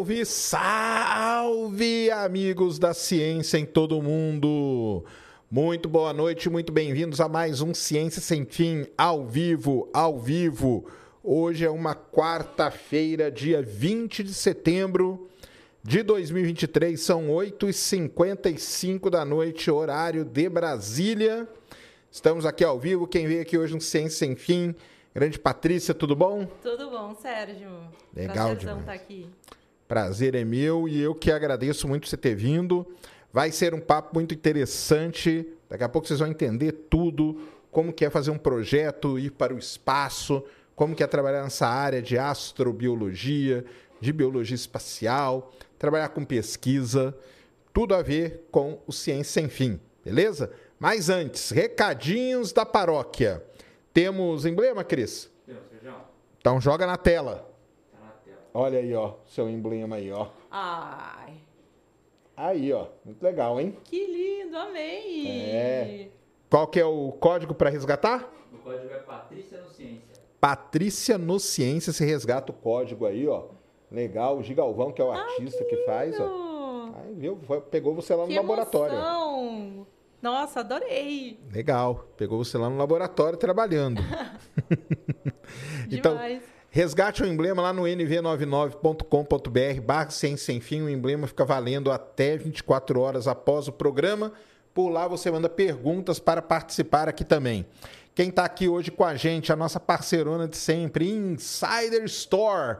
Salve, salve, amigos da ciência em todo o mundo! Muito boa noite, muito bem-vindos a mais um Ciência Sem Fim, ao vivo, ao vivo. Hoje é uma quarta-feira, dia 20 de setembro de 2023, são 8h55 da noite, horário de Brasília. Estamos aqui ao vivo, quem veio aqui hoje no Ciência Sem Fim Grande Patrícia, tudo bom? Tudo bom, Sérgio. Legal demais. estar aqui. Prazer é meu e eu que agradeço muito você ter vindo. Vai ser um papo muito interessante. Daqui a pouco vocês vão entender tudo, como que é fazer um projeto, ir para o espaço, como que é trabalhar nessa área de astrobiologia, de biologia espacial, trabalhar com pesquisa, tudo a ver com o Ciência Sem Fim, beleza? Mas antes, recadinhos da paróquia. Temos emblema, Cris? Temos. Então joga na tela. Olha aí, ó, seu emblema aí, ó. Ai. Aí, ó, muito legal, hein? Que lindo, amei. É. Qual que é o código para resgatar? O código é Patrícia no Ciência. Patrícia no Ciência, você resgata o código aí, ó. Legal, o Gigalvão, que é o artista que, que faz, ó. Aí, viu? Foi, pegou você lá no que laboratório. Emoção. Nossa, adorei. Legal. Pegou você lá no laboratório trabalhando. então, resgate o emblema lá no nv99.com.br barra sem sem fim. O emblema fica valendo até 24 horas após o programa. Por lá você manda perguntas para participar aqui também. Quem está aqui hoje com a gente, a nossa parceirona de sempre, Insider Store.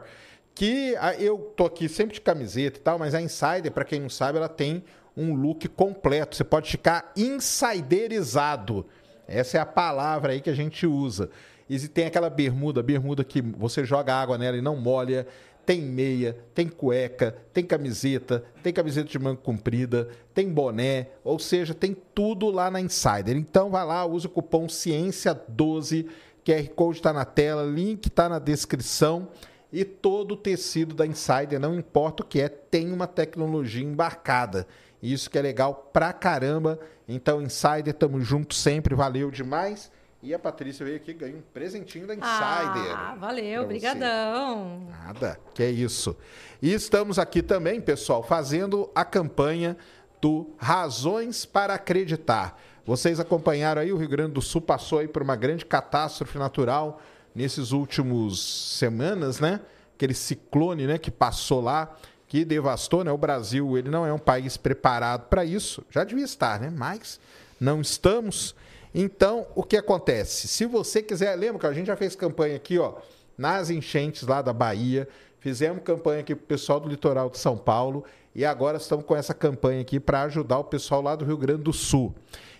Que eu tô aqui sempre de camiseta e tal, mas a Insider, para quem não sabe, ela tem um look completo. Você pode ficar insiderizado. Essa é a palavra aí que a gente usa. E tem aquela bermuda, bermuda que você joga água nela e não molha. Tem meia, tem cueca, tem camiseta, tem camiseta de manga comprida, tem boné, ou seja, tem tudo lá na Insider. Então vai lá, usa o cupom Ciência12, QR Code está na tela, link está na descrição. E todo o tecido da Insider, não importa o que é, tem uma tecnologia embarcada. Isso que é legal pra caramba. Então, Insider, tamo junto sempre, valeu demais. E a Patrícia veio aqui ganhou um presentinho da Insider. Ah, valeu, brigadão. Nada, que é isso. E estamos aqui também, pessoal, fazendo a campanha do Razões para Acreditar. Vocês acompanharam aí, o Rio Grande do Sul passou aí por uma grande catástrofe natural nesses últimos semanas, né? Aquele ciclone, né, que passou lá que devastou, né? O Brasil, ele não é um país preparado para isso. Já devia estar, né? Mas não estamos. Então, o que acontece? Se você quiser, lembra que a gente já fez campanha aqui, ó, nas enchentes lá da Bahia, fizemos campanha aqui pro pessoal do litoral de São Paulo e agora estamos com essa campanha aqui para ajudar o pessoal lá do Rio Grande do Sul.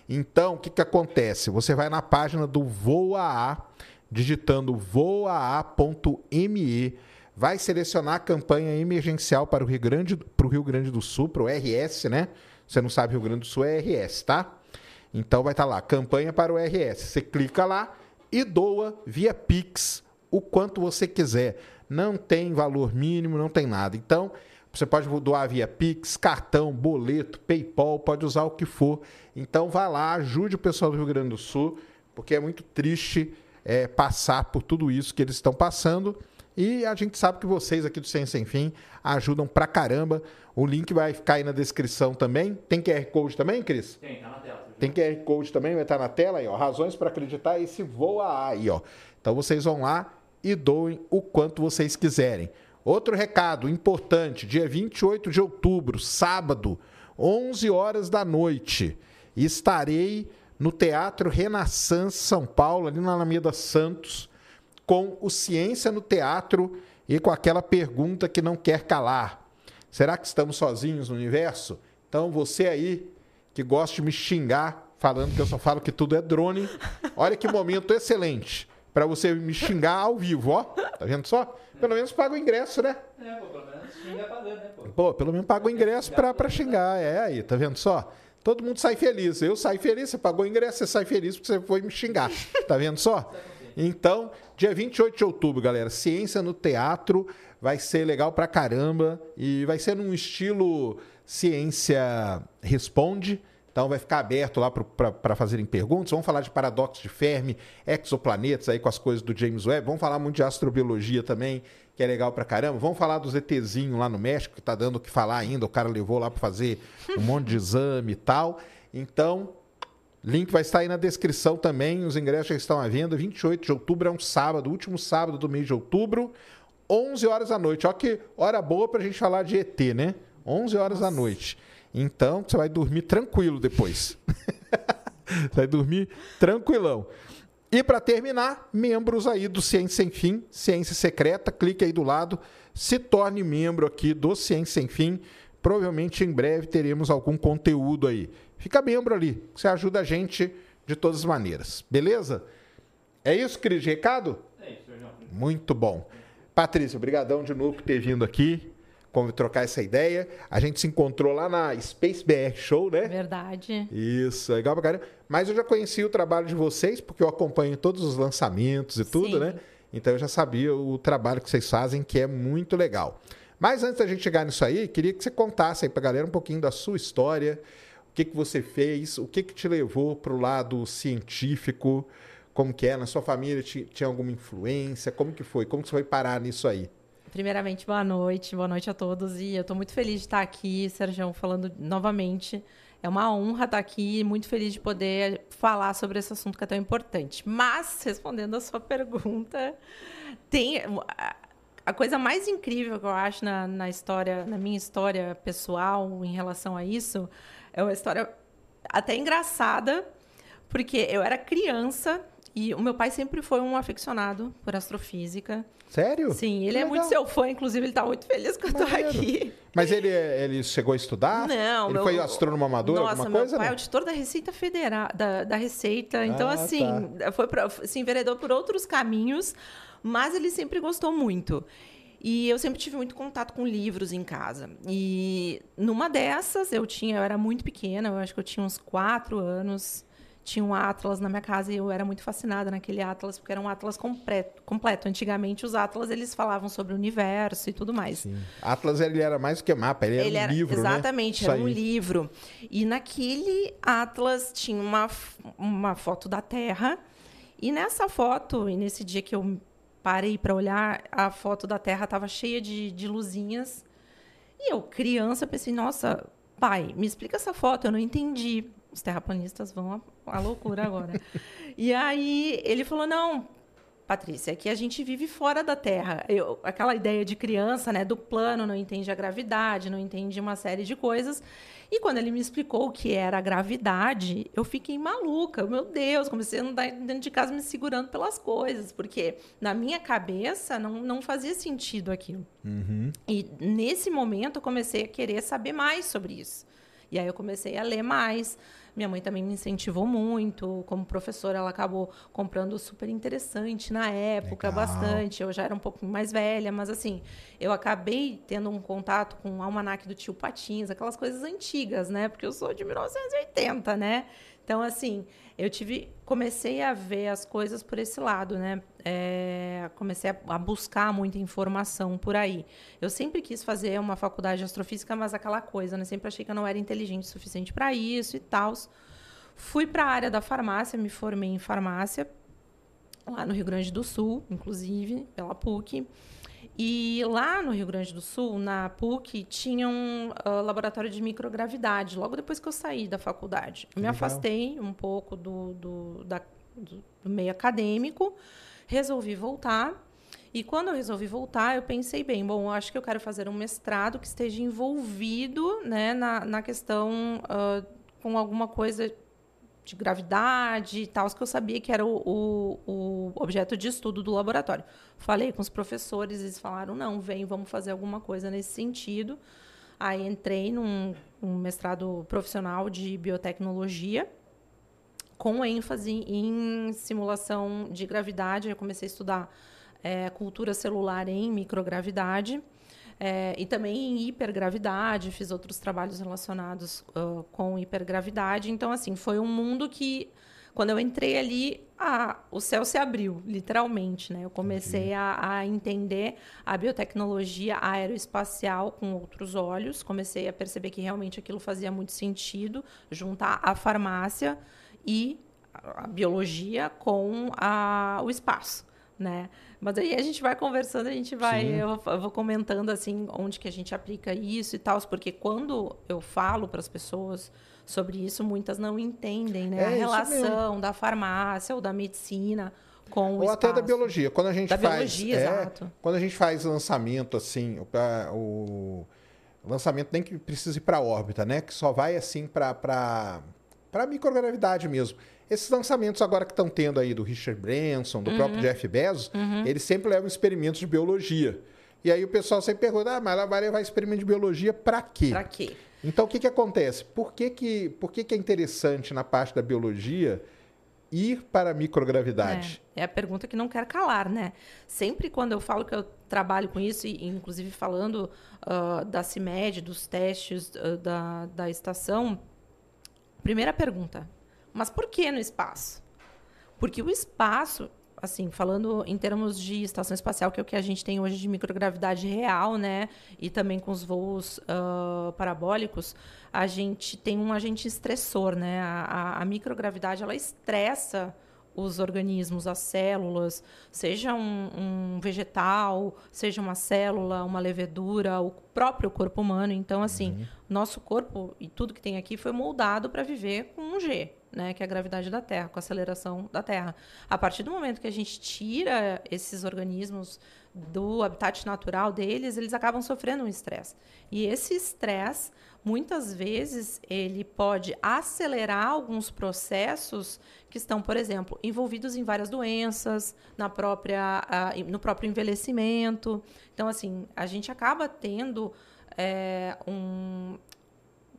Então, o que, que acontece? Você vai na página do Voaa, digitando voaa.me vai selecionar a campanha emergencial para o Rio Grande, para o Rio Grande do Sul, para o RS, né? Você não sabe, Rio Grande do Sul é RS, tá? Então vai estar tá lá, campanha para o RS. Você clica lá e doa via Pix o quanto você quiser. Não tem valor mínimo, não tem nada. Então, você pode doar via Pix, cartão, boleto, PayPal, pode usar o que for. Então, vá lá, ajude o pessoal do Rio Grande do Sul, porque é muito triste é, passar por tudo isso que eles estão passando. E a gente sabe que vocês aqui do Ciência Sem Fim ajudam pra caramba. O link vai ficar aí na descrição também. Tem QR Code também, Cris? Tem, tá na tela. Tem QR Code também, vai estar na tela aí, ó. Razões para acreditar esse voa aí, ó. Então vocês vão lá e doem o quanto vocês quiserem. Outro recado importante, dia 28 de outubro, sábado, 11 horas da noite, estarei no Teatro Renaissance São Paulo, ali na Alameda Santos, com o Ciência no Teatro e com aquela pergunta que não quer calar. Será que estamos sozinhos no universo? Então, você aí que gosta de me xingar, falando que eu só falo que tudo é drone, olha que momento excelente para você me xingar ao vivo, ó. Tá vendo só? Pelo menos paga o ingresso, né? É, pô, pelo menos xinga pagando, né, pô? Pô, pelo menos paga o ingresso para xingar. É aí, tá vendo só? Todo mundo sai feliz. Eu saio feliz, você pagou o ingresso, você sai feliz porque você foi me xingar. Tá vendo só? Então, dia 28 de outubro, galera, Ciência no Teatro vai ser legal pra caramba e vai ser num estilo Ciência Responde, Então vai ficar aberto lá para fazerem perguntas. Vamos falar de paradoxo de Fermi, exoplanetas aí com as coisas do James Webb. Vamos falar muito de astrobiologia também, que é legal pra caramba. Vamos falar dos ETzinho lá no México, que tá dando o que falar ainda. O cara levou lá para fazer um monte de exame e tal. Então, link vai estar aí na descrição também. Os ingressos já estão à venda. 28 de outubro é um sábado, último sábado do mês de outubro, 11 horas da noite. Olha que hora boa pra gente falar de ET, né? 11 horas Nossa. da noite. Então, você vai dormir tranquilo depois. vai dormir tranquilão. E para terminar, membros aí do Ciência Sem Fim, Ciência Secreta, clique aí do lado, se torne membro aqui do Ciência Sem Fim. Provavelmente em breve teremos algum conteúdo aí. Fica membro ali, você ajuda a gente de todas as maneiras. Beleza? É isso, Cris, de recado? É isso, João. Muito bom. Patrícia, obrigadão de novo por ter vindo aqui trocar essa ideia. A gente se encontrou lá na Space BR Show, né? Verdade. Isso, legal pra caramba. Mas eu já conheci o trabalho de vocês, porque eu acompanho todos os lançamentos e tudo, Sim. né? Então eu já sabia o trabalho que vocês fazem, que é muito legal. Mas antes da gente chegar nisso aí, queria que você contasse aí pra galera um pouquinho da sua história, o que, que você fez, o que, que te levou para o lado científico, como que é, na sua família tinha alguma influência, como que foi, como que você foi parar nisso aí? Primeiramente, boa noite, boa noite a todos. E eu estou muito feliz de estar aqui, Sérgio, falando novamente. É uma honra estar aqui, muito feliz de poder falar sobre esse assunto que é tão importante. Mas, respondendo a sua pergunta, tem a coisa mais incrível que eu acho na, na história, na minha história pessoal em relação a isso, é uma história até engraçada, porque eu era criança e o meu pai sempre foi um aficionado por astrofísica. Sério? Sim, ele que é legal. muito seu fã, inclusive ele está muito feliz que eu estou aqui. Mas ele, ele chegou a estudar? Não. Ele meu... foi astrônomo amador, Nossa, alguma coisa? meu pai é auditor da Receita Federal, da, da Receita. Então, ah, assim, tá. foi pra, se enveredou por outros caminhos, mas ele sempre gostou muito. E eu sempre tive muito contato com livros em casa. E numa dessas, eu tinha, eu era muito pequena, eu acho que eu tinha uns quatro anos tinha um Atlas na minha casa e eu era muito fascinada naquele Atlas, porque era um Atlas completo. completo. Antigamente, os Atlas, eles falavam sobre o universo e tudo mais. Sim. Atlas, ele era mais do que mapa, ele, ele era um livro, né? Exatamente, né? era um livro. E naquele Atlas tinha uma, uma foto da Terra, e nessa foto, e nesse dia que eu parei para olhar, a foto da Terra estava cheia de, de luzinhas. E eu, criança, pensei, nossa, pai, me explica essa foto, eu não entendi os terraplanistas vão à, loucura agora. e aí ele falou: não, Patrícia, é que a gente vive fora da Terra. Eu, aquela ideia de criança, né, do plano, não entende a gravidade, não entende uma série de coisas. E quando ele me explicou o que era a gravidade, eu fiquei maluca. Meu Deus, comecei a andar dentro de casa me segurando pelas coisas, porque na minha cabeça não, não fazia sentido aquilo. Uhum. E nesse momento eu comecei a querer saber mais sobre isso. E aí eu comecei a ler mais. Minha mãe também me incentivou muito. Como professora, ela acabou comprando super interessante na época, Legal. bastante. Eu já era um pouco mais velha, mas assim, eu acabei tendo um contato com o almanac do tio Patins, aquelas coisas antigas, né? Porque eu sou de 1980, né? Então, assim, eu tive, comecei a ver as coisas por esse lado, né? É, comecei a, a, buscar muita informação por aí. Eu sempre quis fazer uma faculdade de astrofísica, mas aquela coisa, né? Sempre achei que eu não era inteligente o suficiente para isso e tal. Fui para a área da farmácia, me formei em farmácia lá no Rio Grande do Sul, inclusive pela PUC. E lá no Rio Grande do Sul, na PUC, tinha um uh, laboratório de microgravidade, logo depois que eu saí da faculdade. Eu me Legal. afastei um pouco do, do, da, do, do meio acadêmico, resolvi voltar. E quando eu resolvi voltar, eu pensei bem, bom, acho que eu quero fazer um mestrado que esteja envolvido né, na, na questão uh, com alguma coisa de gravidade e tal, que eu sabia que era o, o, o, objeto de estudo do laboratório. Falei com os professores, eles falaram, não, vem, vamos fazer alguma coisa nesse sentido. Aí entrei num um mestrado profissional de biotecnologia, com ênfase em simulação de gravidade. Eu comecei a estudar é, cultura celular em microgravidade. É, e também em hipergravidade, fiz outros trabalhos relacionados uh, com hipergravidade. Então, assim, foi um mundo que, quando eu entrei ali, a, o céu se abriu, literalmente, né? Eu comecei a, a, entender a biotecnologia aeroespacial com outros olhos, comecei a perceber que realmente aquilo fazia muito sentido, juntar a farmácia e a biologia com a, o espaço, né? Mas aí a gente vai conversando, a gente vai, eu, eu, vou comentando assim onde que a gente aplica isso e tal, porque quando eu falo para as pessoas sobre isso, muitas não entendem, né? É a relação da farmácia ou da medicina com ou o até da biologia. Quando a gente da faz, biologia, é, exato. Quando a gente faz lançamento assim, o, o lançamento nem que precisa ir para órbita, né? Que só vai assim para para microgravidade mesmo. Esses lançamentos agora que estão tendo aí do Richard Branson, do uhum. próprio Jeff Bezos, uhum. eles sempre levam experimentos de biologia. E aí o pessoal sempre pergunta, ah, mas ela vai levar experimento de biologia para quê? Para quê? Então, o que, que acontece? Por que, que, por que, que é interessante na parte da biologia ir para a microgravidade? É, é, a pergunta que não quer calar, né? Sempre quando eu falo que eu trabalho com isso, e inclusive falando uh, da CIMED, dos testes uh, da, da estação, primeira pergunta, mas por que no espaço? Porque o espaço assim, falando em termos de estação espacial, que é o que a gente tem hoje de microgravidade real, né? E também com os voos uh, parabólicos, a gente tem um agente estressor, né? A, a, a, microgravidade, ela estressa os organismos, as células, seja um, um, vegetal, seja uma célula, uma levedura, o próprio corpo humano. Então, assim, uhum. nosso corpo e tudo que tem aqui foi moldado para viver com um G, né, que é a gravidade da Terra, com a aceleração da Terra. A partir do momento que a gente tira esses organismos do habitat natural deles, eles acabam sofrendo um estresse. E esse estresse, muitas vezes, ele pode acelerar alguns processos que estão, por exemplo, envolvidos em várias doenças, na própria, uh, no próprio envelhecimento. Então, assim, a gente acaba tendo é, um,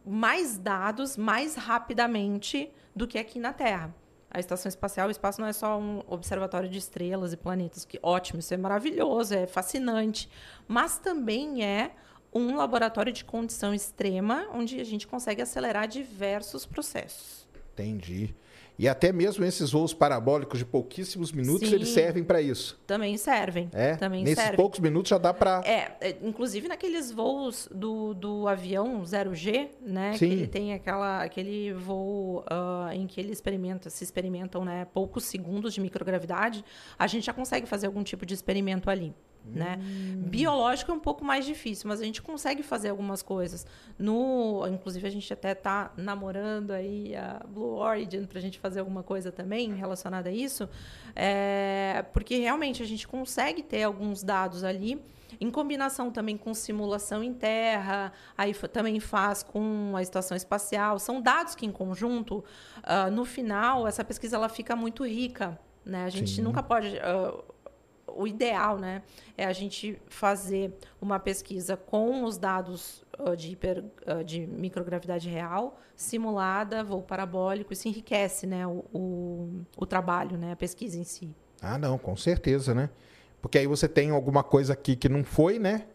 mais dados mais rapidamente do que aqui na Terra. A estação espacial, o espaço não é só um observatório de estrelas e planetas, que ótimo, isso é maravilhoso, é fascinante, mas também é um laboratório de condição extrema, onde a gente consegue acelerar diversos processos. Entendi. E até mesmo esses voos parabólicos de pouquíssimos minutos, Sim, eles servem para isso. Também servem. É? Também Nesses servem. poucos minutos já dá para... É, é, inclusive naqueles voos do, do avião 0G, né? Sim. Que ele tem aquela, aquele voo uh, em que ele experimenta, se experimentam né, poucos segundos de microgravidade, a gente já consegue fazer algum tipo de experimento ali. Né? Hum. Biológico é um pouco mais difícil, mas a gente consegue fazer algumas coisas. No, inclusive a gente até está namorando aí a Blue Origin para a gente fazer alguma coisa também relacionada a isso, é, porque realmente a gente consegue ter alguns dados ali em combinação também com simulação em terra, aí também faz com a estação espacial. São dados que, em conjunto, uh, no final, essa pesquisa ela fica muito rica. Né? A gente Sim. nunca pode. Uh, o ideal né, é a gente fazer uma pesquisa com os dados uh, de, hiper, uh, de microgravidade real, simulada, voo parabólico, isso enriquece né, o, o, o trabalho, né, a pesquisa em si. Ah, não, com certeza, né? Porque aí você tem alguma coisa aqui que não foi, né?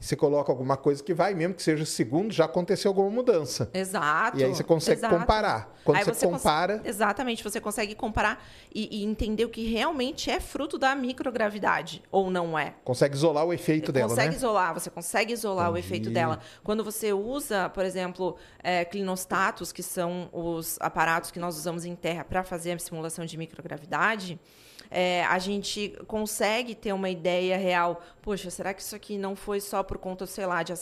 Você coloca alguma coisa que vai, mesmo que seja segundo, já aconteceu alguma mudança. Exato. E aí você consegue exato. comparar. Quando aí você, você compara. Exatamente, você consegue comparar e, e, entender o que realmente é fruto da microgravidade ou não é. Consegue isolar o efeito dela, consegue né? isolar, você consegue isolar Entendi. o efeito dela. Quando você usa, por exemplo, é, clinostatos, que são os aparatos que nós usamos em terra para fazer a simulação de microgravidade é, a gente consegue ter uma ideia real. Poxa, será que isso aqui não foi só por conta, sei lá, de,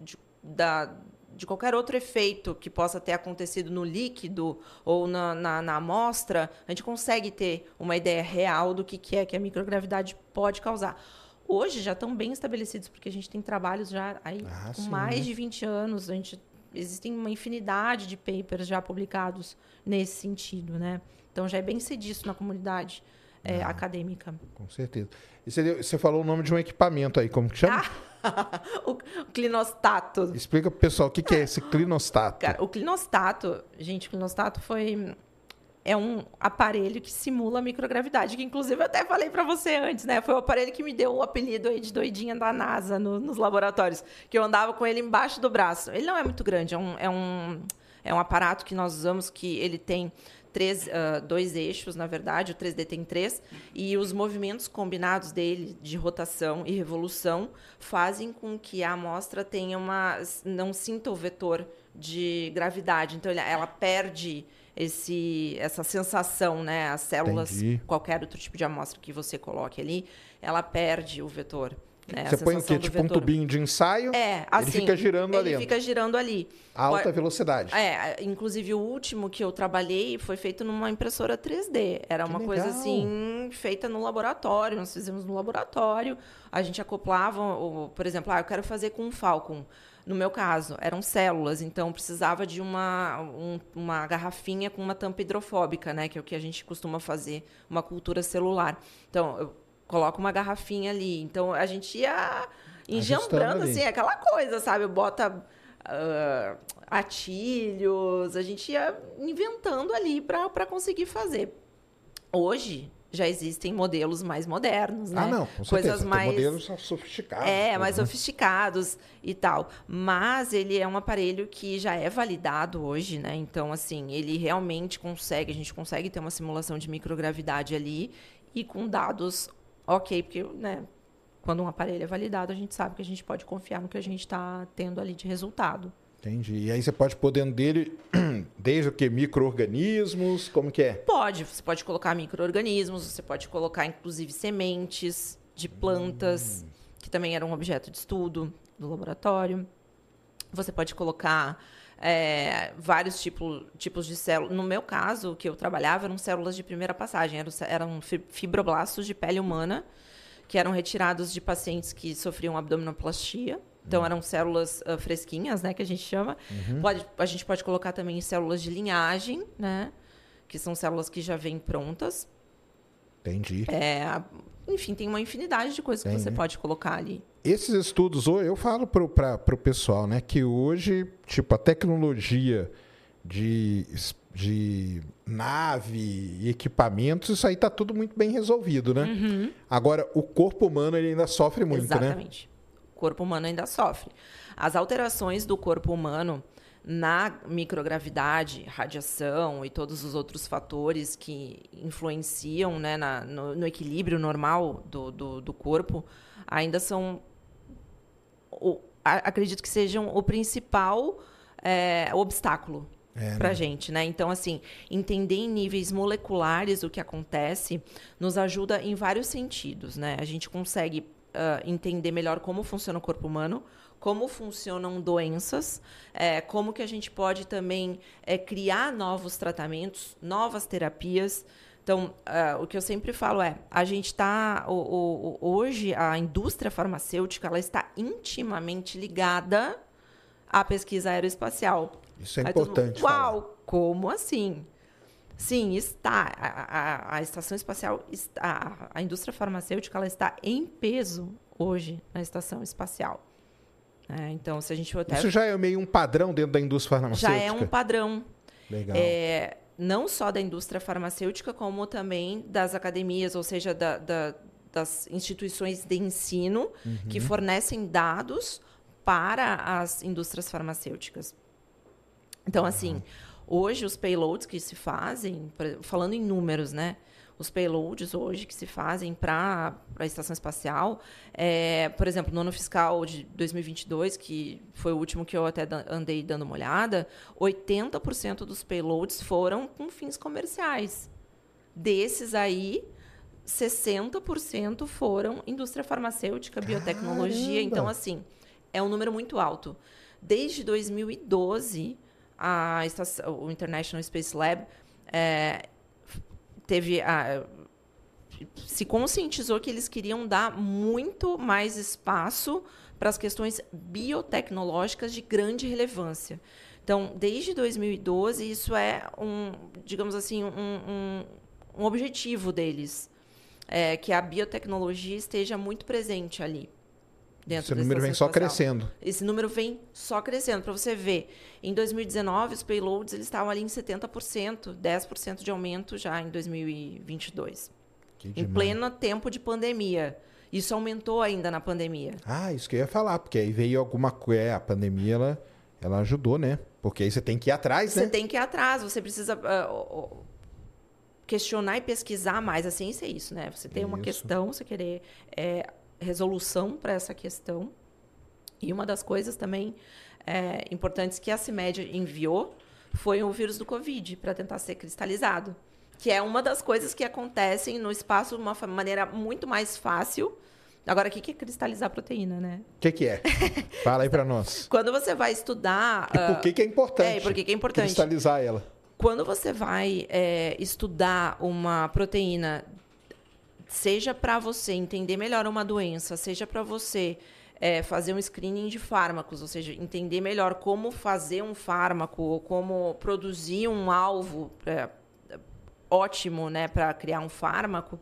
de, da, de qualquer outro efeito que possa ter acontecido no líquido ou na, na, na, amostra, a gente consegue ter uma ideia real do que, que é que a microgravidade pode causar. Hoje já estão bem estabelecidos, porque a gente tem trabalhos já aí ah, com sim, mais né? de 20 anos, a gente existem uma infinidade de papers já publicados nesse sentido, né? Então já é bem cedido na comunidade é, acadêmica. Com certeza. E você, você, falou o nome de um equipamento aí, como que chama? Ah, o clinostato. Explica pro pessoal o que, que é esse clinostato. Cara, o clinostato, gente, o clinostato foi é um aparelho que simula a microgravidade, que inclusive eu até falei para você antes, né? Foi o aparelho que me deu o apelido aí de doidinha da NASA no, nos laboratórios, que eu andava com ele embaixo do braço. Ele não é muito grande, é um, é um, é um aparato que nós usamos que ele tem três, uh, dois eixos, na verdade, o 3D tem três, e os movimentos combinados dele, de rotação e revolução, fazem com que a amostra tenha uma. não sinta o vetor de gravidade. Então, ela perde esse, essa sensação, né? As células, Entendi. qualquer outro tipo de amostra que você coloque ali, ela perde o vetor. Né? Você põe o quê? Tipo um tubinho de ensaio? É, assim. Ele fica girando ele ali. fica girando ali. Alta Pode- velocidade. É, inclusive o último que eu trabalhei foi feito numa impressora 3D. Era Que uma coisa legal. assim, feita no laboratório. Nós fizemos no laboratório. A gente acoplava, por exemplo, ah, eu quero fazer com um Falcon. No meu caso, eram células, então precisava de uma, um- uma garrafinha com uma tampa hidrofóbica, né? Que é o que a gente costuma fazer, uma cultura celular. Então, eu coloco uma garrafinha ali. Então, a gente ia enjambrando, assim, aquela coisa, sabe? Bota ah, atilhos, a gente ia inventando ali para conseguir fazer. Hoje já existem modelos mais modernos, né? Ah, não, com certeza. Coisas mais modelos sofisticados. é, mais né? sofisticados e tal. Mas ele é um aparelho que já é validado hoje, né? Então, assim, ele realmente consegue, a gente consegue ter uma simulação de microgravidade ali e com dados ok, porque, né? Quando um aparelho é validado, a gente sabe que a gente pode confiar no que a gente está tendo ali de resultado. Entendi. E aí você pode pôr dentro dele, desde o que? Micro-organismos, como que é? Pode, você pode colocar micro-organismos, você pode colocar, inclusive, sementes de plantas, que também era um objeto de estudo do laboratório. Você pode colocar é, vários tipo, tipos de células. No meu caso, o que eu trabalhava eram células de primeira passagem, eram, eram fi- fibroblastos de pele humana, que eram retirados de pacientes que sofriam abdominoplastia. Então, eram células ah, fresquinhas, né, que a gente chama. Pode, a gente pode colocar também células de linhagem, né, que são células que já vêm prontas. Entendi. É, enfim, tem uma infinidade de coisas que Tem, você né? pode colocar ali. Esses estudos, hoje, eu falo para o pessoal, né, que hoje, tipo, a tecnologia de, de nave e equipamentos, isso aí tá tudo muito bem resolvido, né? Agora, o corpo humano ele ainda sofre muito, né? Exatamente. O corpo humano ainda sofre. As alterações do corpo humano na microgravidade, radiação e todos os outros fatores que influenciam né, na- no, no equilíbrio normal do, do, do corpo ainda são o- a- acredito que sejam o principal é, obstáculo É, para a né? gente, né? Então, assim, entender em níveis moleculares o que acontece nos ajuda em vários sentidos, né? A gente consegue ah, entender melhor como funciona o corpo humano, como funcionam doenças, é, como que a gente pode também é, criar novos tratamentos, novas terapias. Então, ah, o que eu sempre falo é, a gente está hoje a indústria farmacêutica ela está intimamente ligada à pesquisa aeroespacial. Isso é Aí todo mundo, importante. falar. Uau, como assim? Sim, está. A, a- a estação espacial, está, a indústria farmacêutica, ela está em peso hoje na estação espacial. É, então, se a gente até Isso já é meio um padrão dentro da indústria já farmacêutica? é um padrão Legal. é, não só da indústria farmacêutica, como também das academias, ou seja, da- da- das instituições de ensino que Uhum. fornecem dados para as indústrias farmacêuticas. Então, assim, hoje os payloads que se fazem, falando em números, né? Os payloads hoje que se fazem para a estação espacial, é, por exemplo, no ano fiscal de 2022, que foi o último que eu até andei dando uma olhada, 80% dos payloads foram com fins comerciais. Desses aí, 60% foram indústria farmacêutica, biotecnologia. Caramba! Então, assim, é um número muito alto. Desde 2012, a estação, o International Space Lab é, teve a, se conscientizou que eles queriam dar muito mais espaço para as questões biotecnológicas de grande relevância. Então, desde 2012, isso é um, digamos assim, um, um, um objetivo deles, é, que a biotecnologia esteja muito presente ali. Dentro Esse número vem só crescendo. Esse número vem só crescendo. Para você ver, em 2019, os payloads eles estavam ali em 70%, 10% de aumento já em 2022. Que Em demais. pleno tempo de pandemia. Isso aumentou ainda na pandemia. Ah, isso que eu ia falar, porque aí veio alguma coisa. É, a pandemia ela, ela ajudou, né? Porque aí você tem que ir atrás, Você né? tem que ir atrás, você precisa. o- o- questionar e pesquisar mais. A ciência é isso, né? Você tem uma Isso. questão, você querer é, resolução para essa questão. E uma das coisas também é, importantes que a CIMED enviou foi o vírus do Covid para tentar ser cristalizado. Que é uma das coisas que acontecem no espaço de uma maneira muito mais fácil. Agora, o que é cristalizar proteína, né? O que, que é? Fala aí pra nós. Quando você vai estudar. E ah, por que, que é importante? é, por que que é importante? Cristalizar ela. Quando você vai é, estudar uma proteína, seja para você entender melhor uma doença, seja para você é, fazer um screening de fármacos, ou seja, entender melhor como fazer um fármaco, ou como produzir um alvo é, ótimo né, para criar um fármaco,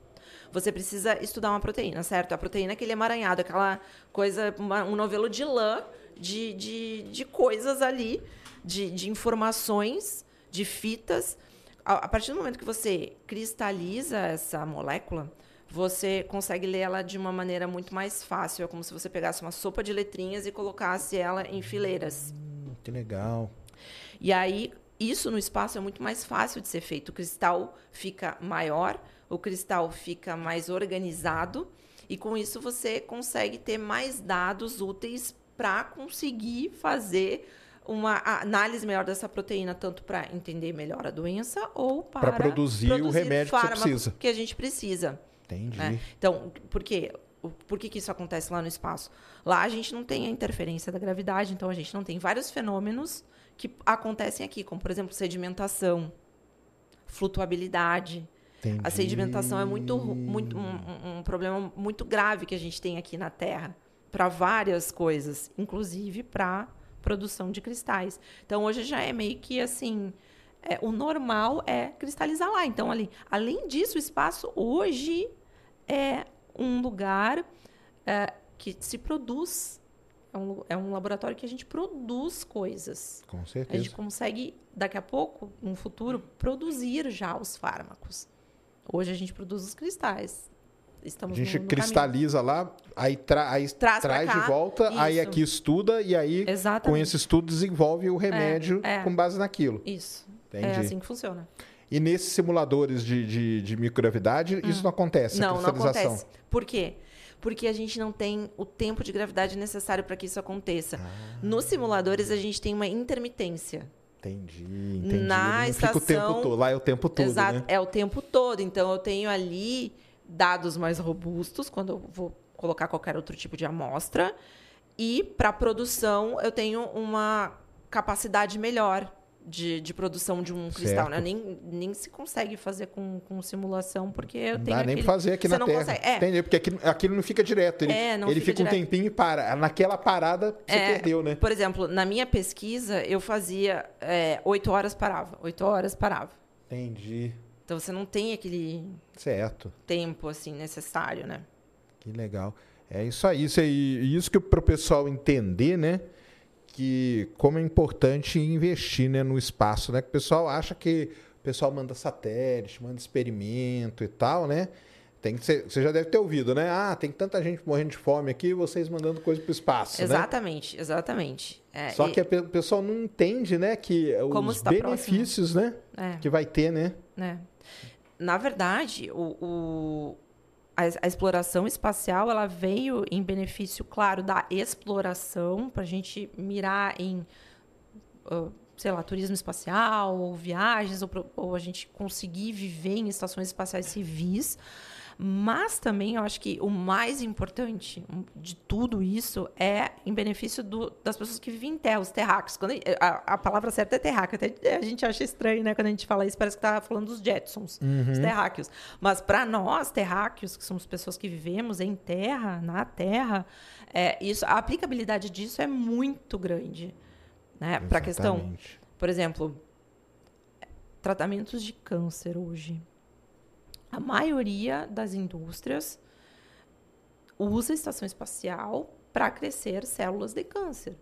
você precisa estudar uma proteína, certo? A proteína é aquele emaranhado, aquela coisa, uma- um novelo de lã de, de, de coisas ali, de, de informações, de fitas. A, a partir do momento que você cristaliza essa molécula, você consegue ler ela de uma maneira muito mais fácil. É como se você pegasse uma sopa de letrinhas e colocasse ela em fileiras. Hum, que legal. E aí, isso no espaço é muito mais fácil de ser feito. O cristal fica maior, o cristal fica mais organizado, e com isso você consegue ter mais dados úteis para conseguir fazer uma análise melhor dessa proteína, tanto para entender melhor a doença ou para Pra produzir o remédio que precisa. que a gente precisa. Entendi. né? Então, por quê? Por que, que isso acontece lá no espaço? Lá a gente não tem a interferência da gravidade, então a gente não tem vários fenômenos que acontecem aqui, como, por exemplo, sedimentação, flutuabilidade. Entendi. A sedimentação é muito, muito um- um problema muito grave que a gente tem aqui na Terra para várias coisas, inclusive para produção de cristais. Então hoje já é meio que assim, é, o normal é cristalizar lá. Então ali, além disso, o espaço hoje é um lugar é, que se produz, é um, é um laboratório que a gente produz coisas. Com A certeza. gente consegue, daqui a pouco, no futuro, produzir já os fármacos. Hoje a gente produz os cristais. A Estamos gente no, no cristaliza lá, aí, tra aí Traz traz de cá, volta, aí isso. aqui estuda e aí caminho. Exatamente. com esse estudo desenvolve o remédio é. com base naquilo. Isso. Entendi. É assim que funciona. E nesses simuladores de, de, de microgravidade, isso não acontece, a Hum. não, não acontece. Por quê? Porque a gente não tem o tempo de gravidade necessário para que isso aconteça. Ah. Nos simuladores, a gente tem uma intermitência. Entendi, entendi. Na não fica o tempo estação- todo, lá é o tempo todo, Exato. né? É o tempo todo. Então, eu tenho ali dados mais robustos, quando eu vou colocar qualquer outro tipo de amostra. E, para produção, eu tenho uma capacidade melhor de, de produção de um cristal. Certo. Né? Nem, nem se consegue fazer com, com simulação, porque eu Não tenho dá nem aquele- pra fazer aqui você na não Terra. consegue. É, Entendi, porque aquilo, aquilo não fica direto. Ele, É, não ele fica fica, um tempinho e para. Naquela parada, você É, perdeu, né? Por exemplo, na minha pesquisa, eu fazia é, oito horas parava, oito horas parava. Entendi. Então você não tem aquele Certo. tempo assim necessário, né? Que legal. É isso aí. Isso, aí, isso que para o pessoal entender, né? Que como é importante investir né, no espaço, né? Que o pessoal acha que o pessoal manda satélite, manda experimento e tal, né? Tem que ser, você já deve ter ouvido, né? Ah, tem tanta gente morrendo de fome aqui, vocês mandando coisa para o espaço, né? Exatamente, exatamente. É, Só e- que o pessoal não entende, né? Que Como os benefícios, né? é, Que vai ter, né? né? Na verdade, o, o- a, a exploração espacial ela veio em benefício, claro, da exploração para a gente mirar em ah, sei lá, turismo espacial, ou viagens, ou, ou a gente conseguir viver em estações espaciais civis. Mas também eu acho que o mais importante de tudo isso é em benefício do- das pessoas que vivem em terra, os terráqueos. Quando a, a- palavra certa é terráqueo. Até a gente acha estranho, né? Quando a gente fala isso, parece que está falando dos Jetsons, os terráqueos. Mas para nós, terráqueos, que somos pessoas que vivemos em terra, na terra, é, isso, a aplicabilidade disso é muito grande. Né? Para a questão, por exemplo, tratamentos de câncer hoje. A maioria das indústrias usa a estação espacial para crescer células de câncer.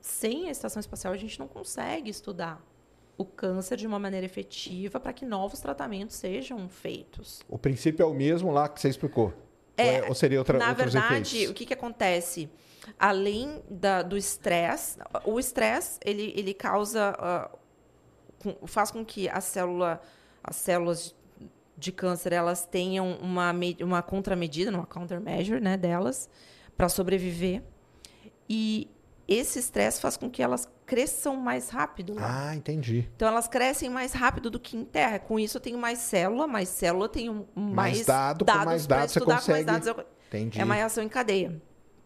Sem a estação espacial, a gente não consegue estudar o câncer de uma maneira efetiva para que novos tratamentos sejam feitos. O princípio é o mesmo lá que você explicou. É, ou, é- ou seria outra, Na verdade, efeitos? o que, que acontece? Além da- do estresse, o estresse ele, ele causa, com- faz com que a célula, as células de câncer elas tenham uma, uma contramedida, uma countermeasure né, delas, para sobreviver. E esse estresse faz com que elas cresçam mais rápido. Ah, entendi. Então elas crescem mais rápido do que em terra. Com isso eu tenho mais célula, mais célula tenho mais, mais dado, dados mais dados você consegue. mais dados eu... Entendi. É uma reação em cadeia,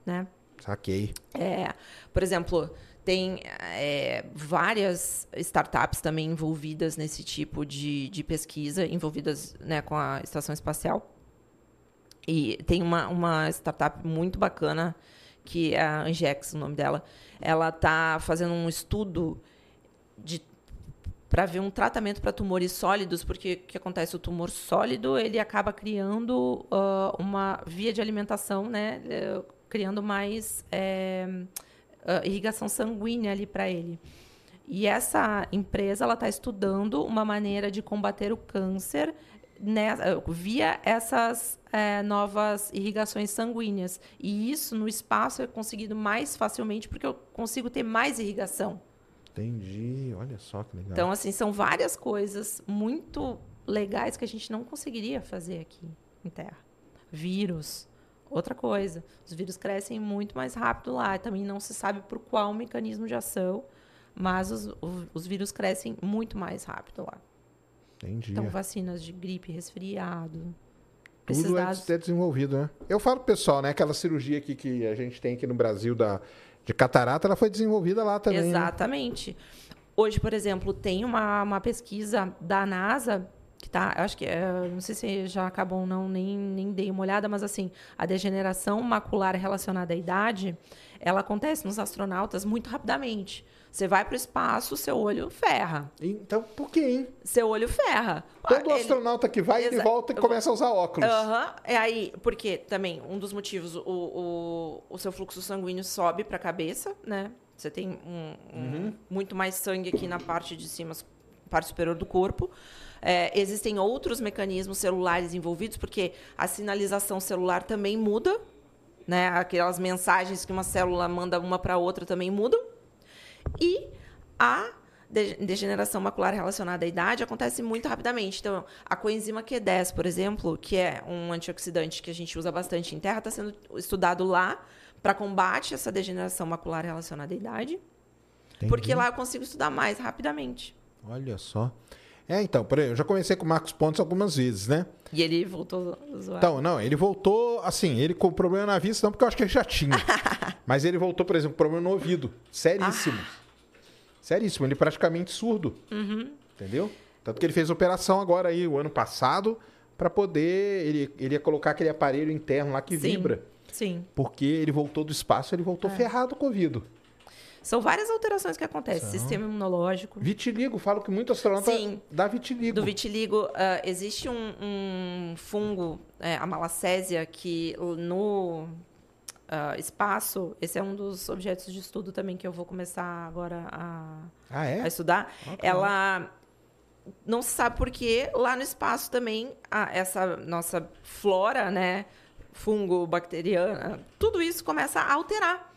né? Saquei. É, por exemplo, tem é, várias startups também envolvidas nesse tipo de, de pesquisa, envolvidas né, com a estação espacial. E tem uma, uma startup muito bacana, que é a Angex, o nome dela. Ela está fazendo um estudo para ver um tratamento para tumores sólidos, porque o que acontece? O tumor sólido ele acaba criando uh, uma via de alimentação, né? Uh, criando mais. É, uh, irrigação sanguínea ali para ele. E essa empresa ela está estudando uma maneira de combater o câncer né, via essas é, novas irrigações sanguíneas. E isso no espaço é conseguido mais facilmente porque eu consigo ter mais irrigação. Entendi. Olha só que legal. Então, assim, são várias coisas muito legais que a gente não conseguiria fazer aqui em Terra. Vírus, Outra coisa, os vírus crescem muito mais rápido lá. Também não se sabe por qual mecanismo de ação, mas os, os vírus crescem muito mais rápido lá. Entendi. Então, vacinas de gripe, resfriado. Tudo dados... é desenvolvido, né? Eu falo pro pessoal, né? Aquela cirurgia aqui que a gente tem aqui no Brasil da, de catarata, ela foi desenvolvida lá também. Né? Exatamente. Né? Hoje, por exemplo, tem uma, uma pesquisa da NASA que tá, acho que, é, não sei se já acabou ou não, nem, nem dei uma olhada, mas assim, a degeneração macular relacionada à idade, ela acontece nos astronautas muito rapidamente. Você vai para o espaço, seu olho ferra. Então, por quê, hein? Seu olho ferra. Todo ele... astronauta que vai, ele volta e começa a usar óculos. Aham. Uhum. É aí, porque também, um dos motivos, o, o, o seu fluxo sanguíneo sobe para a cabeça, né? Você tem um, um, uhum. muito mais sangue aqui na parte de cima, parte superior do corpo. É, existem outros mecanismos celulares envolvidos, porque a sinalização celular também muda, né? Aquelas mensagens que uma célula manda uma para outra também mudam. E a degeneração macular relacionada à idade acontece muito rapidamente. Então, a coenzima Q10, por exemplo, que é um antioxidante que a gente usa bastante em terra, está sendo estudado lá para combate essa degeneração macular relacionada à idade. Entendi. Porque lá eu consigo estudar mais rapidamente. Olha só. É, então, por eu já conversei com o Marcos Pontes algumas vezes, né? E ele voltou zoado. Então, não, ele voltou, assim, ele com problema na vista, não porque eu acho que ele já tinha. mas ele voltou, por exemplo, problema no ouvido. Seríssimo. Ah. Seríssimo, ele praticamente surdo. Uhum. Entendeu? Tanto que ele fez operação agora aí, o ano passado, para poder. Ele, ele ia colocar aquele aparelho interno lá que Sim. vibra. Sim. Porque ele voltou do espaço, ele voltou é. ferrado com o ouvido. São várias alterações que acontecem. São. Sistema imunológico. Vitiligo, falo que muito astronauta Sim. dá vitiligo. Do vitiligo, uh, existe um, um fungo, é, a malacésia, que no uh, espaço, esse é um dos objetos de estudo também que eu vou começar agora a, ah, é? a estudar. Okay. Ela não se sabe por que lá no espaço também a, essa nossa flora, né, fungo, bacteriana, tudo isso começa a alterar.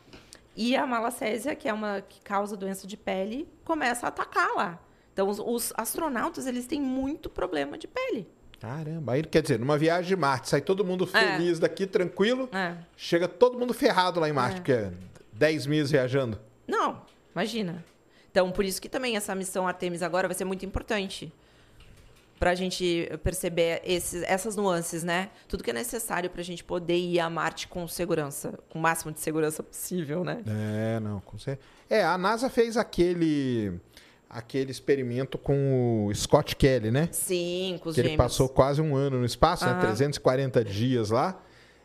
E a malacésia, que é uma que causa doença de pele, começa a atacar lá. Então, os, os astronautas, eles têm muito problema de pele. Caramba, aí quer dizer, numa viagem de Marte, sai todo mundo é. feliz é. daqui, tranquilo, é. chega todo mundo ferrado lá em Marte, é. porque é 10 meses viajando. Não, imagina. Então, por isso que também essa missão Artemis agora vai ser muito importante para a gente perceber esses, essas nuances, né? Tudo que é necessário para a gente poder ir a Marte com segurança, com o máximo de segurança possível, né? É, não, com certeza. É, a NASA fez aquele aquele experimento com o Scott Kelly, né? Sim, com os que gêmeos. ele passou quase um ano no espaço, né? 340 dias lá.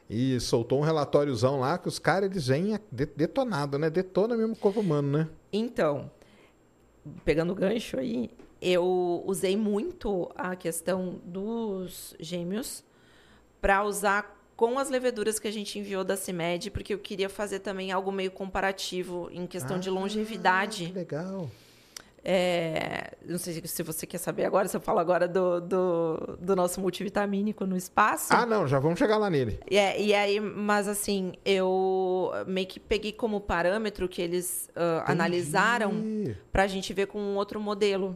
E soltou um relatóriozão lá que os caras eles vêm detonado, né? Detona mesmo o corpo humano, né? Então, pegando o gancho aí, eu usei muito a questão dos gêmeos para usar com as leveduras que a gente enviou da CIMED, porque eu queria fazer também algo meio comparativo em questão ah, de longevidade. Que legal. É, não sei se você quer saber agora, se eu falo agora do, do, do, nosso multivitamínico no espaço. Ah, não, já vamos chegar lá nele. É, e aí, mas assim, eu meio que peguei como parâmetro que eles uh, analisaram para a gente ver com um outro modelo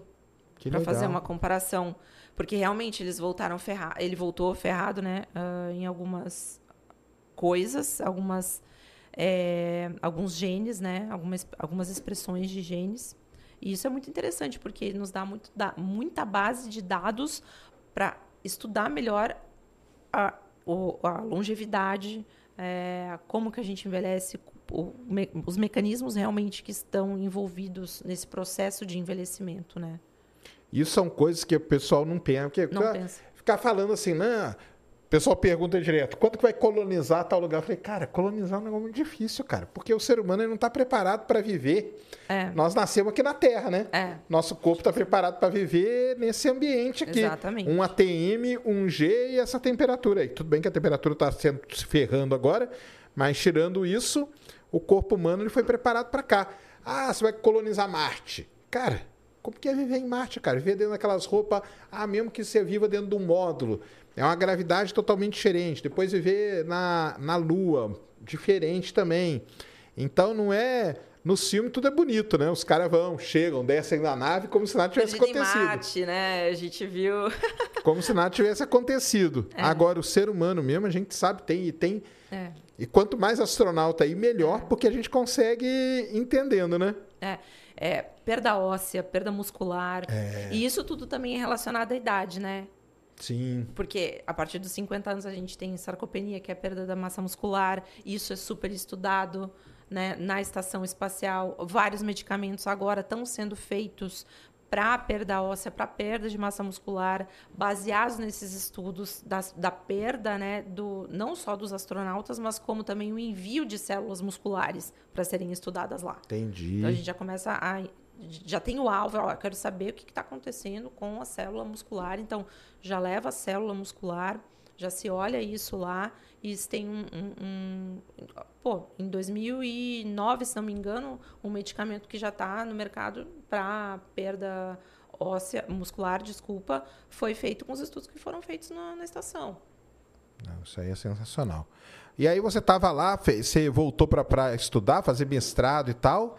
para fazer uma comparação. Porque realmente eles voltaram ferrado. Ele voltou ferrado, né? Uh, em algumas coisas, algumas. É, alguns genes, né? Algumas, algumas expressões de genes. E isso é muito interessante, porque nos dá, muito, dá muita base de dados para estudar melhor a, a longevidade, é, como que a gente envelhece, o, me, os mecanismos realmente que estão envolvidos nesse processo de envelhecimento, né? Isso são coisas que o pessoal não pensa. Porque não ficar, ficar falando assim, não, o pessoal pergunta direto, quanto que vai colonizar tal lugar? Eu falei, cara, colonizar é um negócio muito difícil, cara, porque o ser humano não está preparado para viver. É. Nós nascemos aqui na Terra, né? É. Nosso corpo está preparado para viver nesse ambiente aqui. Exatamente. Um ATM, um G e essa temperatura aí. Tudo bem que a temperatura está se ferrando agora, mas tirando isso, o corpo humano ele foi preparado para cá. Ah, você vai colonizar Marte. Cara, como que é viver em Marte, cara? Viver dentro daquelas roupas, ah, mesmo que você viva dentro de um módulo. É uma gravidade totalmente diferente. Depois viver na, na Lua, diferente também. Então não é. No filme tudo é bonito, né? Os caras vão, chegam, descem da nave como se nada tivesse Perdido acontecido. Marte, né? A gente viu. Como se nada tivesse acontecido. É. Agora, o ser humano mesmo, a gente sabe, tem e tem. É. E quanto mais astronauta aí, melhor, porque a gente consegue entendendo, né? É, é, perda óssea, perda muscular. É. E isso tudo também é relacionado à idade, né? Sim. Porque a partir dos 50 anos a gente tem sarcopenia, que é a perda da massa muscular. Isso é super estudado né, na estação espacial. Vários medicamentos agora estão sendo feitos para perda óssea, para perda de massa muscular, baseados nesses estudos da, da perda, né, do, não só dos astronautas, mas como também o envio de células musculares para serem estudadas lá. Entendi. Então a gente já começa a. Já tem o alvo, ó, eu quero saber o que está acontecendo com a célula muscular. Então, já leva a célula muscular, já se olha isso lá. E se tem um, um, um- Pô, em 2009, se não me engano, um medicamento que já está no mercado para perda óssea, muscular, desculpa, foi feito com os estudos que foram feitos na, na estação. Isso aí é sensacional. E aí você estava lá, você voltou para estudar, fazer mestrado e tal,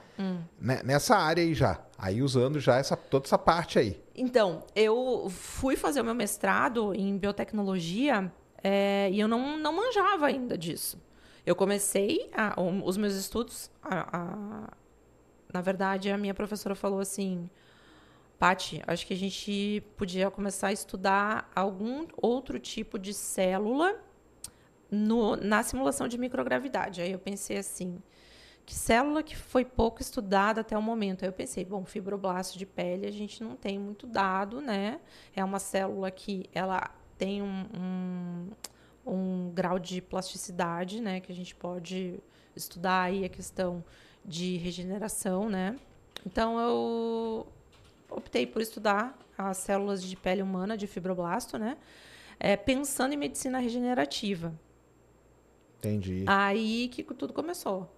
né, nessa área aí já. Aí usando já essa, toda essa parte aí. Então, eu fui fazer o meu mestrado em biotecnologia é, e eu não, não manjava ainda disso. Eu comecei a- os meus estudos. a- a- na verdade, a minha professora falou assim: Pati, acho que a gente podia começar a estudar algum outro tipo de célula no- na simulação de microgravidade. Aí eu pensei assim: que célula que foi pouco estudada até o momento? Aí eu pensei, bom, fibroblasto de pele a gente não tem muito dado, né? É uma célula que ela tem um, um, um grau de plasticidade, né? Que a gente pode estudar aí a questão de regeneração, né? Então eu optei por estudar as células de pele humana de fibroblasto, né? É, pensando em medicina regenerativa. Entendi. Aí que tudo começou.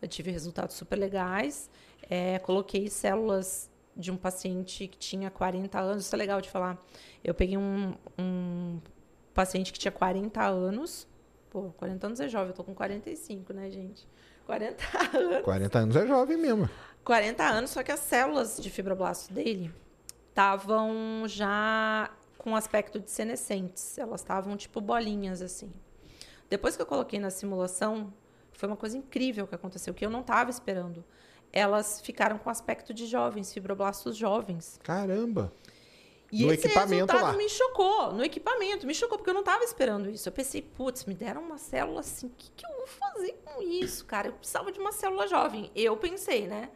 Eu tive resultados super legais. é, coloquei células de um paciente que tinha 40 anos. Isso é legal de falar. Eu peguei um, um paciente que tinha 40 anos. Pô, 40 anos é jovem. Eu tô com 45, né, gente? 40 anos. 40 anos é jovem mesmo. 40 anos, só que as células de fibroblasto dele estavam já com aspecto de senescentes. Elas estavam tipo bolinhas assim. Depois que eu coloquei na simulação, foi uma coisa incrível que aconteceu, que eu não estava esperando. Elas ficaram com aspecto de jovens, fibroblastos jovens. Caramba. E No esse equipamento resultado lá. me chocou, no equipamento, me chocou, porque eu não estava esperando isso. Eu pensei, putz, me deram uma célula assim, o que, que eu vou fazer com isso, cara? Eu precisava de uma célula jovem. Eu pensei, né?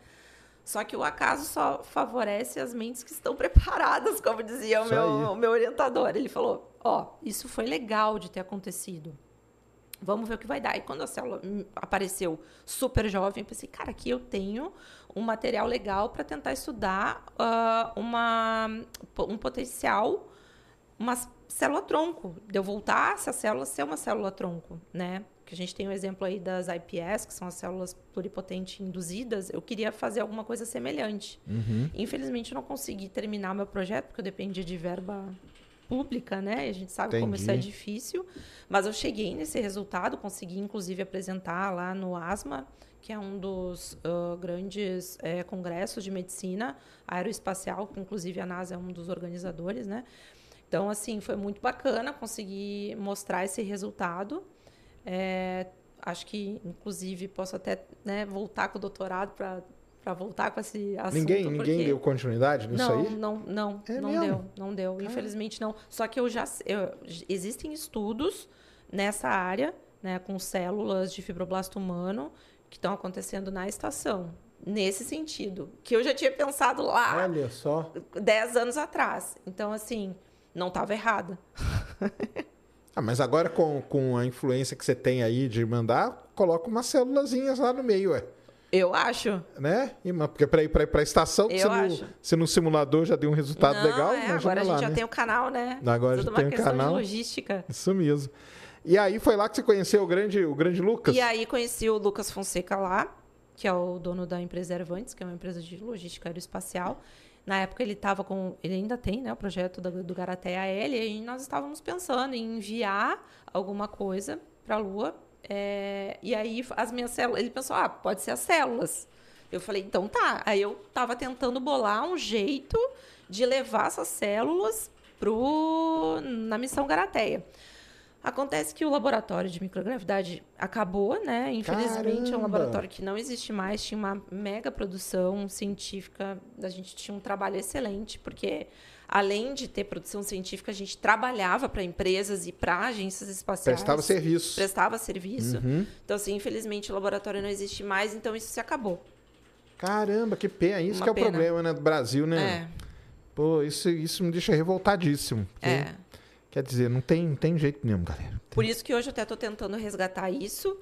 Só que o acaso só favorece as mentes que estão preparadas, como dizia o meu, o meu orientador. Ele falou: Ó, isso foi legal de ter acontecido. Vamos ver o que vai dar. E quando a célula hum, apareceu super jovem, eu pensei, cara, aqui eu tenho um material legal para tentar estudar ah, uma, um potencial, uma célula tronco, de eu voltar essa célula ser uma célula tronco, né? Que a gente tem o exemplo aí das IPS, que são as células pluripotentes induzidas. Eu queria fazer alguma coisa semelhante. Uhum. Infelizmente, eu não consegui terminar meu projeto, porque eu dependia de verba pública, né? A gente sabe como isso é Entendi. difícil. Mas eu cheguei nesse resultado, consegui inclusive apresentar lá no ASMA, que é um dos ah, grandes eh, congressos de medicina aeroespacial, que inclusive a NASA é um dos organizadores, né? Então, assim, foi muito bacana conseguir mostrar esse resultado. É, acho que, inclusive, posso até né, voltar com o doutorado para voltar com esse assunto. Ninguém, ninguém porque- deu continuidade nisso não, aí? não, não, É não mesmo? deu, não deu, infelizmente não. Só que eu já eu- existem estudos nessa área, né, com células de fibroblasto humano que estão acontecendo na estação, nesse sentido, que eu já tinha pensado lá Olha só. 10 anos atrás. Então assim, não estava errada. Ah, mas agora com, com a influência que você tem aí de mandar, coloca umas célulazinhas lá no meio, ué. Eu acho. Né? Porque para ir para a estação, se, no, se no simulador já deu um resultado não, legal, é, agora a gente lá, já né? tem o canal, né? Agora Tudo já tem o questão canal. de logística. Isso mesmo. E aí foi lá que você conheceu o grande, o grande Lucas? E aí conheci o Lucas Fonseca lá, que é o dono da empresa Ervantes, que é uma empresa de logística aeroespacial. Na época ele estava com, ele ainda tem, né, o projeto do, do Garaté AL, e nós estávamos pensando em enviar alguma coisa para a Lua. É, e aí as minhas células, ele pensou, ah, pode ser as células. Eu falei, então tá. Aí eu estava tentando bolar um jeito de levar essas células pro, na missão Garateia. Acontece que o laboratório de microgravidade acabou, né? Infelizmente, é Caramba! um laboratório que não existe mais. Tinha uma mega produção científica. A gente tinha um trabalho excelente, porque além de ter produção científica, a gente trabalhava para empresas e para agências espaciais. Prestava serviço. Prestava serviço. Uhum. Então, assim, infelizmente, o laboratório não existe mais, então isso se acabou. Caramba, que pena. Isso Uma que é o pena. problema, né, do Brasil, né? É, Pô, isso, isso me deixa revoltadíssimo. é. Quer dizer, não tem, não tem jeito nenhum, galera. Por isso que hoje eu até estou tentando resgatar isso.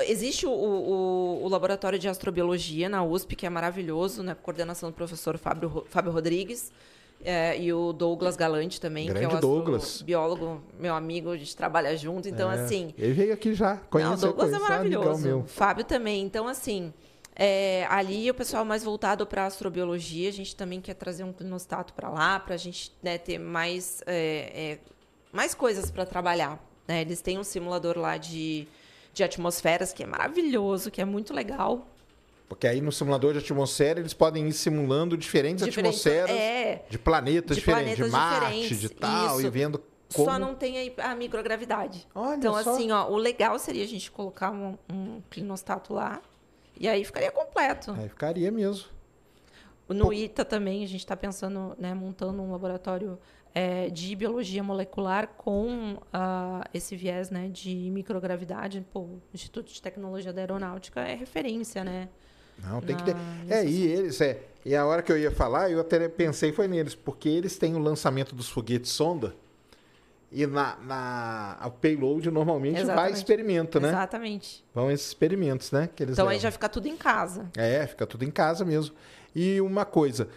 Existe o, o- o laboratório de astrobiologia na USP, que é maravilhoso, né? Coordenação do professor Fábio, Fábio Rodrigues. É, e o Douglas Galante também, que é Grande o Douglas. biólogo, meu amigo, a gente trabalha junto. Então, É, assim, Ele veio aqui já. Conhece, não, o Douglas é conheço, amigão maravilhoso. meu. Fábio também. Então, assim, é, ali o pessoal mais voltado para astrobiologia. A gente também quer trazer um clinostato para lá, para a gente né, ter mais, é, é, mais coisas para trabalhar. né? Eles têm um simulador lá de, de atmosferas que é maravilhoso, que é muito legal. Porque aí no simulador de atmosfera eles podem ir simulando diferentes, Diferentes- atmosferas É, de planetas de diferentes, de planetas Marte, diferentes, de tal, isso. e vendo como. só não tem a microgravidade. Olha Então, só. assim, ó, o legal seria a gente colocar um, um clinostato lá. E aí ficaria completo. Aí ficaria mesmo. No ITA também a gente está pensando, né, montando um laboratório é, de biologia molecular com ah, esse viés né, de microgravidade. Pô, o Instituto de Tecnologia da Aeronáutica é referência, né? Não, tem que ter. É, e eles, é. E a hora que eu ia falar, eu até pensei foi neles, porque eles têm o lançamento dos foguetes sonda. E na, na a payload normalmente vai Exatamente. experimento, né? Exatamente. Vão esses experimentos, né? Que eles Então aí levam. já fica tudo em casa. É, fica tudo em casa mesmo. E uma coisa,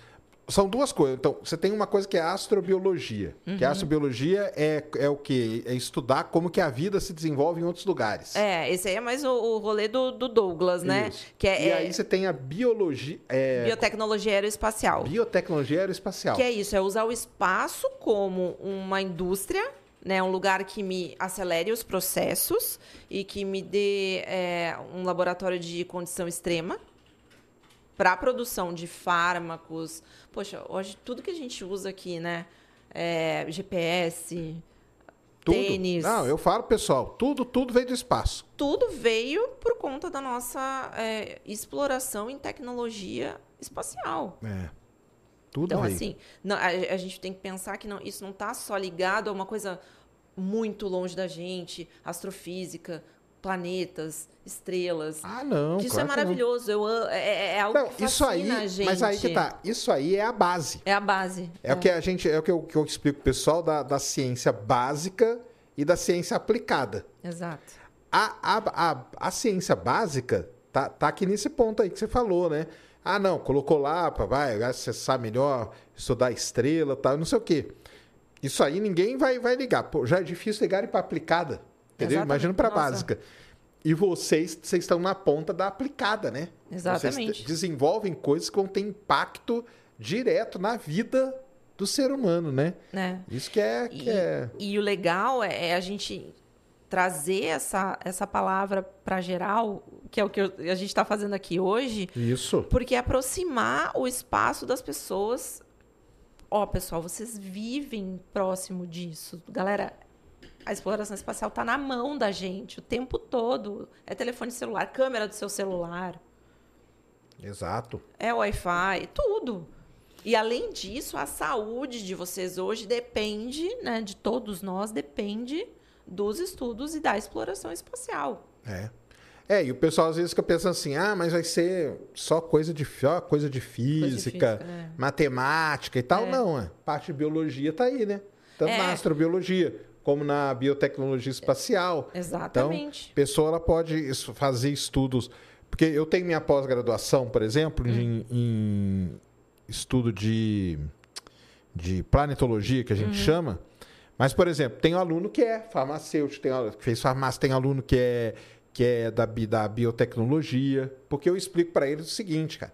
são duas coisas. Então, você tem uma coisa que é a astrobiologia. Uhum. Que a astrobiologia é, é o quê? É estudar como que a vida se desenvolve em outros lugares. É, esse aí é mais o, o rolê do, do Douglas, né? Isso. Que é, e é aí você tem a biologia, é, biotecnologia aeroespacial. biotecnologia aeroespacial. Que é isso, é usar o espaço como uma indústria, né, um lugar que me acelere os processos e que me dê é, um laboratório de condição extrema para a produção de fármacos. Poxa, hoje tudo que a gente usa aqui, né, é, GPS, Tudo. tênis, Não, eu falo, pessoal, tudo, tudo veio do espaço. tudo veio por conta da nossa é, exploração em tecnologia espacial. É. Tudo Então, veio. assim, não, a, a gente tem que pensar que não, isso não está só ligado a uma coisa muito longe da gente, astrofísica, planetas, estrelas. ah, não. que isso claro é que não. maravilhoso, eu, é, é- é algo Não, que isso aí, a gente. mas aí que tá. Isso aí é a base. É a base. É, o que a gente, é o que eu, que eu explico pro pessoal da, da ciência básica e da ciência aplicada. Exato. A, a, a, a ciência básica tá, tá aqui nesse ponto aí que você falou, né? Ah, não, colocou lá, pá, vai, acessar melhor, estudar estrela tal, não sei o quê. Isso aí ninguém vai, vai ligar. Pô, já é difícil ligarem para aplicada. Entendeu? Exatamente. Imagina para básica. E vocês, vocês estão na ponta da aplicada, né? Exatamente. Vocês desenvolvem coisas que vão ter impacto direto na vida do ser humano, né? né? Isso que é. Que E, é... e o legal é, é a gente trazer essa, essa palavra para geral, que é o que eu- a gente está fazendo aqui hoje, Isso. porque é aproximar o espaço das pessoas. Ó, pessoal, vocês vivem próximo disso. Galera, a exploração espacial está na mão da gente o tempo todo. É telefone celular, câmera do seu celular, Exato. é Wi-Fi, tudo. E além disso, a saúde de vocês hoje depende, né, de todos nós, depende dos estudos e da exploração espacial. É. É, e o pessoal às vezes fica pensando assim, ah, mas vai ser só coisa de, só coisa de física, física, é. matemática e tal. É. Não, é. Parte de biologia tá aí, né? Tanto É. na astrobiologia, como na biotecnologia espacial. Exatamente. Então, a pessoa ela pode fazer estudos. Porque eu tenho minha pós-graduação, por exemplo, em, em estudo de, de planetologia, que a gente chama. Mas, por exemplo, tem um aluno que é farmacêutico, tem que fez farmácia, tem aluno que é, que é da, da biotecnologia. Porque eu explico para eles o seguinte, cara.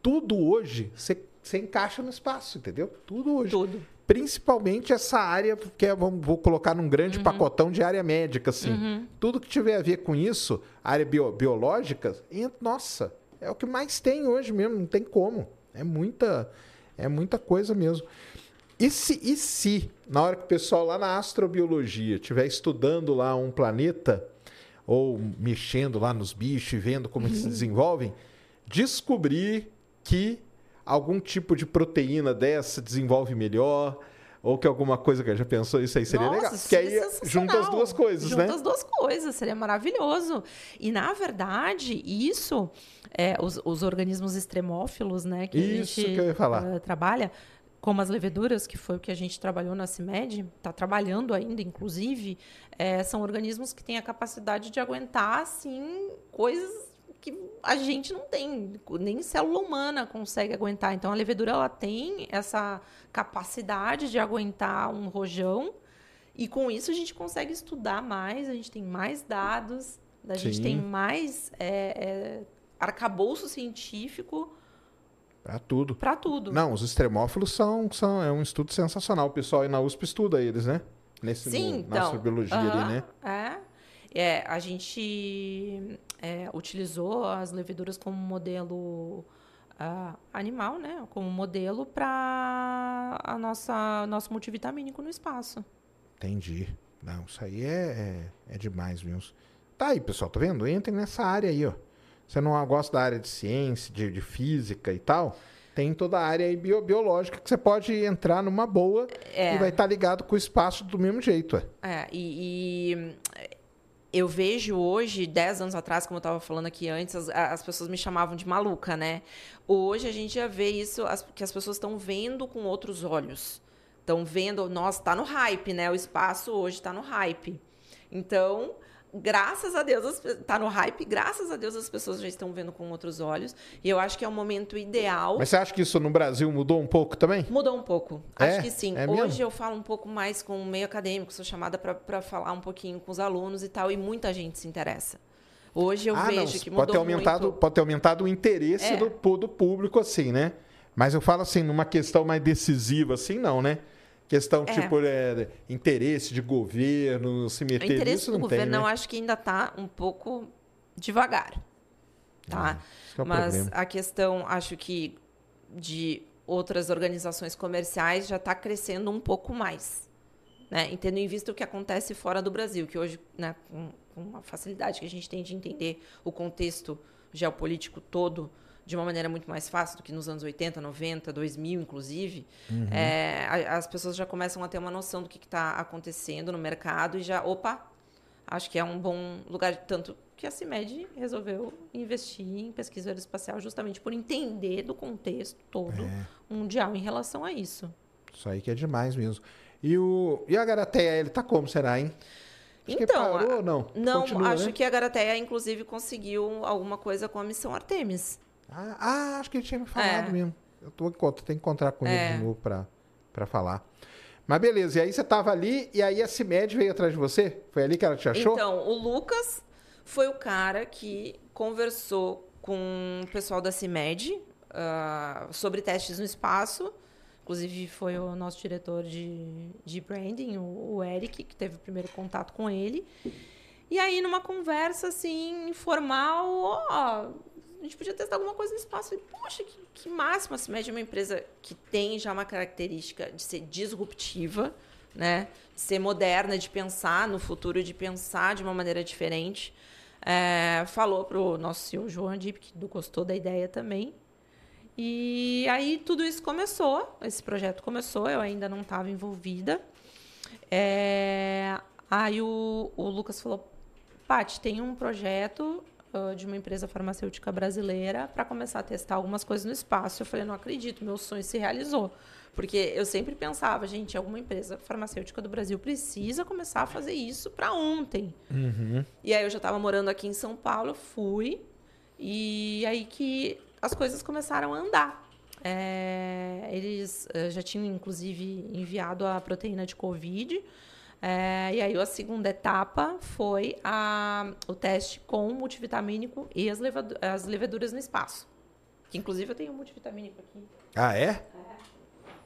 Tudo hoje você encaixa no espaço, entendeu? Tudo hoje. Tudo. Principalmente essa área, que é, vamos, vou colocar num grande pacotão de área médica, assim. Tudo que tiver a ver com isso, área bio- biológica, en- nossa, é o que mais tem hoje mesmo, não tem como. É muita, é muita coisa mesmo. E se, e se, na hora que o pessoal lá na astrobiologia estiver estudando lá um planeta, ou mexendo lá nos bichos e vendo como eles se desenvolvem, descobrir que algum tipo de proteína dessa desenvolve melhor, ou que alguma coisa que já pensou, isso aí seria Nossa, legal. Porque aí junta as duas coisas, Junta né? as duas coisas, seria maravilhoso. E, na verdade, isso, é, os, os organismos extremófilos, né, que Isso a gente que eu ia falar. eh, trabalha, como as leveduras, que foi o que a gente trabalhou na CIMED, está trabalhando ainda, inclusive, eh, são organismos que têm a capacidade de aguentar, assim, coisas que a gente não tem, nem célula humana consegue aguentar. Então, a levedura ela tem essa capacidade de aguentar um rojão e com isso a gente consegue estudar mais, a gente tem mais dados, a gente Sim. tem mais é, é, arcabouço científico Pra tudo. para tudo. Não, os extremófilos são, são é um estudo sensacional. O pessoal aí na USP estuda eles, né? Nesse, Sim, no, então. na astrobiologia ali, aham, né? É. É, a gente é, utilizou as leveduras como modelo ah, animal, né? Como modelo para a nossa nosso multivitamínico no espaço. Entendi. Não, isso aí é, é, é demais mesmo. Tá aí, pessoal, tá vendo? Entrem nessa área aí, ó. Você não gosta da área de ciência, de, de física e tal? Tem toda a área aí bio- biológica que você pode entrar numa boa É. e vai estar ligado com o espaço do mesmo jeito, é. É, e, e, eu vejo hoje, 10 anos atrás, como eu estava falando aqui antes, as, as pessoas me chamavam de maluca, né? Hoje a gente já vê isso, as- que as pessoas estão vendo com outros olhos. Estão vendo, nossa, tá no hype, né? O espaço hoje está no hype. Então, graças a Deus, tá no hype, graças a Deus as pessoas já estão vendo com outros olhos. E eu acho que é o momento ideal. Mas você acha que isso no Brasil mudou um pouco também? Mudou um pouco. É? Acho que sim. É Hoje mesmo? eu falo um pouco mais com o meio acadêmico, sou chamada para falar um pouquinho com os alunos e tal, e muita gente se interessa. Hoje eu ah, vejo não, que pode mudou ter aumentado, muito. pode ter aumentado o interesse É. do, do público assim, né? Mas eu falo assim, numa questão mais decisiva assim, não, né? Questão É. tipo é, interesse de governo, se O meter interesse nisso do não governo tem, eu né? acho que ainda está um pouco devagar. Tá? É o Mas a questão, acho que de outras organizações comerciais já está crescendo um pouco mais. Né? E tendo em vista o que acontece fora do Brasil, que hoje, né, com, com a facilidade que a gente tem de entender o contexto geopolítico todo de uma maneira muito mais fácil do que nos anos 80, 90, 2000, inclusive, Uhum. é, as pessoas já começam a ter uma noção do que está acontecendo no mercado e já, opa, acho que é um bom lugar, tanto que a CIMED resolveu investir em pesquisa aeroespacial justamente por entender do contexto todo É. mundial em relação a isso. Isso aí que é demais mesmo. E, o, e a Garateia, ele tá como, será, hein? Acho Então, parou ou não? Não, Continua, acho né? que a Garateia, inclusive, conseguiu alguma coisa com a missão Artemis. Ah, ah, acho que ele tinha me falado É. mesmo. Eu tô, tenho que encontrar com ele É. de novo pra, pra falar. Mas beleza, e aí você tava ali e aí a CIMED veio atrás de você? Foi ali que ela te achou? Então, o Lucas foi o cara que conversou com o pessoal da CIMED ah, sobre testes no espaço, Inclusive, foi o nosso diretor de, de branding, o, o Eric, que teve o primeiro contato com ele. E aí, numa conversa, assim, informal, ó, gente podia testar alguma coisa no espaço. E, Poxa, que, que máximo. A CIMED é uma empresa que tem já uma característica de ser disruptiva, né? De ser moderna, de pensar no futuro, de pensar de uma maneira diferente. É, falou para o nosso CEO João Andip, que gostou da ideia também. E aí tudo isso começou, esse projeto começou, eu ainda não estava envolvida. É, aí o, o Lucas falou, Paty, tem um projeto uh, de uma empresa farmacêutica brasileira para começar a testar algumas coisas no espaço. Eu falei, não acredito, meu sonho se realizou. Porque eu sempre pensava, gente, alguma empresa farmacêutica do Brasil precisa começar a fazer isso para ontem. Uhum. E aí eu já estava morando aqui em São Paulo, fui. E aí que as coisas começaram a andar. É, eles eh, já tinham, inclusive, enviado a proteína de Covid. É, e aí a segunda etapa foi a, o teste com o multivitamínico e as, levadu- as leveduras no espaço. Que, inclusive, eu tenho um multivitamínico aqui. Ah, é?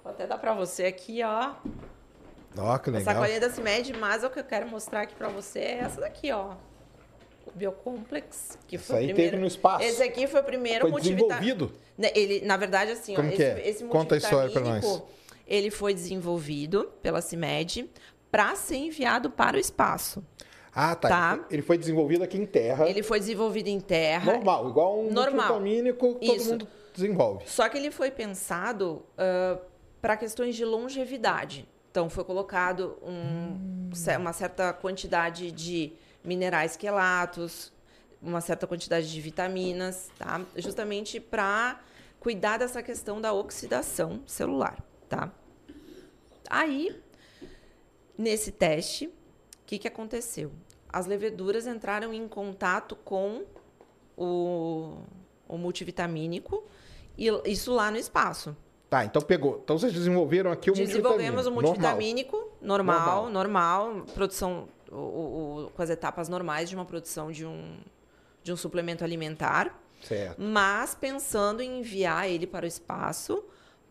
Vou até dar para você aqui, ó. Ó, que A legal. sacolinha da CIMED, mas o que eu quero mostrar aqui para você é essa daqui, ó. O Biocomplex, que Isso foi aí o primeiro. teve no espaço. Esse aqui foi o primeiro Foi multivita- desenvolvido? Né, Ele, na verdade, assim, Como ó, que esse, é? esse Conta a história pra nós. multivitamínico, ele foi desenvolvido pela CIMED para ser enviado para o espaço. Ah, tá. Tá. Ele foi- desenvolvido aqui em terra. Ele foi desenvolvido em terra. Normal, igual um Normal. todo Isso. mundo desenvolve. Só que ele foi pensado para questões de longevidade. Então, foi colocado um- ce- uma certa quantidade de minerais quelatos, uma certa quantidade de vitaminas, tá? Justamente para cuidar dessa questão da oxidação celular, tá? Aí, nesse teste, o que, que aconteceu? As leveduras entraram em contato com o, o multivitamínico, e isso lá no espaço. Tá, então pegou. Então vocês desenvolveram aqui o Desenvolvemos o multivitamínico. multivitamínico normal, Normal. normal, produção o- o- com as etapas normais de uma produção de um, de um suplemento alimentar. Certo. mas pensando em enviar ele para o espaço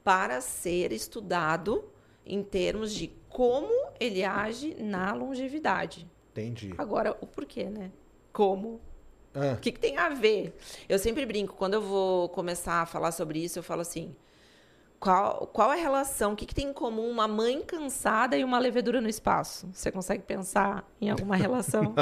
para ser estudado em termos de como ele age na longevidade. Entendi. Agora, o porquê, né? Como? Ah, O que, que tem a ver? Eu sempre brinco, quando eu vou começar a falar sobre isso, eu falo assim: qual, qual é a relação? O que, que tem em comum uma mãe cansada e uma levedura no espaço? Você consegue pensar em alguma relação?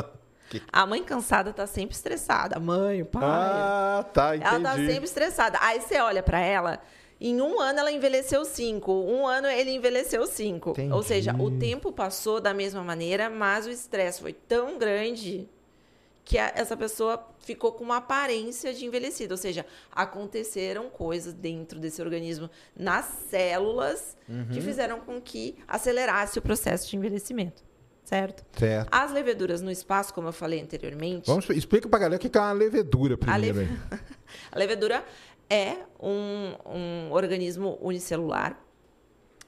Que- A mãe cansada tá sempre estressada. A mãe, o pai. Ah, tá, entendi. ela tá sempre estressada. Aí você olha para ela. Em um ano ela envelheceu cinco, um ano ele envelheceu cinco. Entendi. Ou seja, o tempo passou da mesma maneira, mas o estresse foi tão grande que a- essa pessoa ficou com uma aparência de envelhecida. Ou seja, aconteceram coisas dentro desse organismo, nas células, Uhum. que fizeram com que acelerasse o processo de envelhecimento. Certo? Certo. As leveduras no espaço, como eu falei anteriormente, Vamos, explica pra galera o que é uma levedura primeiro. aí. a levedura é um, um organismo unicelular,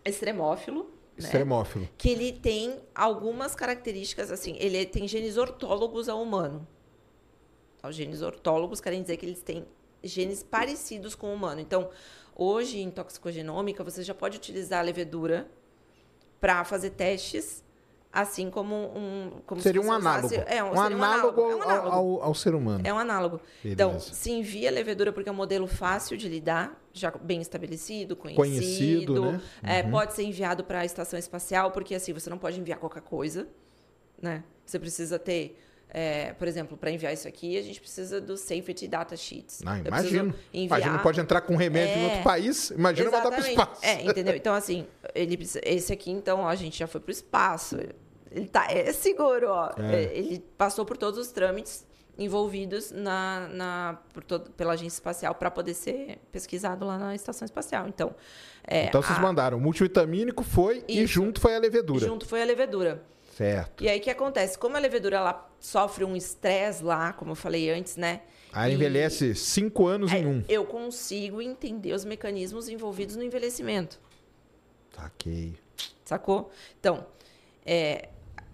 extremófilo, né? Extremófilo. que ele tem algumas características, assim, ele tem genes ortólogos ao humano. Os genes ortólogos querem dizer que eles têm genes parecidos com o humano. Então, hoje, em toxicogenômica, você já pode utilizar a levedura para fazer testes, assim como um... Como se Seria um você usasse- análogo. É, um, um seria um análogo, análogo. É um ao- análogo. Ao, ao ser humano. É um análogo. Beleza. Então, se envia levedura porque é um modelo fácil de lidar, já bem estabelecido, conhecido. Conhecido, né? É, Pode ser enviado para a estação espacial, porque assim, você não pode enviar qualquer coisa. Né? Você precisa ter, é, por exemplo, para enviar isso aqui, a gente precisa do Safety Data Sheets. Ah, imagino. enviar... Imagina, pode entrar com remédio em É. outro país. Imagina mandar pro Exatamente. espaço. É, entendeu? Então, assim, ele, esse aqui, então, ó, a gente já foi pro espaço. Ele tá, é seguro, ó. É. É, Ele passou por todos os trâmites envolvidos na, na, por todo- pela agência espacial para poder ser pesquisado lá na estação espacial. Então, é, Então vocês a- mandaram. O multivitamínico foi e Isso. junto foi a levedura. junto foi a levedura. Certo. E aí, o que acontece? Como a levedura ela sofre um estresse lá, como eu falei antes, né? E- envelhece cinco anos É, em um. Eu consigo entender os mecanismos envolvidos no envelhecimento. Saquei. Sacou? Então, é,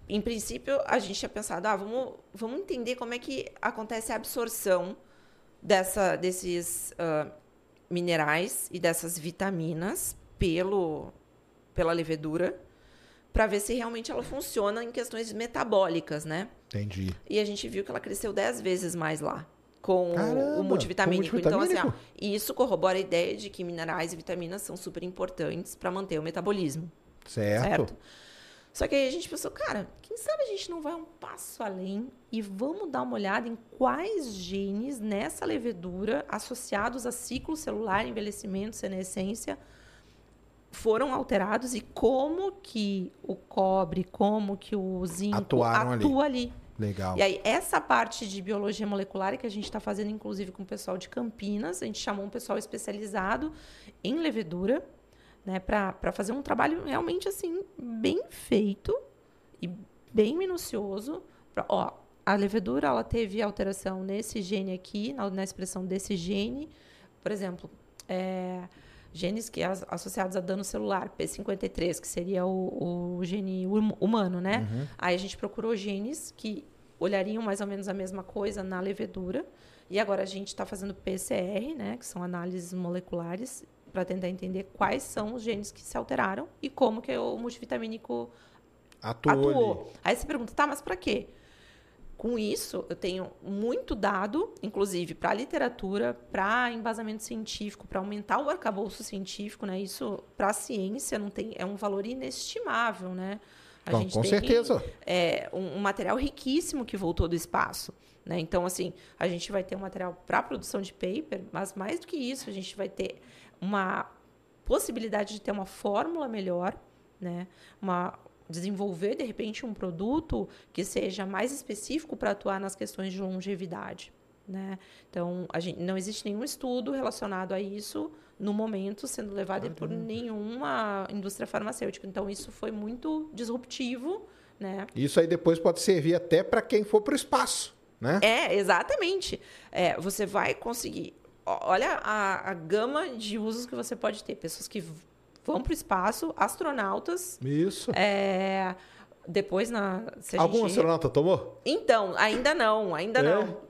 em princípio, a gente tinha pensado, ah, vamos, vamos entender como é que acontece a absorção dessa, desses ah, minerais e dessas vitaminas pelo, pela levedura para ver se realmente ela funciona em questões metabólicas, né? Entendi. E a gente viu que ela cresceu 10 vezes mais lá com Caramba, o multivitamínico. com o Então, assim, multivitamínico? ó, isso corrobora a ideia de que minerais e vitaminas são super importantes para manter o metabolismo, Certo. certo? Só que aí a gente pensou, cara, quem sabe a gente não vai um passo além e vamos dar uma olhada em quais genes nessa levedura associados a ciclo celular, envelhecimento, senescência, foram alterados e como que o cobre, como que o zinco Atuaram ali. atua ali. Legal. E aí, essa parte de biologia molecular que a gente está fazendo, inclusive, com o pessoal de Campinas. A gente chamou um pessoal especializado em levedura, né, para fazer um trabalho realmente assim, bem feito e bem minucioso. Pra, ó, a levedura ela teve alteração nesse gene aqui, na, na expressão desse gene. Por exemplo, é, genes que as- associados a dano celular, P53, que seria o, o gene hum- humano, né? Aí a gente procurou genes que olhariam mais ou menos a mesma coisa na levedura. E agora a gente está fazendo PCR, né? Que são análises moleculares, para tentar entender quais são os genes que se alteraram e como que o multivitamínico Atuou, atuou. Aí você pergunta, tá, mas para quê? Com isso, eu tenho muito dado, inclusive para literatura, para embasamento científico, para aumentar o arcabouço científico, né? Isso para a ciência não tem é um valor inestimável, né? A gente com tem certeza. é, um, um material riquíssimo que voltou do espaço. Né? Então, assim, a gente vai ter um material para produção de paper, mas mais do que isso, a gente vai ter uma possibilidade de ter uma fórmula melhor, né? uma, desenvolver, de repente, um produto que seja mais específico para atuar nas questões de longevidade. Né? Então, a gente, não existe nenhum estudo relacionado a isso no momento sendo levado por nenhuma indústria farmacêutica. Então, isso foi muito disruptivo, né? Isso aí depois pode servir até para quem for para o espaço, né? É, exatamente. É, você vai conseguir. Olha a, a gama de usos que você pode ter. Pessoas que vão para o espaço, astronautas. Isso. é, depois na. Algum gente- astronauta tomou? Então, ainda não, ainda É? não.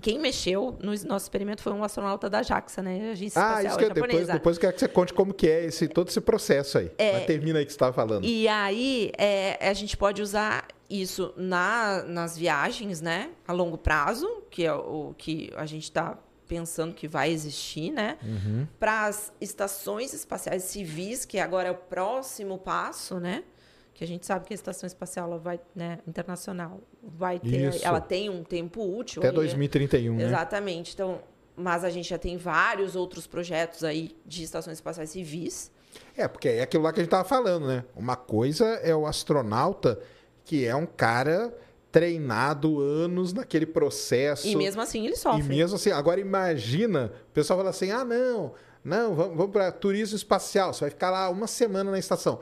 Quem mexeu no nosso experimento foi um astronauta da JAXA, né? Agência Ah, Espacial isso que eu, depois, Japonesa. depois eu quero que você conte como que é esse, todo esse processo aí. Mas termina aí que você estava falando. E aí, é, a gente pode usar isso na, nas viagens, né? A longo prazo, que é o que a gente está pensando que vai existir, né? Uhum. Para as estações espaciais civis, que agora é o próximo passo, né? Que a gente sabe que a estação espacial ela vai, né, internacional vai ter, Isso. ela tem um tempo útil. Até aí, 2031, né? Exatamente. Então, mas a gente já tem vários outros projetos aí de estações espaciais civis. É, porque é aquilo lá que a gente estava falando, né? Uma coisa é o astronauta, que é um cara treinado anos naquele processo. E mesmo assim ele sofre. E mesmo assim, agora imagina, o pessoal fala assim: ah, não, não, vamos, vamos para turismo espacial, você vai ficar lá uma semana na estação.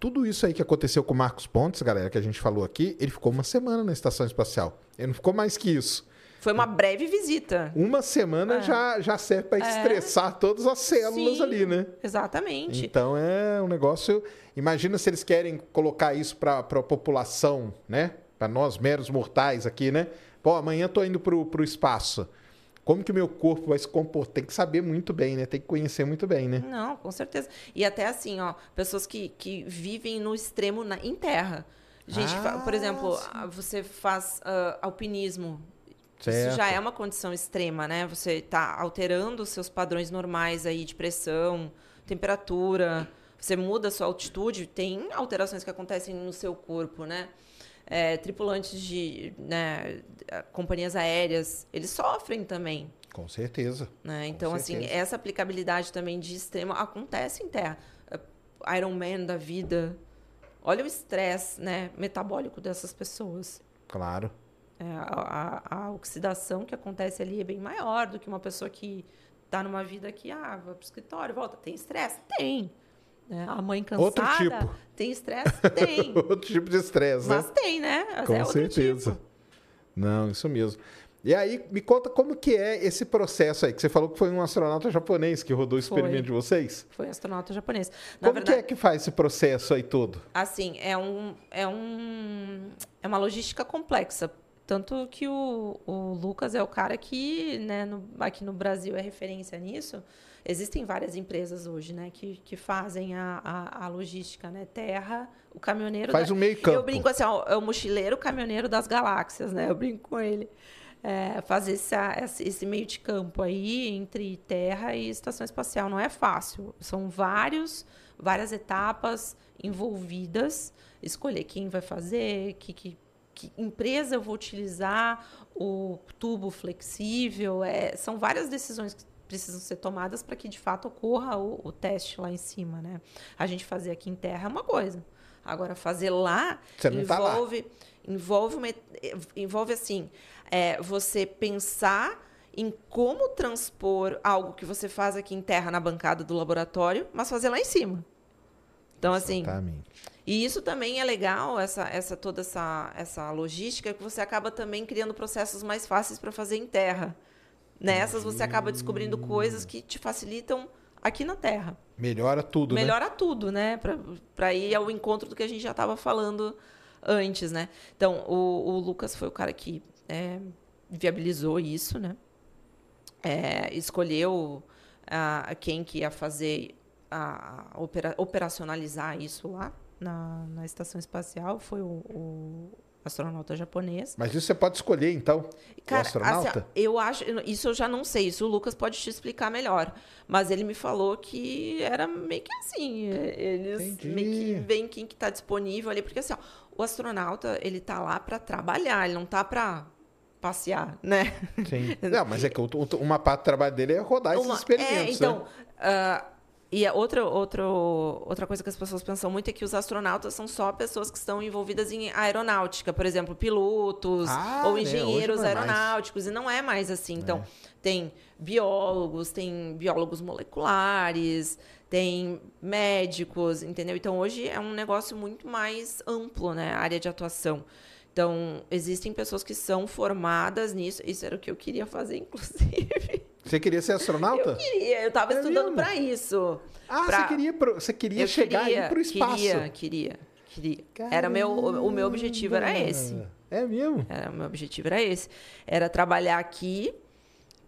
Tudo isso aí que aconteceu com o Marcos Pontes, galera, que a gente falou aqui, ele ficou uma semana na estação espacial. Ele não ficou mais que isso. Foi uma breve visita. Uma semana É. já, já serve para estressar todas as células Sim, ali, né? Exatamente. Então é um negócio. Imagina se eles querem colocar isso para a população, né? Para nós meros mortais aqui, né? Pô, amanhã eu tô indo pro, pro espaço. Como que o meu corpo vai se comportar? Tem que saber muito bem, né? Tem que conhecer muito bem, né? Não, com certeza. E até assim, ó, pessoas que, que vivem no extremo na, em terra. Gente, Ah, por exemplo, sim. ah, você faz ah, alpinismo. Isso Certo. já é uma condição extrema, né? Você está alterando os seus padrões normais aí de pressão, temperatura. Você muda a sua altitude, tem alterações que acontecem no seu corpo, né? É, tripulantes de né, companhias aéreas, eles sofrem também. Com certeza. né? Então, assim, certeza. essa aplicabilidade também de extremo acontece em terra. Uh, Iron Man da vida. Olha o estresse né, metabólico dessas pessoas. Claro. É, a, a- a oxidação que acontece ali é bem maior do que uma pessoa que está numa vida que, ah, vai pro escritório, volta. Tem estresse? Tem. Né? A mãe cansada. Outro tipo. Tem estresse? Tem. Outro tipo de estresse, né? Mas tem, né? Mas Com é certeza. tipo. Não, isso mesmo. E aí, me conta como que é esse processo aí, que você falou que foi um astronauta japonês que rodou o Foi. experimento de vocês. Foi astronauta japonês. Na Como verdade, que é que faz esse processo aí todo? assim, é um é um é uma logística complexa. Tanto que o, o Lucas é o cara que, né, no, aqui no Brasil é referência nisso. Existem várias empresas hoje, né, que, que fazem a, a, a logística, né? Terra, o caminhoneiro. Faz o meio campo. Eu brinco assim, ó, é o mochileiro caminhoneiro das galáxias, né? Eu brinco com ele. É, fazer esse, esse meio de campo aí entre terra e estação espacial não é fácil. São vários, várias etapas envolvidas. Escolher quem vai fazer, que, que, que empresa eu vou utilizar, o tubo flexível. É, são várias decisões que precisam ser tomadas para que de fato ocorra o, o, teste lá em cima, né? A gente fazer aqui em terra é uma coisa. Agora fazer lá envolve tá lá. envolve uma, envolve assim é, você pensar em como transpor algo que você faz aqui em terra na bancada do laboratório, mas fazer lá em cima. Então assim. Exatamente. E isso também é legal, essa, essa toda essa, essa logística, que você acaba também criando processos mais fáceis para fazer em terra. Nessas você acaba descobrindo coisas que te facilitam aqui na Terra. Melhora tudo, Melhora né? tudo, né? Para ir ao encontro do que a gente já estava falando antes, né? Então, o, o, Lucas foi o cara que é, viabilizou isso, né? É, escolheu a, quem que ia fazer a, opera, operacionalizar isso lá na, na estação espacial, foi o, o astronauta japonês. Mas isso você pode escolher, então, Cara, o astronauta? Assim, eu acho, isso eu já não sei, isso o Lucas pode te explicar melhor. Mas ele me falou que era meio que assim, eles Entendi. meio que veem quem que está disponível ali, porque assim, ó, o astronauta, ele tá lá para trabalhar, ele não tá para passear, né? Sim. Não, mas é que uma parte do trabalho dele é rodar uma, esses experimentos, é, então, né? uh, e a outra, outra, outra coisa que as pessoas pensam muito é que os astronautas são só pessoas que estão envolvidas em aeronáutica, por exemplo, pilotos Ah, ou né? engenheiros é mais. aeronáuticos, e não é mais assim. Então, tem biólogos, tem biólogos moleculares, tem médicos, entendeu? Então, hoje é um negócio muito mais amplo, né, a área de atuação. Então, existem pessoas que são formadas nisso. Isso era o que eu queria fazer, inclusive. Você queria ser astronauta? Eu queria, eu estava É estudando para isso. Ah, pra- você queria, você queria Eu chegar queria, aí pro espaço. Queria, queria, queria. Era meu, o, o meu objetivo era Caramba. esse. É mesmo? Era, o meu objetivo era esse. Era trabalhar aqui,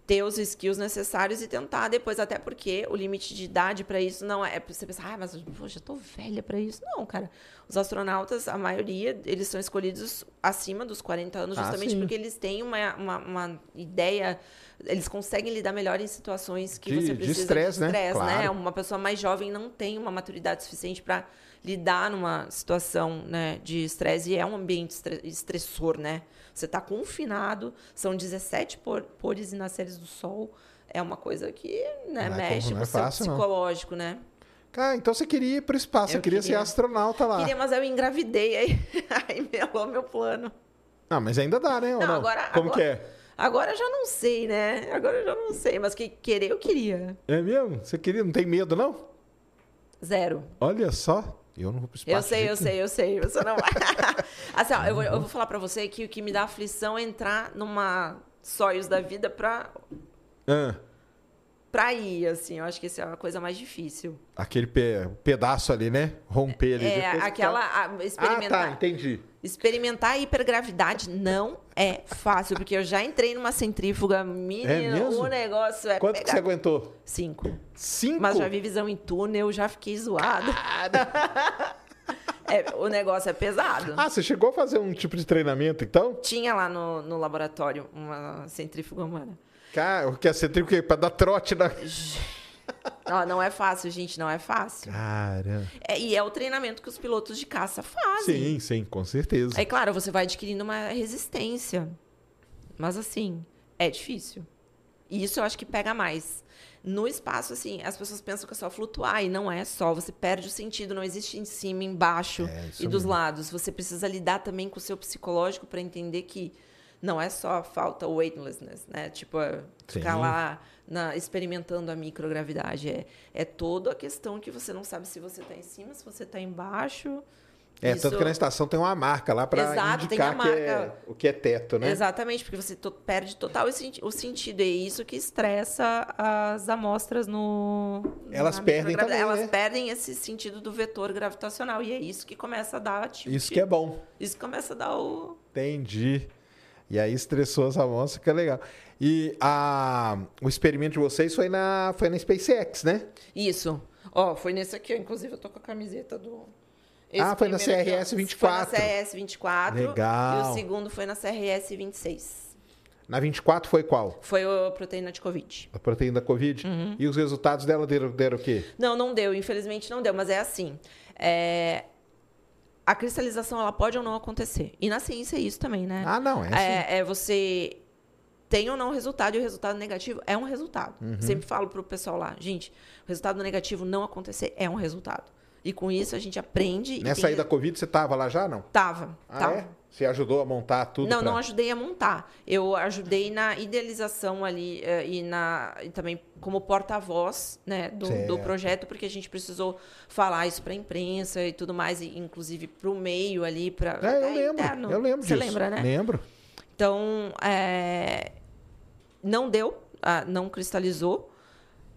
ter os skills necessários e tentar depois, até porque o limite de idade para isso não é. Você pensa, ah, mas poxa, eu tô velha para isso. Não, cara. Os astronautas, a maioria, eles são escolhidos acima dos 40 anos, Ah, justamente sim. porque eles têm uma, uma, uma ideia. Eles conseguem lidar melhor em situações que De- você de precisa estresse, né? estresse, Claro. Uma pessoa mais jovem não tem uma maturidade suficiente para lidar numa situação né, de estresse e é um ambiente estre- estressor, né? Você está confinado, são 17 por, pores e nasceres do sol. É uma coisa que né, Não é mexe não com é o seu fácil, não. psicológico, né? Cara, então você queria ir pro espaço, você Eu queria, ser queria. astronauta lá. Queria, mas eu engravidei, aí, aí melou meu plano. Ah, mas ainda dá, né? ou Não, não? agora- Como agora- que é? Agora eu já não sei, né? Agora eu já não sei, mas que querer eu queria. É mesmo? Você queria? Não tem medo, não? Zero. Olha só. Eu não vou pro espaço. Eu sei, eu sei, eu sei. Você não vai. assim, ó, eu vou, eu vou falar pra você que o que me dá aflição é entrar numa Soyuz da vida pra. Ah, pra ir, assim. Eu acho que essa é a coisa mais difícil. aquele pe- pedaço ali, né? Romper ali. É, aquela. ficar- a- Ah, experimentar, tá, entendi. experimentar a hipergravidade não é fácil, porque eu já entrei numa centrífuga, menino, É mesmo? o negócio é Quanto que pegar... você aguentou? Cinco. Cinco? Mas já vi visão em túnel, já fiquei zoado. É, o negócio é pesado. Ah, você chegou a fazer um tipo de treinamento, então? Tinha lá no, no laboratório uma centrífuga humana. Cara, o que é centrífuga pra dar trote na... Não, não é fácil, gente, não é fácil. Cara... É, e é o treinamento que os pilotos de caça fazem. Sim, sim, com certeza. É claro, você vai adquirindo uma resistência. Mas assim, é difícil. E isso eu acho que pega mais. No espaço, assim, as pessoas pensam que é só flutuar, e não é só. Você perde o sentido, não existe em cima, embaixo É, e dos mesmo. lados. Você precisa lidar também com o seu psicológico para entender que não é só falta weightlessness, né? Tipo, é ficar Sim. lá na- experimentando a microgravidade. É, é toda a questão que você não sabe se você está em cima, se você está embaixo. É, Isso- tanto que na estação tem uma marca lá tem indicar a que é, marca. o que é teto, né? Exatamente, porque você to- perde total o, senti- o sentido. E é isso que estressa as amostras no. Elas perdem também, Elas né? perdem esse sentido do vetor gravitacional. E é isso que começa a dar. tilt. Isso que é bom. Isso começa a dar o. Entendi. E aí estressou as amostras, que é legal. E a, o experimento de vocês foi na, foi na SpaceX, né? Isso. Ó, foi nesse aqui. Inclusive, eu tô com a camiseta do. Esse Ah, foi na CRS 24. Foi na CRS 24. Legal. E o segundo foi na CRS 26. Na 24 foi qual? Foi a proteína de Covid. A proteína da Covid? Uhum. E os resultados dela deram, deram o quê? Não, não deu. Infelizmente não deu. Mas é assim. é, A cristalização, ela pode ou não acontecer. E na ciência é isso também, né? Ah, não, é assim. É, é você tem ou não resultado e o resultado negativo é um resultado. Uhum. Sempre falo pro pessoal lá, gente, o resultado negativo não acontecer é um resultado. E com isso a gente aprende. Nessa tem- aí da Covid você tava lá já, não? Tava, Ah, tava. é? Você ajudou a montar tudo? Não, pra- não ajudei a montar. Eu ajudei na idealização ali eh, e, na, e também como porta-voz né, do, do projeto, porque a gente precisou falar isso para a imprensa e tudo mais, e inclusive para o meio ali. Pra, É, eu lembro. interno. Eu lembro Você disso. lembra, né? Lembro. Então, é, não deu, ah, não cristalizou.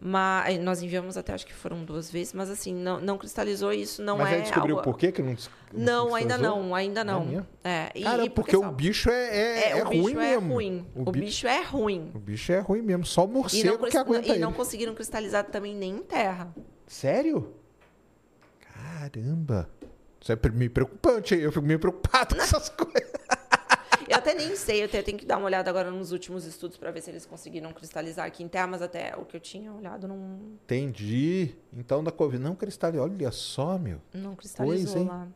Mas nós enviamos até, acho que foram duas vezes, mas assim, não, não cristalizou isso não Mas é. aí descobriu algo- por que que não des- Não, ainda não, ainda não. mesmo? É, e- Cara, e porque o sabe? bicho é, é, É, é o bicho ruim é mesmo. ruim. O, O, bi- bicho é ruim. o bicho é ruim mesmo. Só o morcego não, que aguenta e ele. não conseguiram cristalizar também nem em terra. Sério? Caramba. Isso é meio preocupante. Eu fico meio preocupado com essas coisas. Eu até nem sei, eu tenho que dar uma olhada agora nos últimos estudos para ver se eles conseguiram cristalizar aqui em terra, mas até o que eu tinha olhado não, Entendi. Então da Covid. Não cristalizou. Olha só, meu. não cristalizou hein? lá.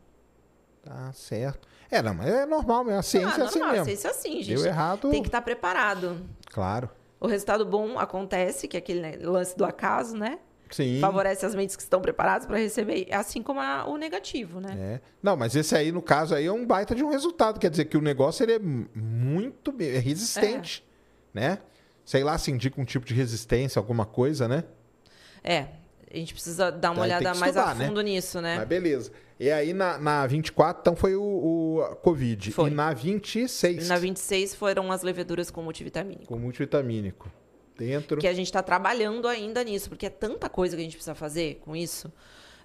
Tá certo. É, não, mas é normal mesmo. A ciência ah, é assim normal, mesmo. ciência é assim, gente. Deu errado. Tem que estar preparado. Claro. O resultado bom acontece, que é aquele né, lance do acaso, né? Sim. Favorece as mentes que estão preparadas para receber, assim como a- o negativo, né? É. Não, mas esse aí, no caso aí, é um baita de um resultado. Quer dizer que o negócio ele é muito é resistente, né? Sei lá, se indica um tipo de resistência, alguma coisa, né? É. A gente precisa dar uma tem olhada mais a né? fundo nisso, né? Mas beleza. E aí na, na 24, então foi o, o Covid. Foi. E na 26, Na 26 foram as leveduras com multivitamínico. com multivitamínico. Dentro. Que a gente está trabalhando ainda nisso, porque é tanta coisa que a gente precisa fazer com isso.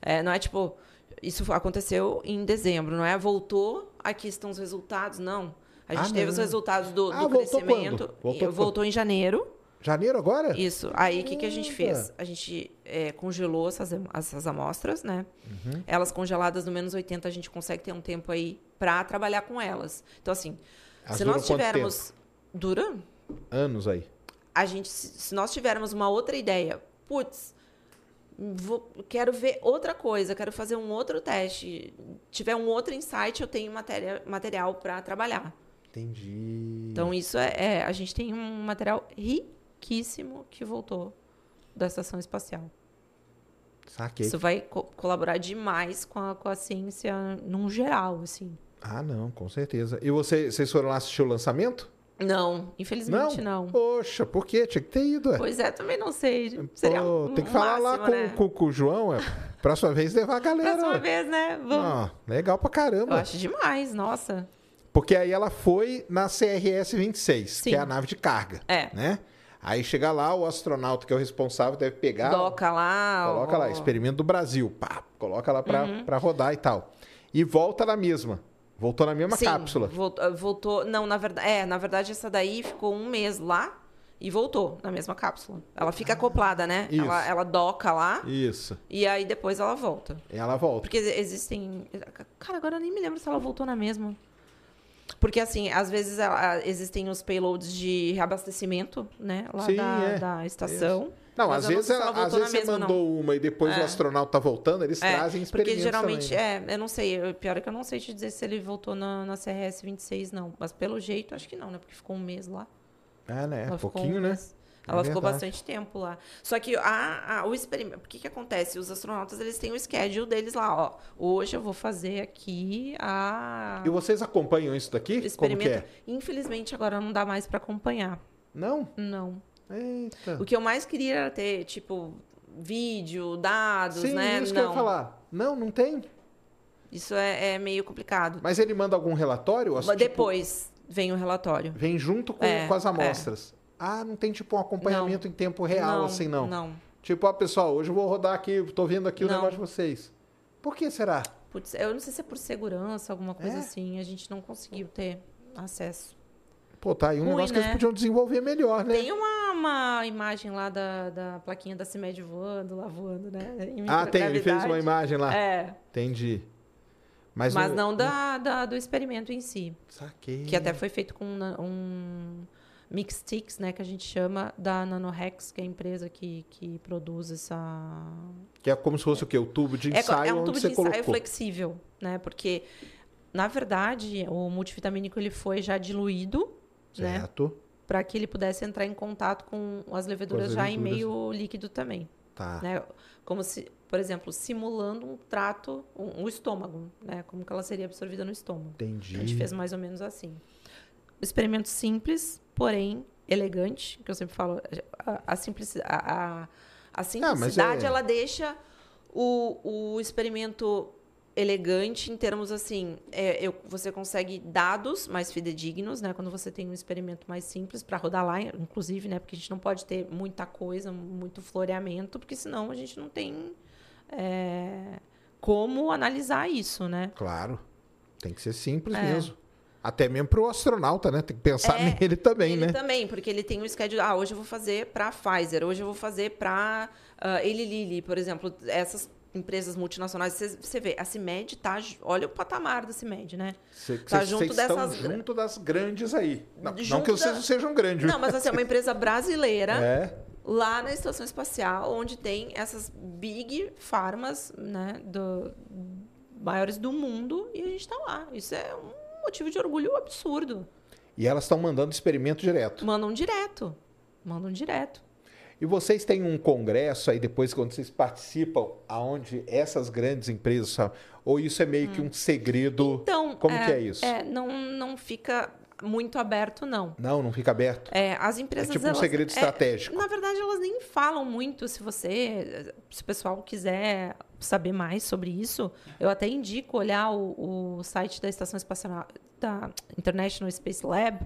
É, não é tipo, isso aconteceu em dezembro, não é? Voltou, aqui estão os resultados, não. A gente Ah, teve não. os resultados do, Ah, do voltou crescimento. quando? Voltou voltou em janeiro. Janeiro agora? Isso. Aí o que, que a gente fez? A gente é, congelou essas, essas amostras, né? Uhum. Elas congeladas no menos 80, a gente consegue ter um tempo aí para trabalhar com elas. Então, assim, Elas se duram nós tivermos. Dura? Anos aí. A gente, se nós tivermos uma outra ideia, putz, vou- quero ver outra coisa, quero fazer um outro teste, tiver um outro insight, eu tenho matéria, material para trabalhar. Entendi. Então isso é, é, a gente tem um material riquíssimo que voltou da estação espacial. Saquei. Isso vai co- colaborar demais com a, com a ciência num geral, assim. Ah, não, com certeza. E você, vocês foram lá assistir o lançamento? Não, infelizmente não. Poxa, por quê? Tinha que ter ido. é. Pois é, também não sei. Seria Pô, um tem que falar lá máximo, com, né? com, com o João. É. Próxima vez levar a galera. Próxima ué. vez, né? Vamos. Ah, legal pra Eu caramba. acho demais, nossa. Porque aí ela foi na CRS-26, Sim. que é a nave de carga. É. Né? Aí chega lá, o astronauta que é o responsável deve pegar. Doca lá. Coloca ó. lá, experimento do Brasil. Pá, coloca lá pra, Uhum. pra rodar e tal. E volta na mesma. Voltou na mesma Sim, cápsula. Voltou, voltou. Não, na verdade. É, na verdade, essa daí ficou um mês lá e voltou na mesma cápsula. Ela fica acoplada, né? Ah, isso. Ela, ela doca lá Isso. e aí depois ela volta. Ela volta. Porque existem. Cara, agora eu nem me lembro se ela voltou na mesma. Porque, assim, às vezes ela- existem os payloads de reabastecimento, né? Lá Sim, da, é. da estação. Não, Mas às vezes, ela- às vezes você mesma, mandou uma e depois o É. astronauta tá voltando, eles É, trazem porque experimentos geralmente, também, né? é, eu não sei, o pior é que eu não sei te dizer se ele voltou na, na CRS 26, não. Mas pelo jeito, acho que não, né? Porque ficou um mês lá. É, né? Ela ficou pouquinho, um né? mês. É Ela ficou verdade. bastante tempo lá. Só que a, a- o experimento. O que, que acontece? Os astronautas eles têm o schedule deles lá, ó. Hoje eu vou fazer aqui a. E vocês acompanham isso daqui? Como que experimento. é? Infelizmente, agora não dá mais para acompanhar. Não? Não. Eita. O que eu mais queria era ter, tipo, vídeo, dados, Sim, né? isso que eu não. ia falar. Não, não tem. Isso é, é meio complicado. Mas ele manda algum relatório? Mas Tipo, depois vem o relatório. Vem junto com, É, com as é. amostras. Ah, não tem tipo um acompanhamento em tempo real, não, assim, não. Não. Tipo, ó, pessoal, hoje eu vou rodar aqui, tô vendo aqui o Não. negócio de vocês. Por que será? Putz, eu não sei se é por segurança, alguma coisa É? assim. A gente não conseguiu ter acesso. Pô, tá aí um Ruim, negócio que eles né? podiam desenvolver melhor, né? Tem uma, uma imagem lá da, da plaquinha da CIMED voando, lá voando, né? Ah, tem, ele fez uma imagem lá. É, Entendi. Mas, mas o- não da, da- do experimento em si. Saquei. Que até foi feito com na- um mix sticks, né? Que a gente chama da Nanorex, que é a empresa que, que produz essa... Que é como se fosse o quê? O tubo de É, ensaio é um onde tubo de ensaio colocou. flexível, né? Porque, na verdade, o multivitamínico ele foi já diluído, né? Para que ele pudesse entrar em contato com as leveduras, já em meio líquido também. Tá. né? Como se, por exemplo, simulando um trato, um, um estômago, né? Como que ela seria absorvida no estômago. Entendi. A gente fez mais ou menos assim. Experimento simples, porém elegante, que eu sempre falo, a, a, simplici- a- a- a simplicidade é- ela deixa o, o experimento elegante em termos assim, é, eu, você consegue dados mais fidedignos, né? Quando você tem um experimento mais simples para rodar lá, inclusive, né? Porque a gente não pode ter muita coisa, muito floreamento, porque senão a gente não tem é, como analisar isso, né? Claro. Tem que ser simples É. mesmo. Até mesmo pro astronauta, né? Tem que pensar É, nele também, ele né? também, porque ele tem um schedule. Ah, hoje eu vou fazer para Pfizer, hoje eu vou fazer para uh, Eli Lilly, por exemplo. Essas empresas multinacionais, você- vê, a CIMED tá. Olha o patamar da CIMED, né? Cê- Tá cês- junto dessas- junto das grandes aí. Não, não que vocês da- sejam grandes. Não, mas assim, é uma empresa brasileira. É. lá na estação espacial, onde tem essas big farmas, né, do, maiores do mundo, e a gente está lá. Isso é um motivo de orgulho absurdo. E elas estão mandando experimento direto. Mandam direto. Mandam direto. E vocês têm um congresso aí depois quando vocês participam, aonde essas grandes empresas ou isso é meio que um segredo? Então, Como que é isso? É, não, não fica muito aberto, não. Não, não fica aberto. É, as empresas. É tipo um elas- segredo é, estratégico. na verdade, elas nem falam muito. Se você, se o pessoal quiser saber mais sobre isso, eu até indico olhar o, o site da Estação Espacial da International Space Lab.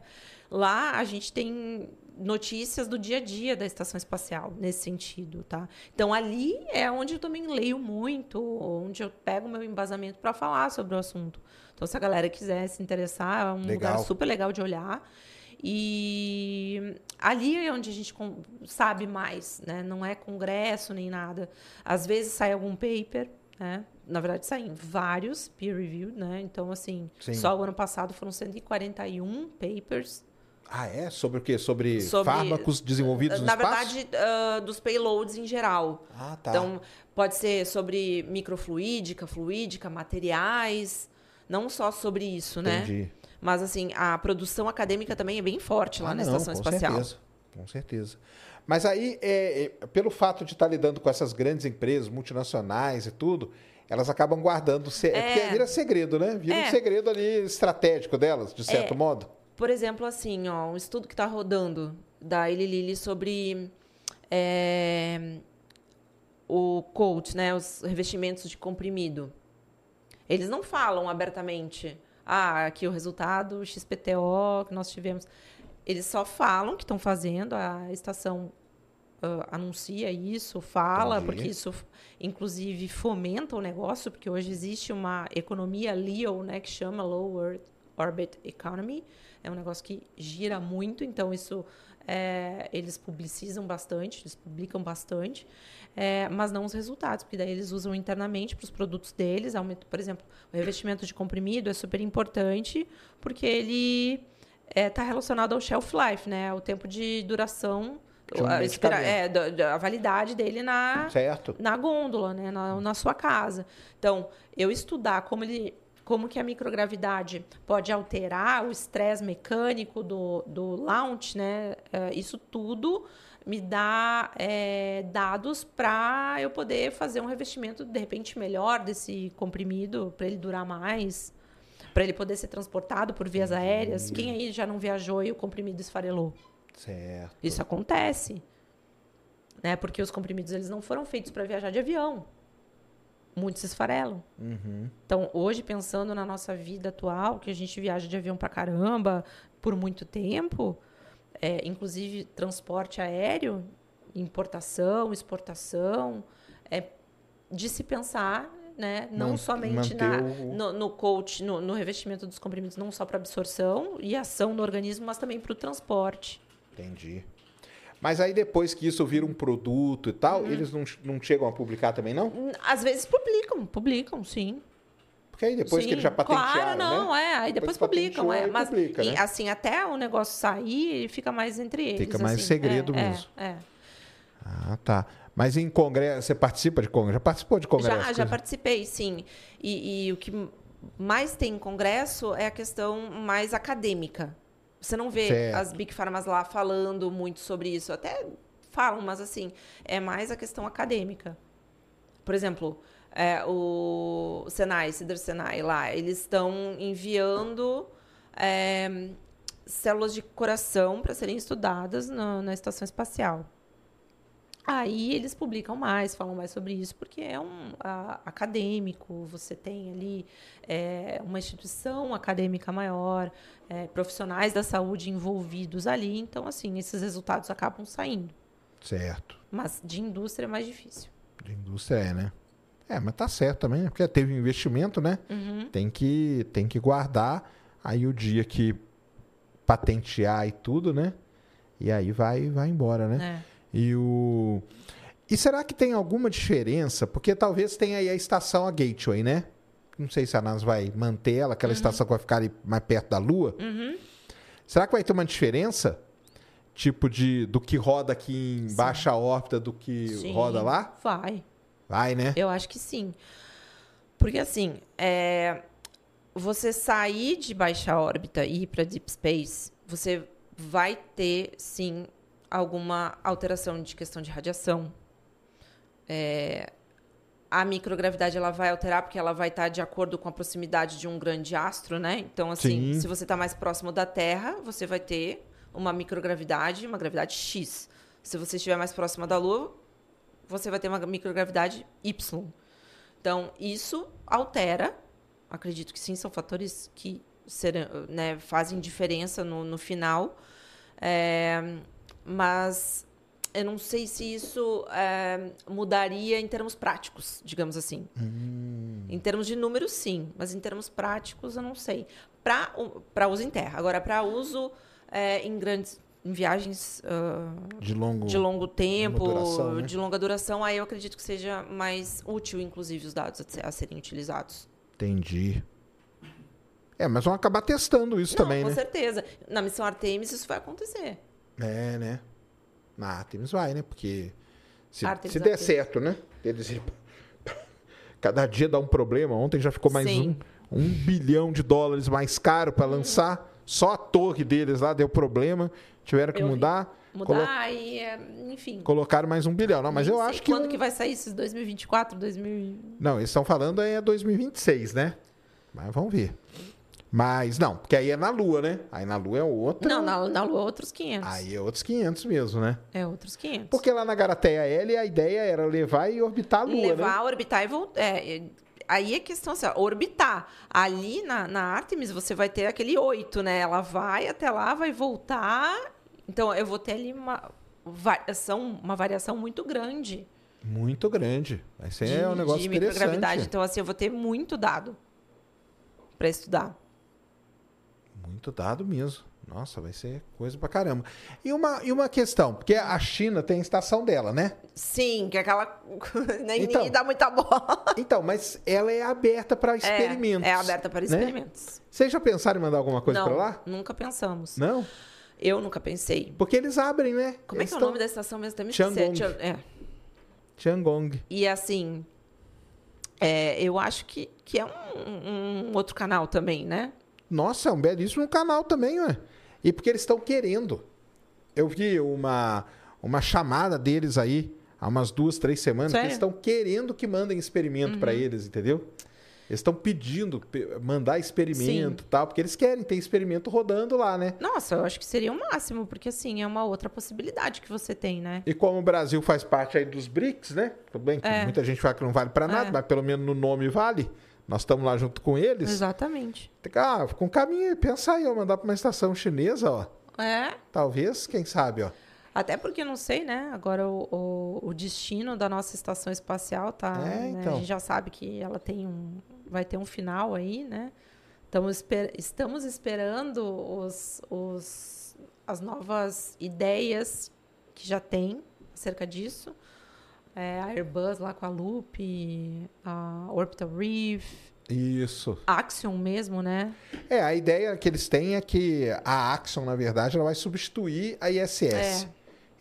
Lá a gente tem notícias do dia a dia da estação espacial nesse sentido, tá? Então ali é onde eu também leio muito, onde eu pego meu embasamento para falar sobre o assunto. Então se a galera quiser se interessar, é um Legal. lugar super legal de olhar. E ali é onde a gente sabe mais, né? Não é congresso nem nada. Às vezes sai algum paper, né? Na verdade, saem vários peer-reviewed, né? Então, assim, Sim. só o ano passado foram 141 papers. Ah, é? Sobre o quê? Sobre, Sobre- fármacos desenvolvidos no Na espaço? verdade, ah, dos payloads em geral. Ah, tá. Então, pode ser sobre microfluídica, fluídica, materiais, não só sobre isso, né? Entendi. Mas, assim, a produção acadêmica também é bem forte lá Ah, na não, Estação com Espacial. certeza. Com certeza. Mas aí, é, é, pelo fato de estar lidando com essas grandes empresas multinacionais e tudo, elas acabam guardando. Se... É. É. porque vira segredo, né? Vira um É. segredo ali estratégico delas, de certo modo. Por exemplo, assim, ó, um estudo que está rodando da Eli Lilly sobre é, o coat, né, os revestimentos de comprimido. Eles não falam abertamente, ah, aqui o resultado XPTO que nós tivemos. Eles só falam que estão fazendo, a estação ah, anuncia isso, fala, Entendi. porque isso, inclusive, fomenta o negócio, porque hoje existe uma economia LEO, né, que chama Low Earth Orbit Economy. É um negócio que gira muito, então isso é, eles publicizam bastante, eles publicam bastante, é, mas não os resultados, porque daí eles usam internamente para os produtos deles. Aumenta, por exemplo, o revestimento de comprimido é super importante, porque ele está relacionado ao shelf life, né? O tempo de duração, De um a, é, a validade dele na, Certo? na gôndola, né, na, na sua casa. Então, eu estudar como ele como que a microgravidade pode alterar o estresse mecânico do, do launch, né? eh, isso tudo me dá eh, dados para eu poder fazer um revestimento de repente melhor desse comprimido para ele durar mais, para ele poder ser transportado por vias aéreas. Quem aí já não viajou e o comprimido esfarelou? Certo. Isso acontece. Né? Porque os comprimidos eles não foram feitos para viajar de avião. Muitos esfarelam. Uhum. Então, hoje, pensando na nossa vida atual, que a gente viaja de avião para caramba por muito tempo, é, inclusive transporte aéreo, importação, exportação, é de se pensar né? Não Man- somente na, o- no, no coach, no, no revestimento dos comprimidos, não só para absorção e ação no organismo, mas também para o transporte. Entendi. Mas aí depois que isso vira um produto e tal, Uhum. eles não, não chegam a publicar também, não? Às vezes publicam, publicam, sim. Porque aí depois que Sim, eles já patentearam, Claro, não, né? é. Aí depois, Depois publicam, é. Mas, publica, e, né? assim, até o negócio sair, fica mais entre eles. Fica mais assim. segredo é, mesmo. É, é. Ah, tá. Mas em congresso, você participa de congresso? Já participou de congresso? Já, já participei, sim. E, e o que mais tem em congresso é a questão mais acadêmica. Você não vê Certo. as Big Pharmas lá falando muito sobre isso. Até falam, mas assim, é mais a questão acadêmica. Por exemplo, é, o Senai, Cider Senai lá, eles estão enviando é, células de coração para serem estudadas na, na estação espacial. Aí eles publicam mais, falam mais sobre isso, porque é um a- acadêmico, você tem ali é, uma instituição acadêmica maior, é, profissionais da saúde envolvidos ali, então, assim, esses resultados acabam saindo. Certo. Mas de indústria é mais difícil. De indústria é, né? É, mas tá certo também, né? porque teve investimento, né? Uhum. Tem, que, tem que guardar. Aí o dia que patentear e tudo, né? E aí vai, vai embora, né? É. E o. E será que tem alguma diferença? Porque talvez tenha aí a estação, a Gateway, né? Não sei se a NASA vai manter ela, aquela estação que vai ficar ali mais perto da Lua. Uhum. Será que vai ter uma diferença? Tipo de do que roda aqui em baixa órbita do que Sim, roda lá? Vai. Vai, né? Eu acho que sim. Porque assim, é, você sair de baixa órbita e ir para deep space, você vai ter sim alguma alteração de questão de radiação. É, a microgravidade ela vai alterar porque ela vai estar de acordo com a proximidade de um grande astro, né? Então assim, Sim. se você está mais próximo da Terra, você vai ter uma microgravidade, uma gravidade X. Se você estiver mais próxima da Lua, você vai ter uma microgravidade Y. Então, isso altera, acredito que sim, são fatores que serão, né, fazem diferença no, no final, É, mas eu não sei se isso é, mudaria em termos práticos, digamos assim. Em termos de números, sim, mas em termos práticos, eu não sei. Para uso em terra. Agora, para uso é, em grandes em viagens ah, De longo. de longo tempo, duração, né? de longa duração, aí eu acredito que seja mais útil, inclusive, os dados a, se- a serem utilizados. Entendi. É, mas vão acabar testando isso Não, também, com né? certeza. Na missão Artemis isso vai acontecer. É, né? Na Artemis vai, né? Porque se, Artemis, se der Artemis. certo, né? Eles... Cada dia dá um problema. Ontem já ficou mais um, Sim. um bilhão de dólares mais caro para lançar. Só a torre deles lá deu problema. Tiveram que Eu mudar. Mudar Colo- e, é, enfim. Colocaram mais um bilhão. Não, mas eu acho que. Quando um- que vai sair isso? 2024, 2000... Não, eles estão falando aí é 2026, né? Mas vamos ver. Mas não, porque aí é na Lua, né? Aí na Lua é outro. Não, na, na Lua outros 500. Aí é outros 500 mesmo, né? É outros 500. Porque lá na Garateia L a ideia era levar e orbitar a Lua, Levar, né? orbitar e voltar. É, é, aí é questão assim, ó, orbitar. Ali na, na Artemis você vai ter aquele 8, né? Ela vai até lá, vai voltar. Então eu vou ter ali uma variação, uma variação muito grande Muito grande. Vai ser de, um negócio de microgravidade. interessante. Então, assim, eu vou ter muito dado para estudar. Muito dado mesmo. Nossa, vai ser coisa pra caramba. E uma, e uma questão, porque a China tem a estação dela, né? Sim, que é aquela. Nem Então. ninguém dá muita bola. Então, mas ela é aberta para experimentos. É, é aberta para né? experimentos. Vocês já pensaram em mandar alguma coisa pra lá? nunca pensamos. Não? Eu nunca pensei. Porque eles abrem, né? Como é Eles que é o nome da estação mesmo? Esqueci. Tian- É. Tiangong. E assim, é, eu acho que, que é um, um outro canal também, né? Nossa, é um belíssimo canal também, ué. E porque eles estão querendo. Eu vi uma, uma chamada deles aí há umas duas, três semanas, que eles estão querendo que mandem experimento pra eles, entendeu? Eles estão pedindo pe- mandar experimento e tal, porque eles querem ter experimento rodando lá, né? Nossa, eu acho que seria o máximo, porque assim, é uma outra possibilidade que você tem, né? E como o Brasil faz parte aí dos BRICS, né? Tudo bem que É. muita gente fala que não vale pra nada, É. mas pelo menos no nome vale. Nós estamos lá junto com eles. Exatamente. Ah, com caminho, pensa aí, ó, mandar pra uma estação chinesa, ó. É. Talvez, quem sabe, ó. Até porque não sei, né? Agora o, o, o destino da nossa estação espacial tá. É, né? então. A gente já sabe que ela tem um. Vai ter um final aí, né? Estamos, esper- estamos esperando os, os, as novas ideias que já tem acerca disso. É, a Airbus lá com a Loop, a Orbital Reef, Isso. Axion mesmo, né? É, a ideia que eles têm é que a Axion, na verdade, ela vai substituir a ISS. É.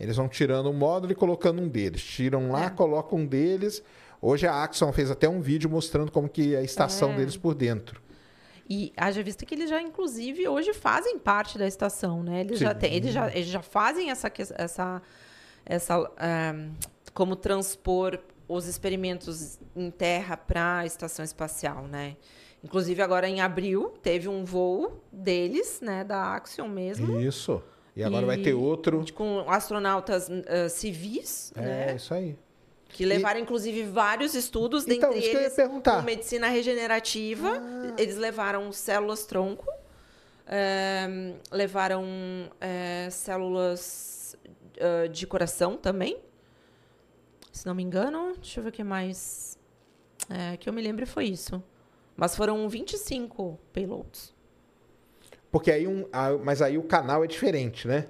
Eles vão tirando um módulo e colocando um deles. Tiram lá, É. colocam um deles. Hoje a Axion fez até um vídeo mostrando como que é a estação É. deles por dentro. E haja vista que eles já, inclusive, hoje fazem parte da estação, né? Eles, já, têm, eles, já, eles já fazem essa, essa, essa ah, como transpor os experimentos em terra para a estação espacial, né? Inclusive, agora em abril, teve um voo deles, né? Da Axion mesmo. Isso. E agora E- vai ter outro. Com astronautas ah, civis, É, né? isso aí. Que levaram, inclusive, vários estudos, Então, dentre isso que eu ia eles perguntar. com medicina regenerativa. Ah. Eles levaram células tronco, eh, levaram eh, células ah, de coração também. Se não me engano, deixa eu ver o que mais. É, que eu me lembro foi isso. Mas foram 25 payloads. Porque aí um. Mas aí o canal é diferente, né?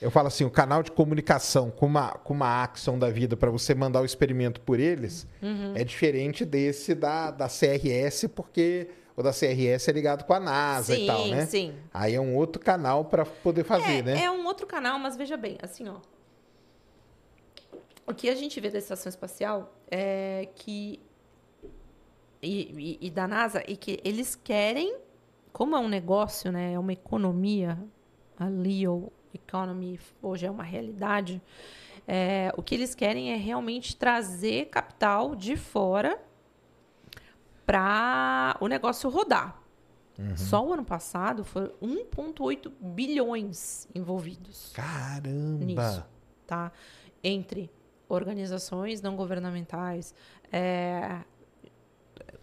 Eu falo assim, o canal de comunicação com uma, com uma Axion da vida para você mandar o experimento por eles Uhum. é diferente desse da, da CRS, porque o da CRS é ligado com a NASA sim, e tal, né? sim. Aí é um outro canal para poder fazer, é, né? é um outro canal, mas veja bem, assim, ó. O que a gente vê da estação espacial é que. E, e- e da NASA, e que eles querem, como é um negócio, né? É uma economia, a Leo Economy hoje é uma realidade. é, o que eles querem é realmente trazer capital de fora para o negócio rodar. Só o ano passado foram 1,8 bilhões envolvidos Caramba! nisso, tá? Entre organizações não governamentais, é,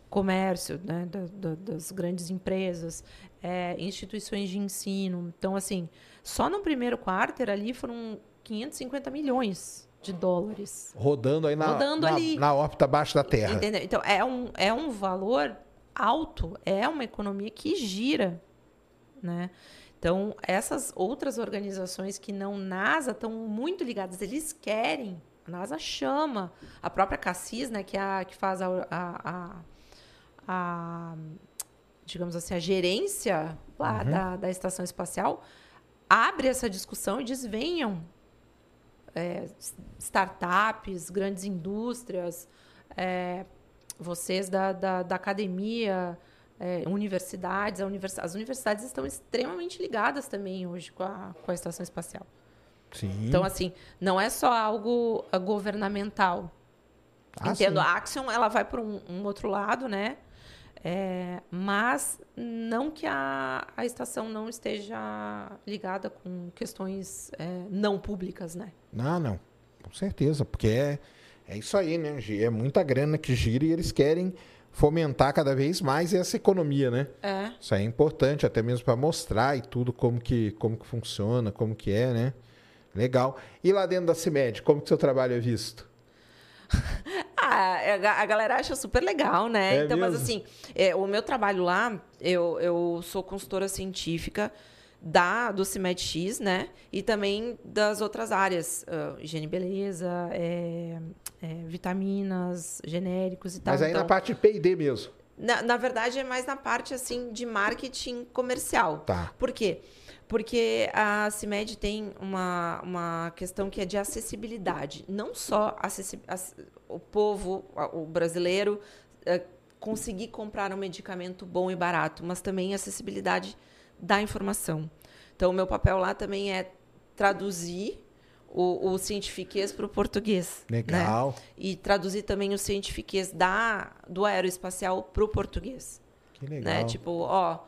comércio, né, da- da- das grandes empresas, é, instituições de ensino. Então, assim, só no primeiro quarter ali foram 550 milhões de dólares. Rodando aí na, Rodando na, ali. na órbita abaixo da Terra. Entendeu? Então, é um, é um valor alto, é uma economia que gira, né? Então, essas outras organizações que não NASA estão muito ligadas, eles querem, a NASA chama, a própria Cassis, né, que, é a, que faz a, a, a- a, digamos assim, a gerência lá da, da estação espacial, abre essa discussão e diz, venham, é, startups, grandes indústrias, é, vocês da, da, da academia, é, universidades, univers- as universidades estão extremamente ligadas também hoje com a, com a estação espacial. Sim. Então, assim, não é só algo ah, governamental. Ah, Entendo, sim. a Axion ela vai para um, um outro lado, né? É, mas não que a, a estação não esteja ligada com questões é, não públicas, né? Não, não. Com certeza, porque é, é isso aí, né? É muita grana que gira e eles querem fomentar cada vez mais essa economia, né? É. Isso aí é importante, até mesmo para mostrar e tudo como que, como que funciona, como que é, né? Legal. E lá dentro da CIMED, como que seu trabalho é visto? Ah, a ga- a galera acha super legal, né? É então, mas mesmo? assim, é, o meu trabalho lá, eu, eu sou consultora científica da do CIMED-X, né? E também das outras áreas, ah, higiene e beleza, é, é, vitaminas, genéricos e tal. Mas aí Então, na parte de P&D mesmo. na, na verdade, é mais na parte assim de marketing comercial. Tá. Por quê? Porque a CIMED tem uma, uma questão que é de acessibilidade. Não só acessi- ac- o povo, a- o brasileiro, eh, conseguir comprar um medicamento bom e barato, mas também acessibilidade da informação. Então, o meu papel lá também é traduzir o, o cientifiquez para o português. né? Legal. E traduzir também o cientifiquez da, do aeroespacial para o português Que legal. né? Tipo, ó,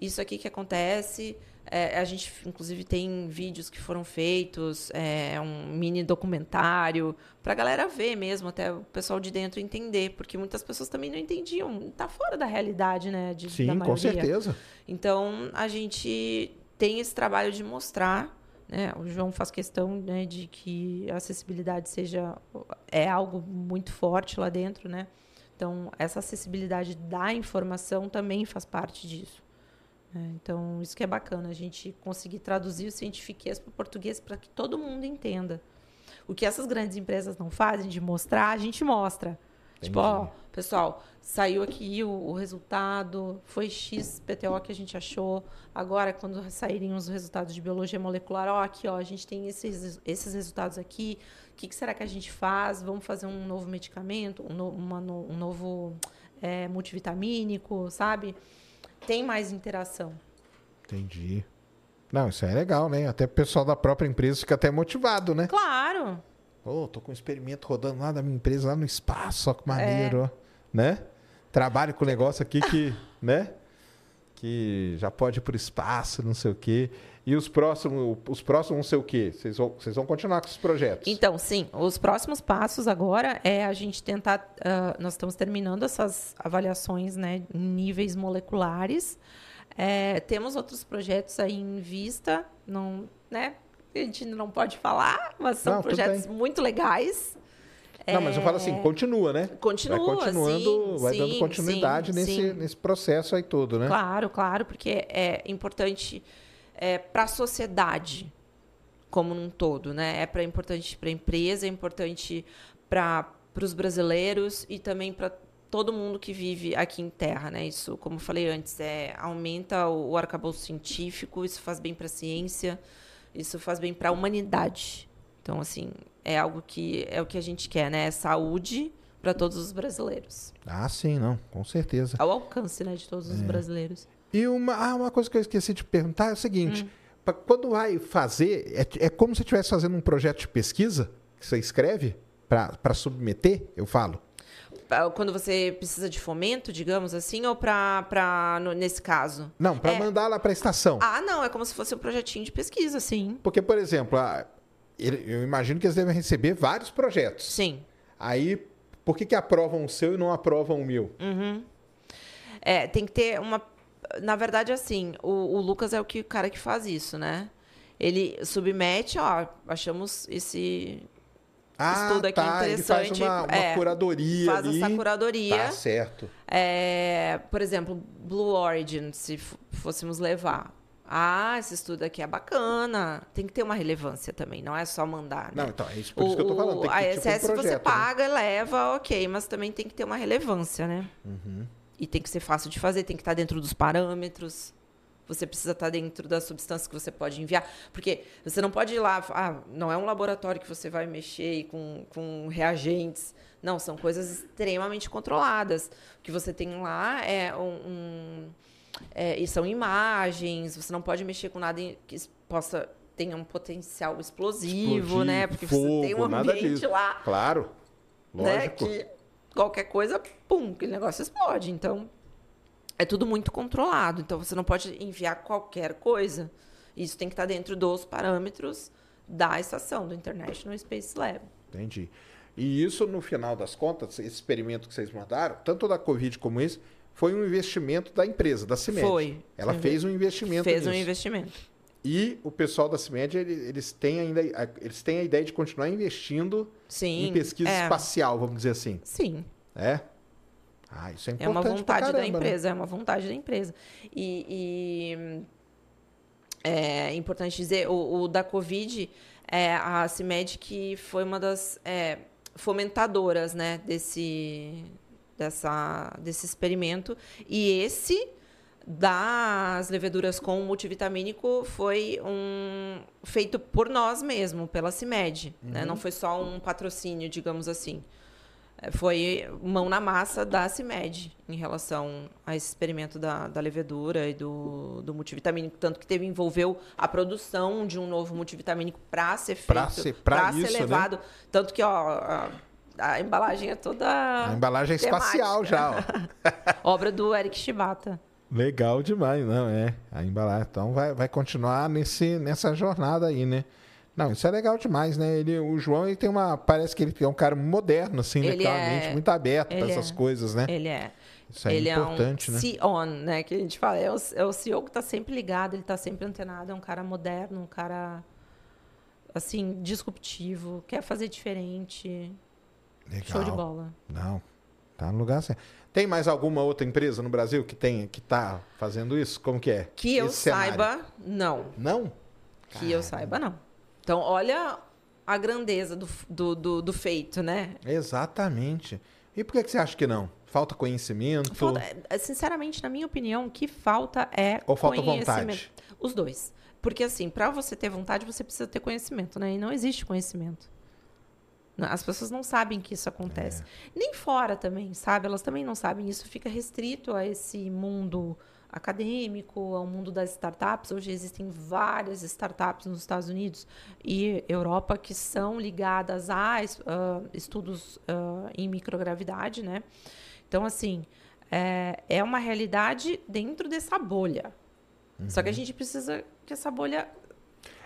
isso aqui que acontece. É, a gente, inclusive, tem vídeos que foram feitos, é, um mini documentário, pra galera ver mesmo, até o pessoal de dentro entender, porque muitas pessoas também não entendiam, tá fora da realidade, né? De, da Sim, com certeza. Então, a gente tem esse trabalho de mostrar né, o João faz questão né, de que a acessibilidade seja é algo muito forte lá dentro, né? Então essa acessibilidade da informação também faz parte disso. Né? Então isso que é bacana, a gente conseguir traduzir o cientifiquez para o português para que todo mundo entenda. O que essas grandes empresas não fazem de mostrar, a gente mostra. Tipo, ó, pessoal, saiu aqui o, o, resultado, foi X PTO que a gente achou. Agora, quando saírem os resultados de biologia molecular, ó, aqui, ó, a gente tem esses, esses resultados aqui. O que, que será que a gente faz? Vamos fazer um novo medicamento, um, no, uma, um novo é, multivitamínico, sabe? Tem mais interação. Entendi. Não, isso é legal, né? Até o pessoal da própria empresa fica até motivado, né? Claro. Ô, oh, tô com um experimento rodando lá da minha empresa, lá no espaço, ó que maneiro, é. né? Trabalho com negócio aqui que, né? Que já pode ir pro espaço, não sei o quê. E os próximos, os próximos não sei o quê? Vocês vão, vocês vão continuar com os projetos? Então, sim. Os próximos passos agora é a gente tentar... Uh, nós estamos terminando essas avaliações, né? Em níveis moleculares. É, temos outros projetos aí em vista, não, né? a gente não pode falar, mas são não, projetos muito legais. Não, é... mas eu falo assim, é, continua, né? Continua, vai continuando, sim, vai sim, dando continuidade sim, nesse, nesse processo aí todo, né? Claro, claro, porque é importante é, para a sociedade como um todo, né? É para importante para a empresa, é importante para os brasileiros e também para todo mundo que vive aqui em terra, né? Isso, como eu falei antes, é aumenta o, o arcabouço científico, isso faz bem para a ciência. Isso faz bem para a humanidade. Então, assim, é algo que é o que a gente quer, né? É saúde para todos os brasileiros. Ah, sim, não, com certeza. Ao alcance, né, de todos é. os brasileiros. E uma, ah, uma coisa que eu esqueci de perguntar é o seguinte: hum. quando vai fazer, é, é como se estivesse fazendo um projeto de pesquisa que você escreve para submeter, eu falo quando você precisa de fomento, digamos assim, ou para nesse caso? Não, para é... mandar lá para a estação. Ah, não, é como se fosse um projetinho de pesquisa, sim. Porque, por exemplo, a, eu imagino que eles devem receber vários projetos. Sim. Aí, por que, que aprovam o seu e não aprovam o meu? Uhum. É, tem que ter uma. Na verdade, assim, o, o Lucas é o, que, o cara que faz isso, né? Ele submete, ó, achamos esse ah, estudo aqui tá, interessante. Ele faz uma, uma é, curadoria faz ali. essa curadoria. Tá certo. É, por exemplo, Blue Origin, se fôssemos levar. Ah, esse estudo aqui é bacana. Tem que ter uma relevância também, não é só mandar. Né? Não, então, é isso, por o, isso que eu tô falando. Tem que a tipo, um projeto, você né? paga, leva, ok, mas também tem que ter uma relevância, né? Uhum. E tem que ser fácil de fazer, tem que estar dentro dos parâmetros. Você precisa estar dentro da substância que você pode enviar. Porque você não pode ir lá. Ah, não é um laboratório que você vai mexer com, com reagentes. Não, são coisas extremamente controladas. O que você tem lá é um. um é, e são imagens, você não pode mexer com nada que possa tenha um potencial explosivo, Explodir, né? Porque fogo, você tem um ambiente lá. Claro. Né? Que qualquer coisa, pum, aquele negócio explode. Então, é tudo muito controlado. Então você não pode enviar qualquer coisa. Isso tem que estar dentro dos parâmetros da estação, do International Space Lab. Entendi. E isso, no final das contas, esse experimento que vocês mandaram, tanto da Covid como esse, foi um investimento da empresa, da CIMED. Foi. Ela fez um investimento Fez nisso. um investimento. E o pessoal da CIMED, eles têm ainda eles têm a ideia de continuar investindo Sim, em pesquisa é. espacial, vamos dizer assim. Sim. É? Ah, isso é importante. É uma vontade caramba, da né? empresa, né? é uma vontade da empresa. E, e é importante dizer, o, o, da Covid, é, a CIMED que foi uma das é, fomentadoras né, desse, dessa, desse experimento. E esse das leveduras com multivitamínico foi um feito por nós mesmo, pela CIMED. Né? Uhum. Né? Não foi só um patrocínio, digamos assim foi mão na massa da CIMED em relação a esse experimento da, da levedura e do, do multivitamínico, tanto que teve envolveu a produção de um novo multivitamínico para ser feito, para ser, ser, né? levado, né? tanto que ó, a, a, embalagem é toda a embalagem é espacial já, ó. obra do Eric Shibata. Legal demais, não é? A embalagem então vai, vai continuar nesse nessa jornada aí, né? Não, isso é legal demais, né? Ele, o João ele tem uma. Parece que ele é um cara moderno, assim, né? ele né? É, muito aberto para essas é, coisas, né? Ele é. Isso é ele importante, é um né? CEO, né? Que a gente fala. É o, é o CEO que está sempre ligado, ele está sempre antenado, é um cara moderno, um cara assim, disruptivo, quer fazer diferente. Legal. Show de bola. Não, tá no lugar certo. Tem mais alguma outra empresa no Brasil que tem que tá fazendo isso? Como que é? Que eu cenário? saiba, não. Não? Que eu saiba, não. Então, olha a grandeza do, do, do, do feito, né? Exatamente. E por que, que você acha que não? Falta conhecimento? Falta- é, sinceramente, na minha opinião, o que falta é Ou falta conhecimento. vontade? Os dois. Porque, assim, para você ter vontade, você precisa ter conhecimento, né? E não existe conhecimento. As pessoas não sabem que isso acontece. Nem fora também, sabe? Elas também não sabem. Isso fica restrito a esse mundo acadêmico, ao mundo das startups. Hoje existem várias startups nos Estados Unidos e Europa que são ligadas a ah, estudos ah, em microgravidade, né? Então, assim, é, é uma realidade dentro dessa bolha. Só que a gente precisa que essa bolha.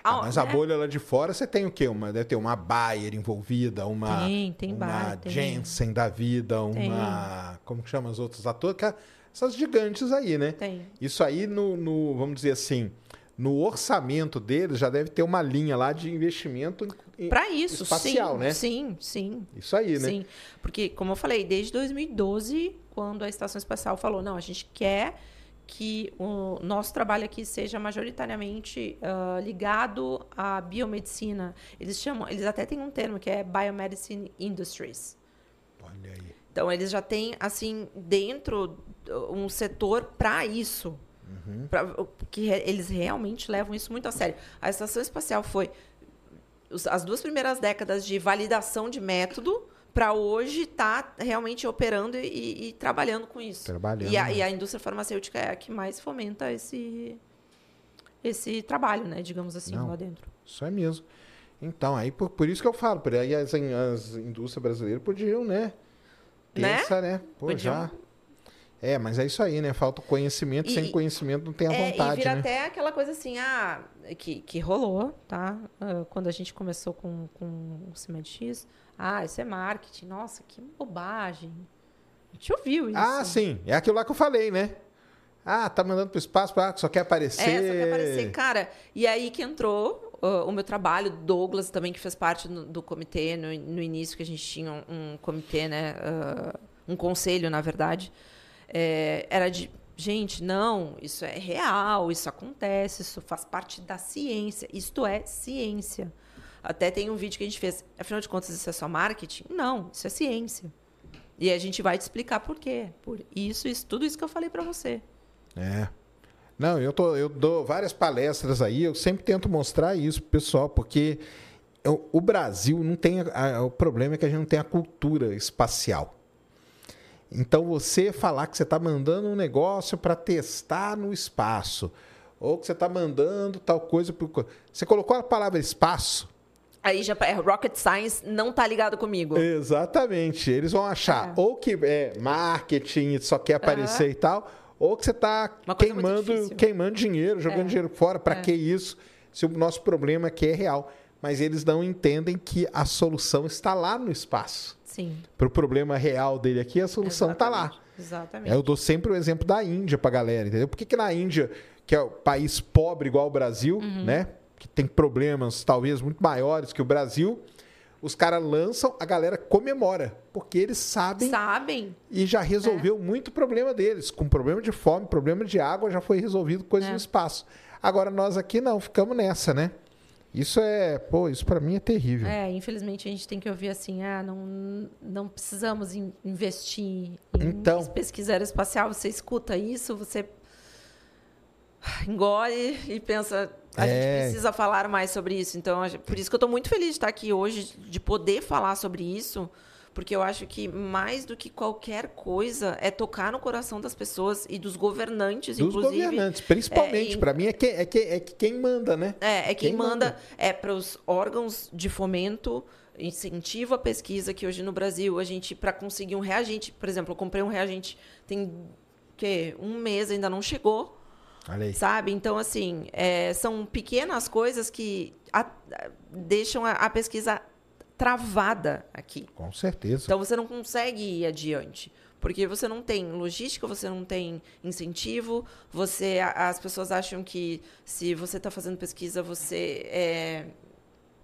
Ah, mas a né? bolha lá de fora, você tem o quê? Uma, deve ter uma Bayer envolvida, uma, Tem, tem uma Bayer, tem. Jensen da vida, uma... Como que chama os outros atores? Que- Essas gigantes aí, né? Tem. Isso aí, no, no- vamos dizer assim, no orçamento deles já deve ter uma linha lá de investimento Para isso, espacial, sim. né? Sim, sim. Isso aí, né? Sim. Porque, como eu falei, desde 2012, quando a Estação Espacial falou, não, a gente quer que o nosso trabalho aqui seja majoritariamente ah, ligado à biomedicina. Eles chamam, eles até têm um termo que é Biomedicine Industries. Olha aí. Então, eles já têm, assim, dentro uh, um setor para isso. Pra- que eles realmente levam isso muito a sério. A estação espacial foi as duas primeiras décadas de validação de método para hoje estar realmente operando e, e trabalhando com isso. Trabalhando, E a, né? e a indústria farmacêutica é a que mais fomenta esse, esse trabalho, né? Digamos assim, Não. lá dentro. Isso é mesmo. Então, aí por, por isso que eu falo, por aí as, as indústrias brasileiras podiam, né? Ter Né? essa, né? Pô, Podiam. já. É, mas é isso aí, né? Falta conhecimento, E- sem conhecimento não tem a É, vontade, e vira né? até aquela coisa assim, ah, que, que rolou, tá? Ah, quando a gente começou com, com o Cimento X. Ah, isso é marketing. Nossa, que bobagem. A gente ouviu isso. Ah, sim. É aquilo lá que eu falei, né? Ah, tá mandando pro espaço, ah, só quer aparecer. É, só quer aparecer. Cara, e aí que entrou ah, o meu trabalho, Douglas também, que fez parte no- do comitê, no, no início que a gente tinha um, um comitê, né? ah, um conselho, na verdade. É, era de, gente, não, isso é real, isso acontece, isso faz parte da ciência. Isto é ciência. Até tem um vídeo que a gente fez. Afinal de contas, isso é só marketing? Não, isso é ciência. E a gente vai te explicar por quê. Por isso, isso tudo isso que eu falei para você. É. Não, eu, tô, eu dou várias palestras aí, eu sempre tento mostrar isso pro pessoal, porque o, o Brasil não tem. a- a- o problema é que a gente não tem a cultura espacial. Então, você falar que você está mandando um negócio para testar no espaço, ou que você está mandando tal coisa. Pro... Você colocou a palavra espaço, Aí já é rocket science não tá ligado comigo. Exatamente. Eles vão achar É. ou que é marketing, só quer aparecer e tal, ou que você muito queimando, queimando dinheiro, jogando É. dinheiro fora. Para É. que isso? Se o nosso problema aqui é real. Mas eles não entendem que a solução está lá no espaço. Sim. Para o problema real dele aqui, a solução está lá. Exatamente. Eu dou sempre o exemplo da Índia pra galera, entendeu? Por que, que na Índia, que é um país pobre igual o Brasil, Uhum. né? Que tem problemas talvez muito maiores que o Brasil, os caras lançam, a galera comemora. Porque eles sabem Sabem? e já É. resolveu muito problema deles. Com problema de fome, problema de água, já foi resolvido coisa É. no espaço. Agora nós aqui não, ficamos nessa, né? Isso é, pô, isso pra mim é terrível. É, infelizmente a gente tem que ouvir assim, ah, não, não precisamos in- investir em Então. pesquisa aeroespacial. Você escuta isso, você engole e pensa, a É. gente precisa falar mais sobre isso. Então, por isso que eu estou muito feliz de estar aqui hoje, de poder falar sobre isso, porque eu acho que mais do que qualquer coisa é tocar no coração das pessoas e dos governantes, Dos inclusive. governantes, principalmente. é, Pra mim é, que, é, que, é que quem manda, né? É, é quem, Quem manda, manda? é para os órgãos de fomento, incentivo a pesquisa que hoje no Brasil a gente para conseguir um reagente, por exemplo, eu comprei um reagente tem que um mês ainda não chegou. Sabe? Então assim é, são pequenas coisas que a- a- deixam a, a pesquisa travada aqui. Com certeza. Então você não consegue ir adiante. Porque você não tem logística, você não tem incentivo, você as pessoas acham que se você está fazendo pesquisa, você é,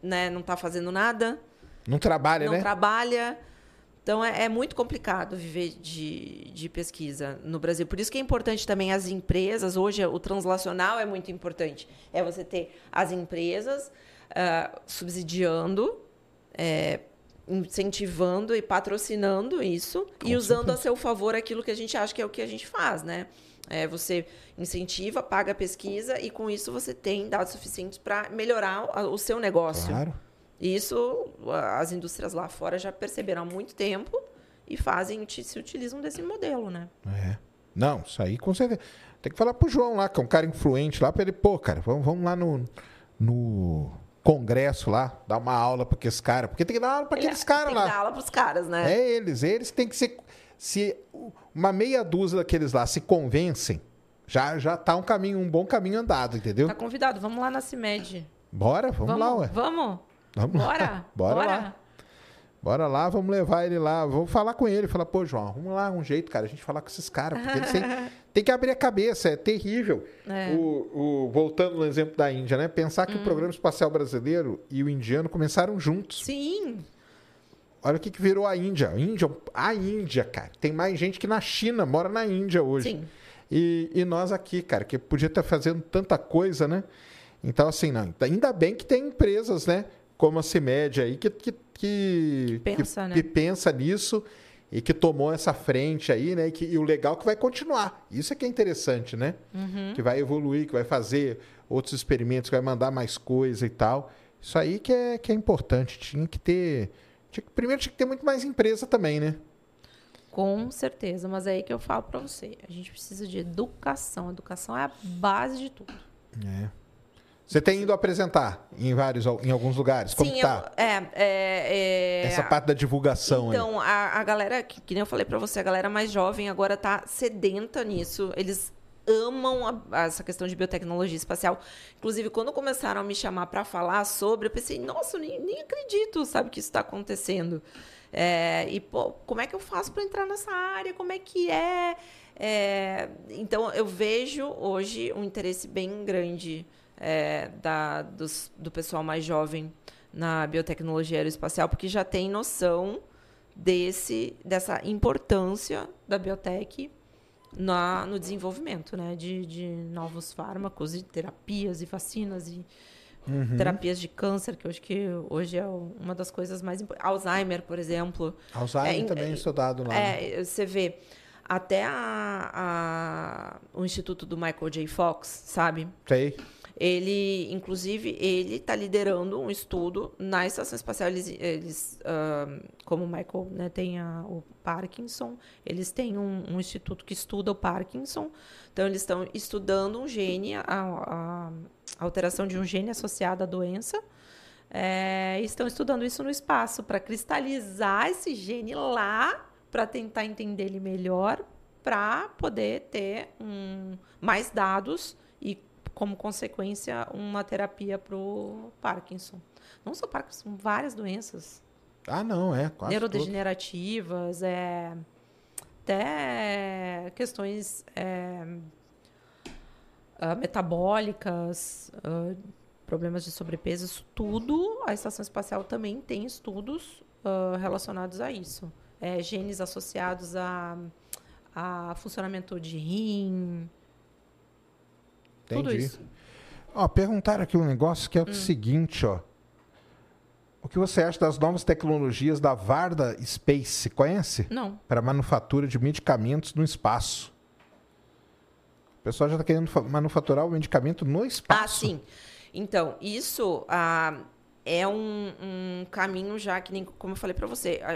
né, não está fazendo nada, Não trabalha, não né? trabalha. Então é, é muito complicado viver de, de pesquisa no Brasil. Por isso que é importante também as empresas. Hoje o translacional é muito importante. É você ter as empresas ah, subsidiando, é, incentivando e patrocinando isso e usando a seu favor aquilo que a gente acha que é o que a gente faz, né? É, você incentiva, paga a pesquisa e com isso você tem dados suficientes para melhorar o- o seu negócio. Claro. E Isso as indústrias lá fora já perceberam há muito tempo e fazem se utilizam desse modelo, né? É. Não, isso aí com certeza. Tem que falar pro João lá, que é um cara influente lá, pra ele, pô, cara, vamos, vamos lá no, no congresso lá, dar uma aula pra aqueles caras. Porque tem que dar aula pra aqueles caras Tem que lá. dar aula pros caras, né? É eles, eles têm que ser. Se uma meia dúzia daqueles lá se convencem, já, já tá um caminho, um bom caminho andado, entendeu? Tá convidado, vamos lá na CIMED. Bora, vamos, lá, ué. Vamos? Vamos lá. Bora? Bora lá. Bora lá, vamos levar ele lá. Vamos falar com ele. Falar, pô, João, vamos lá, um jeito, cara, a gente falar com esses caras. Porque eles têm, tem que abrir a cabeça, é terrível. É. O, o- voltando no exemplo da Índia, né? Pensar que o programa espacial brasileiro e o indiano começaram juntos. Sim. Olha o que, que virou a Índia. A Índia, a Índia, cara. Tem mais gente que na China, mora na Índia hoje. Sim. E, e nós aqui, cara, que podia estar fazendo tanta coisa, né? Então, assim, não, ainda bem que tem empresas, né? Como a CIMED aí, que, que, que, Pensa, que, né? que pensa nisso e que tomou essa frente aí, né? E, que, e o legal é que vai continuar. Isso é que é interessante, né? Uhum. Que vai evoluir, que vai fazer outros experimentos, que vai mandar mais coisa e tal. Isso aí que é, que é importante. Tinha que ter. tinha primeiro tinha que ter muito mais empresa também, né? Com certeza, mas é aí que eu falo pra você. A gente precisa de educação. Educação é a base de tudo. É. Você tem ido apresentar em vários, em alguns lugares? Como Sim, tá? eu- é, é, é, Essa parte da divulgação. Então, a, a galera, que, que nem eu falei pra você, a galera mais jovem agora tá sedenta nisso. Eles amam a- essa questão de biotecnologia espacial. Inclusive, quando começaram a me chamar para falar sobre, eu pensei, nossa, eu nem, nem acredito, sabe, que isso está acontecendo. É, e, pô, como é que eu faço para entrar nessa área? Como é que é? É, Então, eu vejo hoje um interesse bem grande é, da, dos- do pessoal mais jovem na biotecnologia aeroespacial, porque já tem noção desse, dessa importância da biotech na, no desenvolvimento né, de, de novos fármacos e terapias e vacinas e terapias de câncer, que eu acho que hoje é uma das coisas mais importantes. Alzheimer, por exemplo. Alzheimer É, também é estudado lá. né? É, você vê, até a, a- o Instituto do Michael J. Fox, sabe? Sei. Ele, inclusive, ele está liderando um estudo na estação espacial. Eles, eles ah, como o Michael né, tem a- o Parkinson, eles têm um, um instituto que estuda o Parkinson. Então, eles estão estudando um gene, a, a- a alteração de um gene associado à doença. É, estão estudando isso no espaço para cristalizar esse gene lá, para tentar entender ele melhor, para poder ter um, mais dados como consequência, uma terapia para o Parkinson. Não só Parkinson, várias doenças Ah, não, é. Quase neurodegenerativas, é, até questões é, ah, metabólicas, ah, problemas de sobrepeso, isso tudo. A estação espacial também tem estudos ah, relacionados a isso. É, genes associados a, a funcionamento de rim, todos. tudo Entendi. isso. Ó, perguntaram aqui um negócio que é o Hum. seguinte, ó. O que você acha das novas tecnologias da Varda Space? Conhece? Não. Para manufatura de medicamentos no espaço. O pessoal já está querendo fa- manufaturar o medicamento no Ah, espaço. sim. Então, isso ah, é um, um caminho já que nem como eu falei para você, a-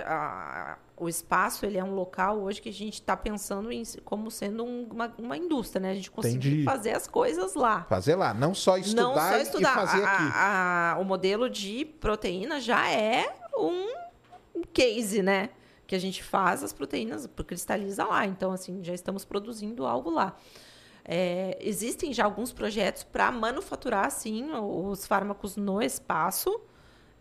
a- o espaço ele é um local hoje que a gente está pensando em como sendo um- uma, uma indústria, né? A gente conseguir Entendi. fazer as coisas lá. Fazer lá, não só estudar, Não só estudar. e fazer A- aqui. a- a- o modelo de proteína já é um case, né? Que a gente faz as proteínas, cristaliza lá. Então, assim, já estamos produzindo algo lá. É, existem já alguns projetos para manufaturar, sim, os fármacos no espaço.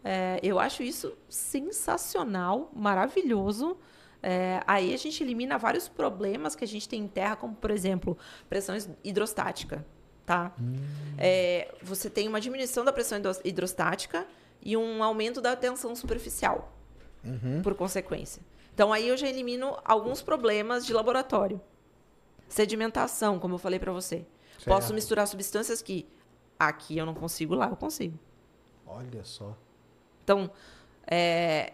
É, eu acho isso sensacional, maravilhoso. É, aí a gente elimina vários problemas que a gente tem em terra, como, por exemplo, pressão hidrostática. Tá? É, você tem uma diminuição da pressão hidro- hidrostática e um aumento da tensão superficial, por consequência. Então, aí eu já elimino alguns problemas de laboratório. Sedimentação, como eu falei para você. Posso Certo. misturar substâncias que aqui eu não consigo, lá eu consigo. Olha só. Então, é,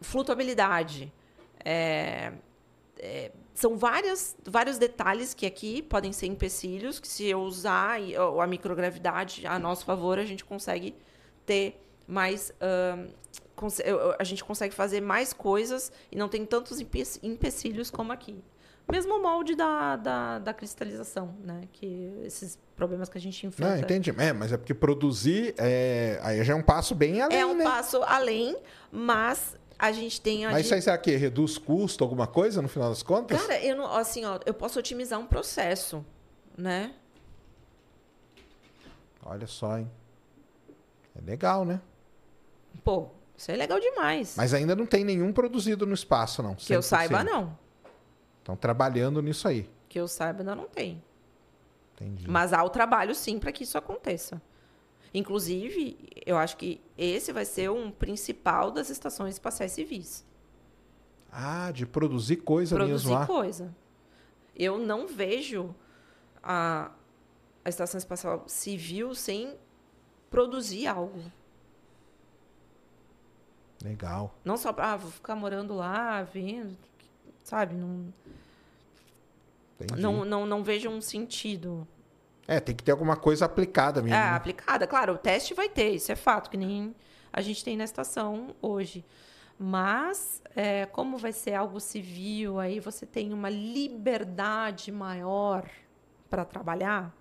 flutuabilidade. é, é, são várias, vários detalhes que aqui podem ser empecilhos, que se eu usar a microgravidade a nosso favor, a gente consegue ter mais. eu- a gente consegue fazer mais coisas e não tem tantos empe- empecilhos como aqui. Mesmo molde da, da, da cristalização, né? Que esses problemas que a gente enfrenta. Não, entendi. É, mas é porque produzir é... aí já é um passo bem além, É um né? passo além, mas a gente tem a Mas isso aí será que reduz custo, alguma coisa, no final das contas? Cara, eu não, assim, ó, eu posso otimizar um processo, né? Olha só, hein? É legal, né? Pô, isso é legal demais. Mas ainda não tem nenhum produzido no espaço, não. que eu 100%. saiba, não. Estão trabalhando nisso aí. Que eu saiba, ainda não tem. Entendi. Mas há o trabalho, sim, para que isso aconteça. Inclusive, eu acho que esse vai ser um principal das estações espaciais civis. Ah, de produzir coisa produzir mesmo lá. coisa. Eu não vejo a, a estação espacial civil sem produzir algo. Legal. Não só para ah, vou ficar morando lá, vendo, sabe? Não, Entendi. não, não, não vejo um sentido. É, tem que ter alguma coisa aplicada mesmo. É, né? aplicada. Claro, o teste vai ter, isso é fato, que nem a gente tem na estação hoje. Mas, é, como vai ser algo civil, aí você tem uma liberdade maior para trabalhar.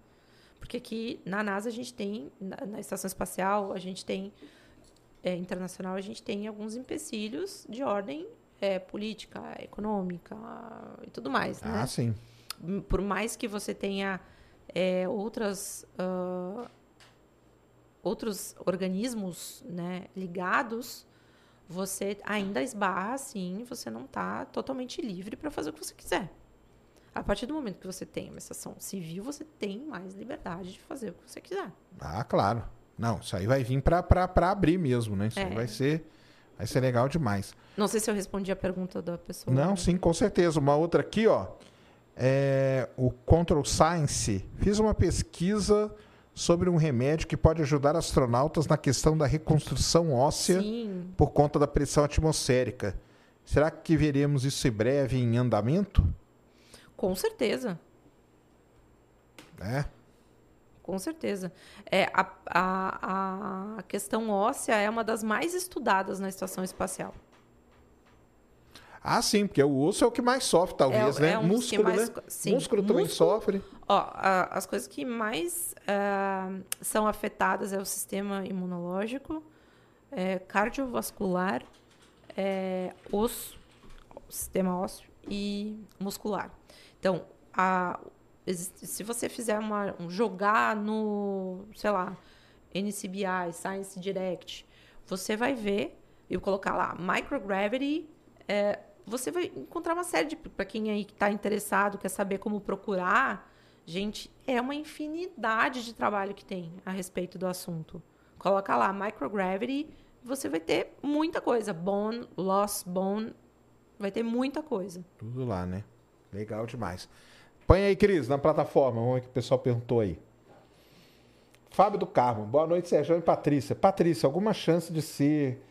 Porque aqui na NASA a gente tem, na, na estação espacial, a gente tem, é, internacional, a gente tem alguns empecilhos de ordem é, política, econômica e tudo mais. né? Ah, sim. por mais que você tenha é, outras ah, outros organismos né, ligados, você ainda esbarra assim, você não está totalmente livre para fazer o que você quiser. A partir do momento que você tem uma estação civil, você tem mais liberdade de fazer o que você quiser. Ah, claro. Não, isso aí vai vir pra abrir mesmo, né? Isso aí É. vai ser, vai ser legal demais. Não sei se eu respondi a pergunta da pessoa. Não, sim, com certeza. Uma outra aqui, ó. É o Control Science. Fiz uma pesquisa sobre um remédio que pode ajudar astronautas na questão da reconstrução óssea Sim, por conta da pressão atmosférica. Será que veremos isso em breve em andamento? com certeza. É. Com certeza. É, a, a, a questão óssea é uma das mais estudadas na estação espacial. Ah, sim, porque o osso é o que mais sofre, talvez, É- né? é um músculo, mais- né? sim, músculo também músculo. sofre. Ó, a- as coisas que mais ah, são afetadas é o sistema imunológico, é, cardiovascular, é, osso, sistema ósseo e muscular. Então, a- se você fizer uma, um jogar no, sei lá, NCBI, Science Direct, você vai ver e colocar lá microgravity, é, você vai encontrar uma série de para quem aí está interessado, quer saber como procurar, gente, é uma infinidade de trabalho que tem a respeito do assunto. Coloca lá microgravity, você vai ter muita coisa, bone, loss bone, vai ter muita coisa. Tudo lá, né? Legal demais. Põe aí, Cris, na plataforma. Vamos ver o que o pessoal perguntou aí. Fábio do Carmo. Boa noite, Sérgio e Patrícia. Patrícia, alguma chance de ser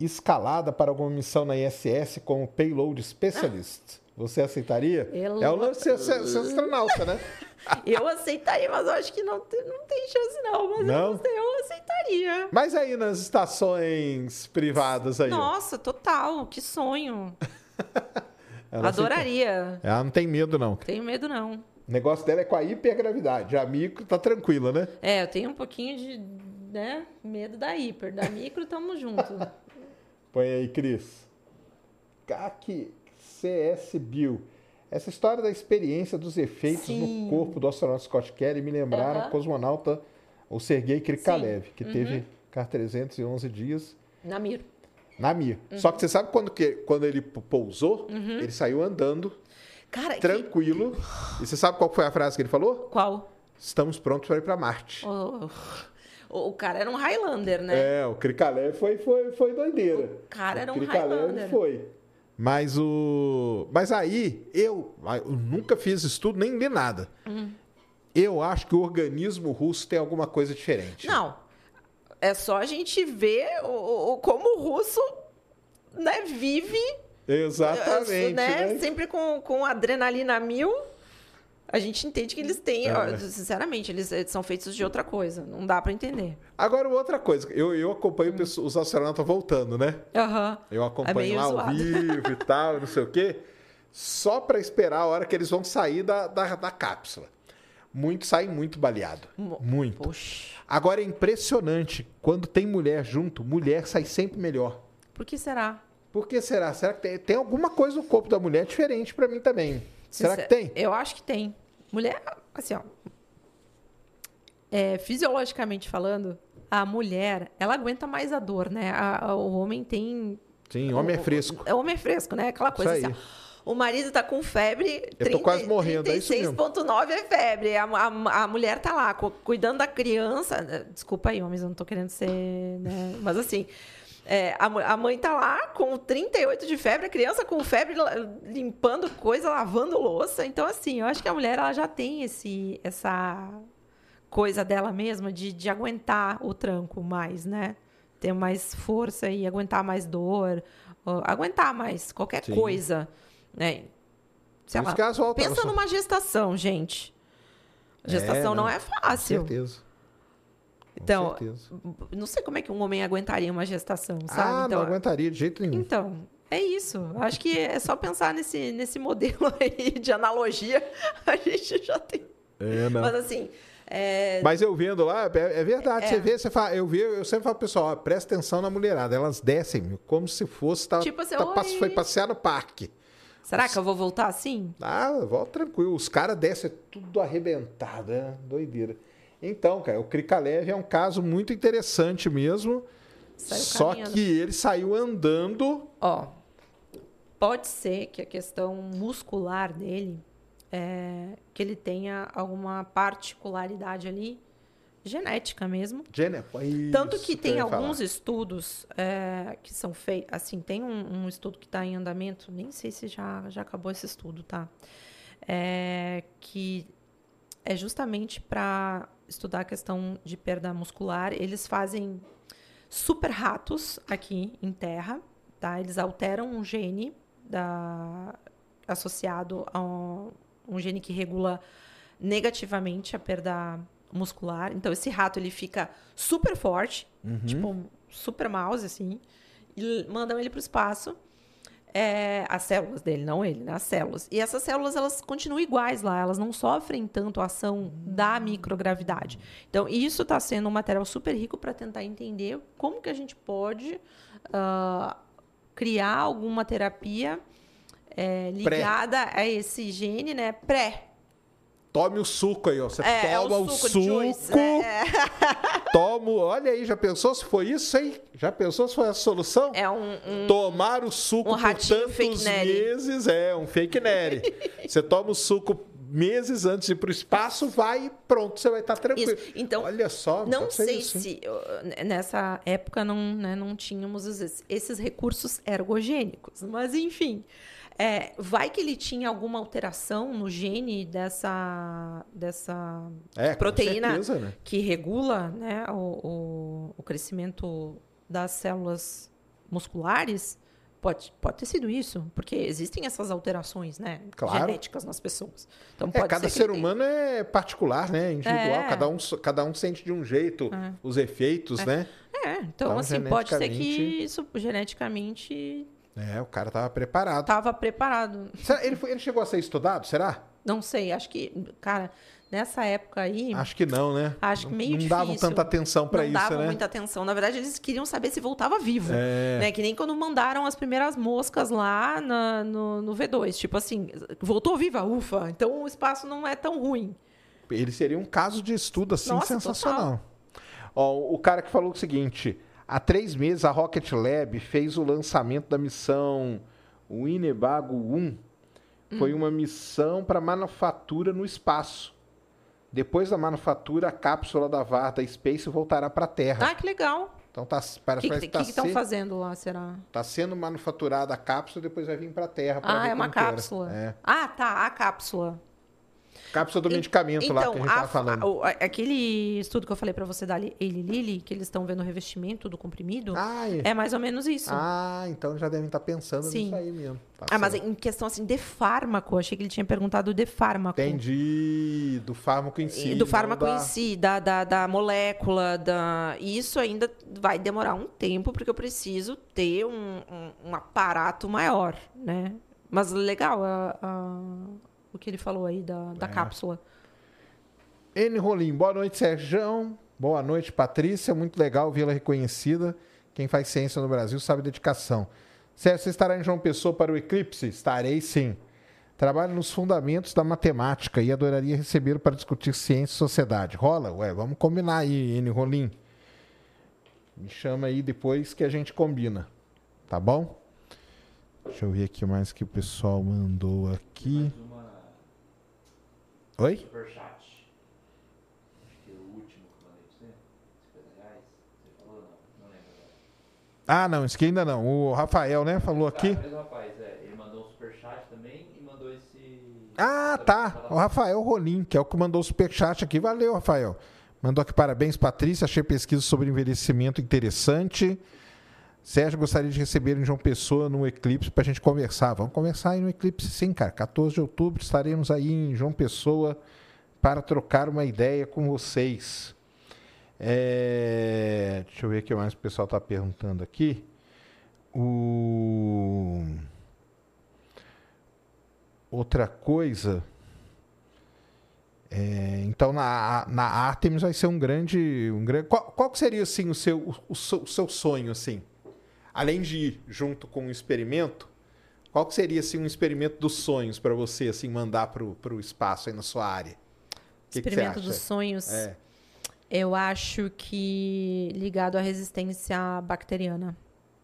escalada para alguma missão na ISS como Payload Specialist? Você aceitaria? Eu- É o lance de ser, astronauta, né? Eu aceitaria, mas eu acho que não tem, não tem chance não, mas Não? Eu, eu aceitaria. Mas aí nas estações privadas aí. Nossa, total, que sonho. Ela Adoraria. Ela não tem medo, não. Tenho medo não. O negócio dela é com a hipergravidade. A micro tá tranquila, né? É, eu tenho um pouquinho de, né, medo da hiper, da micro, tamo junto. Põe aí, Cris. CAC CS Bill. Essa história da experiência dos efeitos Sim. no corpo do astronauta Scott Kelly me lembraram o cosmonauta, o Sergei Krikalev, Sim. que Uhum. teve CAR 311 dias Na Mir. Na Mir. Uhum. Só que você sabe quando, que, quando ele pousou, ele saiu andando, Cara, que- tranquilo. E você sabe qual foi a frase que ele falou? qual? Estamos prontos para ir para Marte. O, O, o cara era um Highlander, né? É, o Krikalev foi, foi, foi doideira. O cara era um Krikalev Highlander. foi. Mas o. Mas aí, eu, eu nunca fiz estudo, nem li nada. Hum. Eu acho que o organismo russo tem alguma coisa diferente. Não. É só a gente ver o, o- como o russo né, vive Exatamente. né, né? sempre com, com adrenalina mil. A gente entende que eles têm, ó, É. sinceramente, eles, são feitos de outra coisa. Não dá pra entender. Agora, outra coisa, eu, eu Hum. acompanho pessoas- os astronautas voltando, né? Aham. Eu acompanho meio lá ao zoado. vivo e tal, não sei o quê, só para esperar a hora que eles vão sair da, da, da cápsula. Muito saem muito baleado. Muito. Poxa. Agora é impressionante, quando tem mulher junto, mulher sai sempre melhor. Por que será? Por que será? Será que tem, tem alguma coisa no corpo da mulher diferente para mim também? Será que tem? Eu acho que tem. Mulher, assim, ó. é, fisiologicamente falando, a mulher, ela aguenta mais a dor, né? A- a- o homem tem. Sim, homem é o- fresco. É homem é fresco, né? Aquela coisa Isso assim, ó. O marido tá com febre. Eu tô quase morrendo, é isso mesmo. 36,9 é febre. A, a, a mulher tá lá cu- cuidando da criança. Desculpa aí, homens, eu não tô querendo ser. Né? Mas assim. é, a, a mãe tá lá com 38 de febre, a criança com febre, limpando coisa, lavando louça. Então, assim, eu acho que a mulher ela já tem esse, essa coisa dela mesma de, de aguentar o tranco mais, né? Ter mais força e aguentar mais dor, aguentar mais qualquer Sim. coisa, né? Sei lá, voltam, pensa são- numa gestação, gente. Gestação É, não não. é Com fácil. certeza. Com Então, certeza. não sei como é que um homem aguentaria uma gestação, sabe? Ah, então, não aguentaria de jeito nenhum. então, é isso. Acho que é só pensar nesse, nesse modelo aí de analogia, a gente já tem. É, não. Mas assim, é, Mas eu vendo lá, é, é verdade. É. Você vê, você fala, eu vi, eu sempre falo pro pessoal, ó, presta atenção na mulherada. Elas descem como se fosse tá, Tipo assim, tá foi passear no parque. Será que eu vou voltar assim? Ah, volta tranquilo. Os caras descem tudo arrebentado, é doideira. Então, cara, o Krikalev é um caso muito interessante mesmo. Saiu só caminhando. que ele saiu andando. Ó, pode ser que a questão muscular dele é que ele tenha alguma particularidade ali genética mesmo. Gene- Tanto que tem alguns falar. estudos é, que são feitos. Assim, tem um, um estudo que está em andamento, nem sei se já, já acabou esse estudo, tá? É, que é justamente para estudar a questão de perda muscular. Eles fazem super ratos aqui em terra, tá? Eles alteram um gene da, associado a um, um gene que regula negativamente a perda muscular. Então esse rato ele fica super forte, tipo um super mouse assim, e mandam ele para o espaço. É, as células dele, não ele, né? As células. E essas células, elas continuam iguais lá, elas não sofrem tanto a ação da microgravidade. Então, isso está sendo um material super rico para tentar entender como que a gente pode ah, criar alguma terapia é, ligada a esse gene, né? Pré. Tome o suco aí, ó. Você É, é o toma o suco suco. de Juice, né? É. Toma. Olha aí, já pensou se foi isso, hein? Já pensou se foi a solução? É um, um- Tomar o suco Um por tantos meses é um fake neri. você toma o suco meses antes de ir pro espaço, vai e pronto, você vai estar tranquilo. Isso. Então, Olha só, Não sei isso, se nessa época não, né, não tínhamos esses, esses recursos ergogênicos, mas enfim. É, vai que ele tinha alguma alteração no gene dessa, dessa É, proteína certeza, né? que regula né, o, o, o crescimento das células musculares? Pode, pode ter sido isso, porque existem essas alterações né, Claro. genéticas nas pessoas. Então, É, cada ser ser humano é particular, né? Individual. É. Cada, um, cada um sente de um jeito os efeitos, né? É, então, Então, assim, pode ser que isso geneticamente É, o cara tava preparado. estava preparado. Será- ele, foi- ele chegou a ser estudado, será? Não sei, acho que, cara, nessa época aí, Acho que não, né? Acho que Não- meio Não davam difícil. tanta atenção pra não isso, davam né? muita atenção. Na verdade, eles queriam saber se voltava vivo. É. Né? Que nem quando mandaram as primeiras moscas lá na- no, no V2. Tipo assim, voltou viva, ufa. Então o espaço não é tão ruim. Ele seria um caso de estudo assim Nossa, sensacional. Ó, o cara que falou o seguinte: há três meses a Rocket Lab fez o lançamento da missão Winnebago 1. Hum. Foi uma missão para manufatura no espaço. Depois da manufatura, a cápsula da VAR da Space voltará para a Terra. Ah, que legal. Então tá, parece O que que estão está se- fazendo lá, será? tá sendo manufaturada a cápsula e depois vai vir para a Terra. Ah, é uma cápsula. É. Ah, tá, a cápsula. Cápsula do En- medicamento lá que a então, gente tava falando. a- aquele estudo que eu falei pra você da Eli Lilly, que eles estão vendo o revestimento do comprimido, Ah, é. mais ou menos isso. Ah, então já devem estar pensando Sim. nisso aí mesmo. Tá Ah, mas certo. em questão assim de fármaco, achei que ele tinha perguntado de fármaco. Entendi. Do fármaco em si. E do fármaco da- em si, da, da, da molécula, da... isso ainda vai demorar um tempo, porque eu preciso ter um, um, um aparato maior, né? Mas legal a- a- o que ele falou aí da, da É. cápsula. N. Rolim, boa noite, Sérgio. Boa noite, Patrícia. Muito legal vê-la reconhecida. Quem faz ciência no Brasil sabe dedicação. Sérgio, você estará em João Pessoa para o Eclipse? Estarei sim. Trabalho nos fundamentos da matemática e adoraria recebê-lo para discutir ciência e sociedade. Rola? Ué, vamos combinar aí, N. Rolim. Me chama aí depois que a gente combina. Tá bom? Deixa eu ver aqui mais que o pessoal mandou aqui. Oi? superchat. Acho que é o último que eu mandei pra você. 50 reais. Você falou ou não? Não lembro agora. Ah, não, esse aqui ainda não. O Rafael, né, falou aqui. Tá, mesmo rapaz, é. Ele mandou um superchat também e mandou esse. Ah, tá. essa- O Rafael Rolim, que é o que mandou o superchat aqui. Valeu, Rafael. Mandou aqui parabéns, Patrícia. Achei pesquisa sobre envelhecimento interessante. Sérgio, gostaria de receber em João Pessoa no Eclipse para a gente conversar. Vamos conversar aí no Eclipse, sim, cara. 14 de outubro estaremos aí em João Pessoa para trocar uma ideia com vocês. É, Deixa eu ver o que mais o pessoal está perguntando aqui. O... Outra coisa. É, então na, na Artemis vai ser um grande. Um grande qual, qual seria assim, o, seu, o, o seu sonho? assim? Além de ir junto com um experimento, qual que seria assim, um experimento dos sonhos para você assim, mandar para o espaço aí na sua área? Que que Experimento acha? dos sonhos. É. Eu acho que ligado à resistência bacteriana.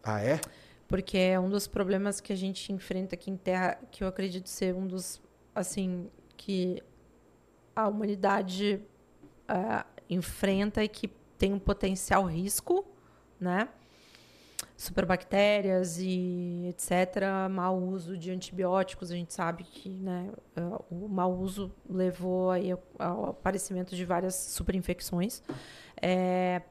Ah, é? Porque é um dos problemas que a gente enfrenta aqui em Terra, que eu acredito ser um dos, assim, que a humanidade ah, enfrenta e que tem um potencial risco, né? Superbactérias e etc. Mau uso de antibióticos, a gente sabe que né, ah, o mau uso levou aí ao- aparecimento de várias superinfecções. É,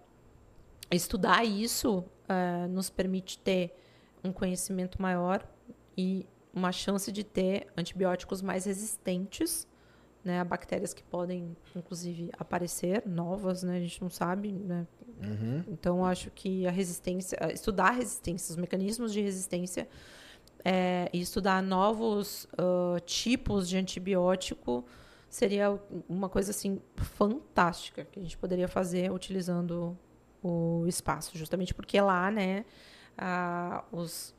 estudar isso ah, nos permite ter um conhecimento maior e uma chance de ter antibióticos mais resistentes né, a bactérias que podem, inclusive, aparecer novas, né, a gente não sabe, né, Uhum. então, acho que a resistência, eh, estudar a resistência, os mecanismos de resistência eh, e estudar novos ah, tipos de antibiótico seria uma coisa assim fantástica que a gente poderia fazer utilizando o espaço, justamente porque lá, né, a- os,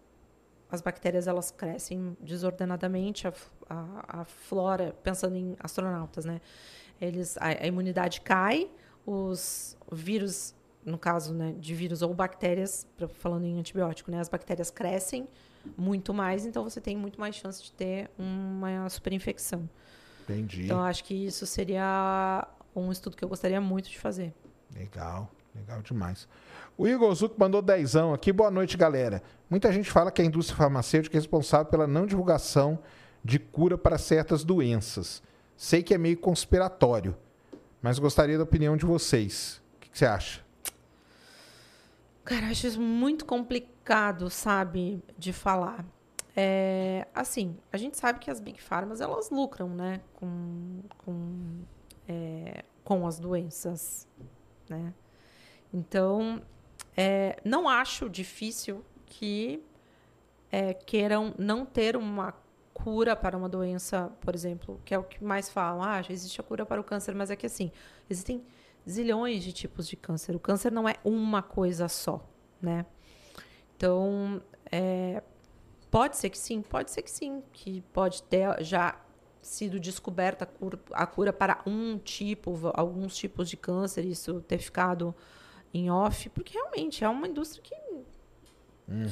as bactérias elas crescem desordenadamente, a, a, a flora, pensando em astronautas, né, eles a, a imunidade cai, os vírus, no caso, né, de vírus ou bactérias, falando em antibiótico, né, as bactérias crescem muito mais, então você tem muito mais chance de ter uma superinfecção. Entendi. Então, acho que isso seria um estudo que eu gostaria muito de fazer. Legal, legal demais. O Igor Zuc mandou dezão aqui. Boa noite, galera. Muita gente fala que a indústria farmacêutica é responsável pela não divulgação de cura para certas doenças. Sei que é meio conspiratório, mas gostaria da opinião de vocês. O que, que você acha? Cara, acho isso muito complicado, sabe, de falar. É, assim, a gente sabe que as Big Pharmas, elas lucram, né, com, com, é, com as doenças, né? Então, é, não acho difícil que é, queiram não ter uma cura para uma doença, por exemplo, que é o que mais falam. Ah, já existe a cura para o câncer, mas é que assim, existem zilhões de tipos de câncer. O câncer não é uma coisa só, né? Então, é, pode ser que sim, pode ser que sim, que pode ter já sido descoberta a cura, a cura para um tipo, alguns tipos de câncer, isso ter ficado em off, porque realmente é uma indústria que,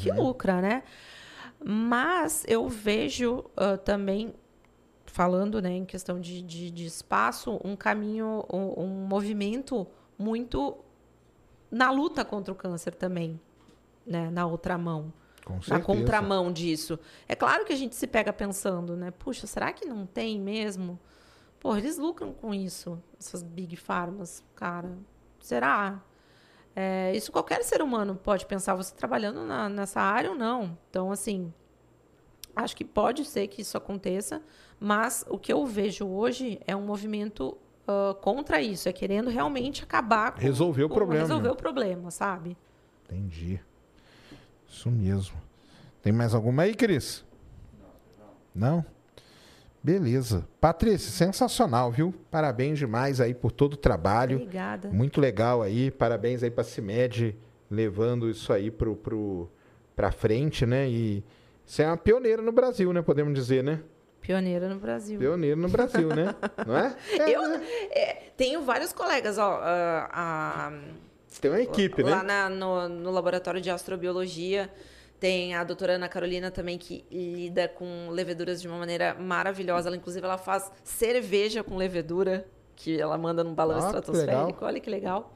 que lucra, né? Mas eu vejo ah, também falando né, em questão de, de, de espaço, um caminho, um, um movimento muito na luta contra o câncer também, né, na outra mão. Com na contramão disso. É claro que a gente se pega pensando, né? Puxa, será que não tem mesmo? Pô, eles lucram com isso, essas big farmas, cara. Será? É, isso qualquer ser humano pode pensar, você trabalhando na- nessa área ou não. Então, assim, acho que pode ser que isso aconteça, mas o que eu vejo hoje é um movimento ah, contra isso, é querendo realmente acabar com Resolver o com- problema, Resolver o problema, sabe? Entendi. Isso mesmo. Tem mais alguma aí, Cris? Não? Beleza. Patrícia, sensacional, viu? Parabéns demais aí por todo o trabalho. Obrigada. Muito legal aí. Parabéns aí pra CIMED levando isso aí pro, pro, pra frente, né? E você é uma pioneira no Brasil, né? Podemos dizer, né? Pioneira no Brasil. Pioneira no Brasil, né? Não é? É, Eu né? é, tenho vários colegas, ó, ah, ah, Tem uma equipe, lá né? na- no, no laboratório de astrobiologia. Tem a doutora Ana Carolina também, que lida com leveduras de uma maneira maravilhosa. Ela, inclusive, ela faz cerveja com levedura, que ela manda num balão Ah, estratosférico. Olha que legal.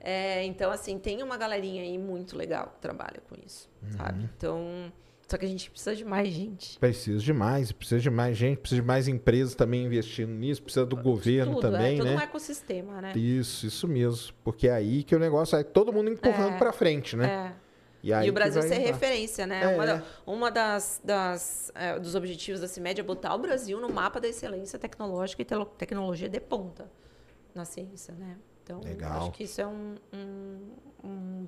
É, então, assim, tem uma galerinha aí muito legal que trabalha com isso, Uhum. sabe? Então, só que a gente precisa de mais gente. Precisa de mais, precisa de mais gente, precisa de mais empresas também investindo nisso, precisa do governo Tudo, também, é todo né? um ecossistema, né? Isso, isso mesmo. Porque é aí que o negócio é todo mundo empurrando É. pra frente, né? É. E, aí E o Brasil ser entrar. referência, né? É, uma é. da- uma das, das, é, dos objetivos da CIMED é botar o Brasil no mapa da excelência tecnológica e telo- tecnologia de ponta na ciência, né? Então, Legal. acho que isso é um, um, um,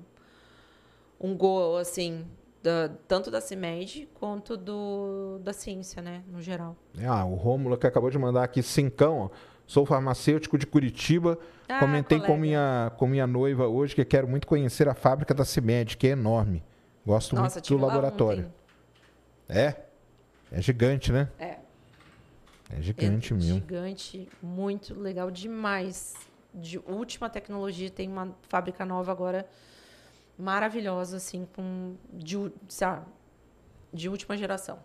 um gol, assim, da- tanto da CIMED quanto do, da ciência, né? No geral. Ah, o Rômulo que acabou de mandar aqui cincão. Sou farmacêutico de Curitiba. Ah, Comentei com minha, com minha noiva hoje que quero muito conhecer a fábrica da CIMED, que é enorme. Gosto Nossa, muito do laboratório. É? É gigante, né? É. É gigante É mesmo. Gigante, muito legal demais. De última tecnologia, tem uma fábrica nova agora maravilhosa, assim, com de, sabe, de última geração.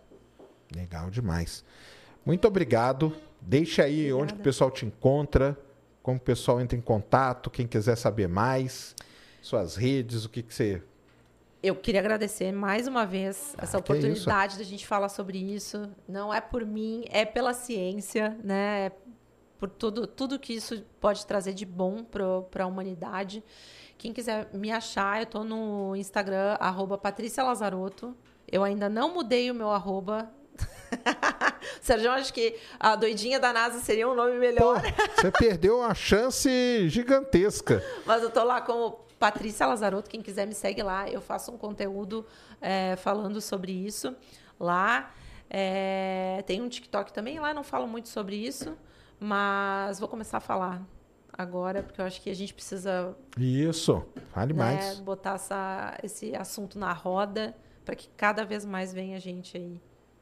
Legal demais. Muito obrigado. Deixa aí onde que o pessoal te encontra, como o pessoal entra em contato, quem quiser saber mais, suas redes, o que, que você. Eu queria agradecer mais uma vez essa Ah, isso. oportunidade da gente falar sobre isso. Não é por mim, é pela ciência, né? É por tudo, tudo que isso pode trazer de bom para a humanidade. Quem quiser me achar, eu estou no Instagram, arroba Patrícia Lazarotto. Eu ainda não mudei o meu arroba. Sérgio, acho que a doidinha da NASA seria um nome Pô, melhor. você perdeu uma chance gigantesca. Mas eu tô lá como Patrícia Lazarotto. Quem quiser me segue lá. Eu faço um conteúdo é, falando sobre isso lá. É, tem um TikTok também lá. Não falo muito sobre isso, mas vou começar a falar agora porque eu acho que a gente precisa Isso, fale né, mais. botar essa, esse assunto na roda para que cada vez mais venha gente aí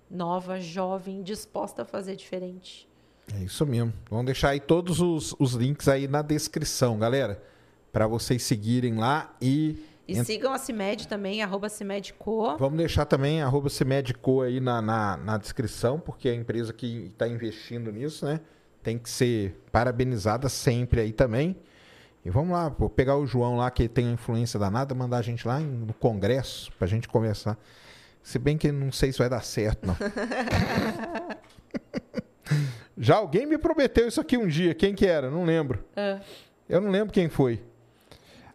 nova, jovem, disposta a fazer diferente. É isso mesmo. Vamos deixar aí todos os, os links aí na descrição, galera. Para vocês seguirem lá e. E ent- sigam a CIMED também, arroba CIMEDCO. Vamos deixar também arroba Cimedico aí na, na, na descrição, porque é a empresa que está investindo nisso, né? Tem que ser parabenizada sempre aí também. E vamos lá, vou pegar o João lá, que tem a influência danada, mandar a gente lá no congresso pra gente conversar. Se bem que não sei se vai dar certo, não. Já alguém me prometeu isso aqui um dia. Quem que era? Não lembro. Ah. Eu não lembro quem foi.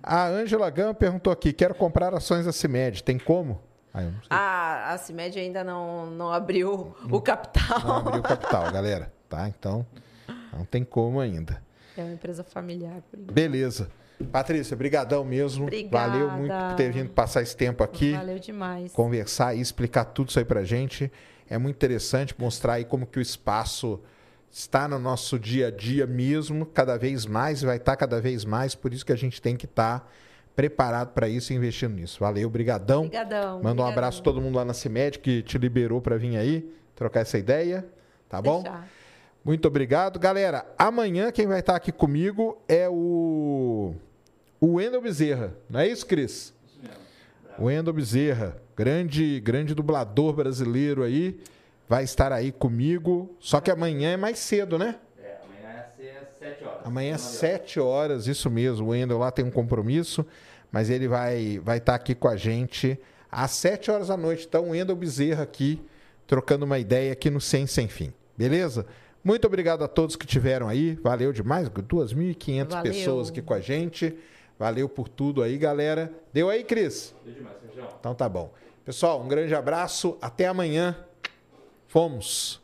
A Ângela Gama perguntou aqui: quero comprar ações da CIMED. Tem como? Ah, eu não sei. A, a CIMED ainda não, não abriu o capital. Não abriu capital, galera. Tá? Então, não tem como ainda. É uma empresa familiar. Beleza. Patrícia, brigadão mesmo. Obrigada. Valeu muito por ter vindo passar esse tempo aqui, Valeu demais. conversar e explicar tudo isso aí pra gente. É muito interessante mostrar aí como que o espaço está no nosso dia a dia mesmo, cada vez mais, e vai estar cada vez mais, por isso que a gente tem que estar preparado para isso e investindo nisso. Valeu, brigadão. Obrigadão. Manda um abraço a todo mundo lá na CIMED que te liberou para vir aí trocar essa ideia, tá bom? Muito obrigado. Galera, amanhã quem vai estar aqui comigo é o o Wendel Bezerra. Não é isso, Cris? O Wendel Bezerra, grande, grande dublador brasileiro aí. vai estar aí comigo. Só que amanhã é mais cedo, né? É, amanhã é às 7 horas. Amanhã às Nove horas. 7 horas, isso mesmo. O Wendel lá tem um compromisso, mas ele vai vai estar aqui com a gente às 7 horas da noite. Então, o Wendel Bezerra aqui, trocando uma ideia aqui no Sem Sem Fim. Beleza? Muito obrigado a todos que tiveram aí. Valeu demais. 2.500 Valeu. pessoas aqui com a gente. Valeu por tudo aí, galera. Deu aí, Cris? Deu demais, Sérgio. Então tá bom. Pessoal, um grande abraço. Até amanhã. Fomos.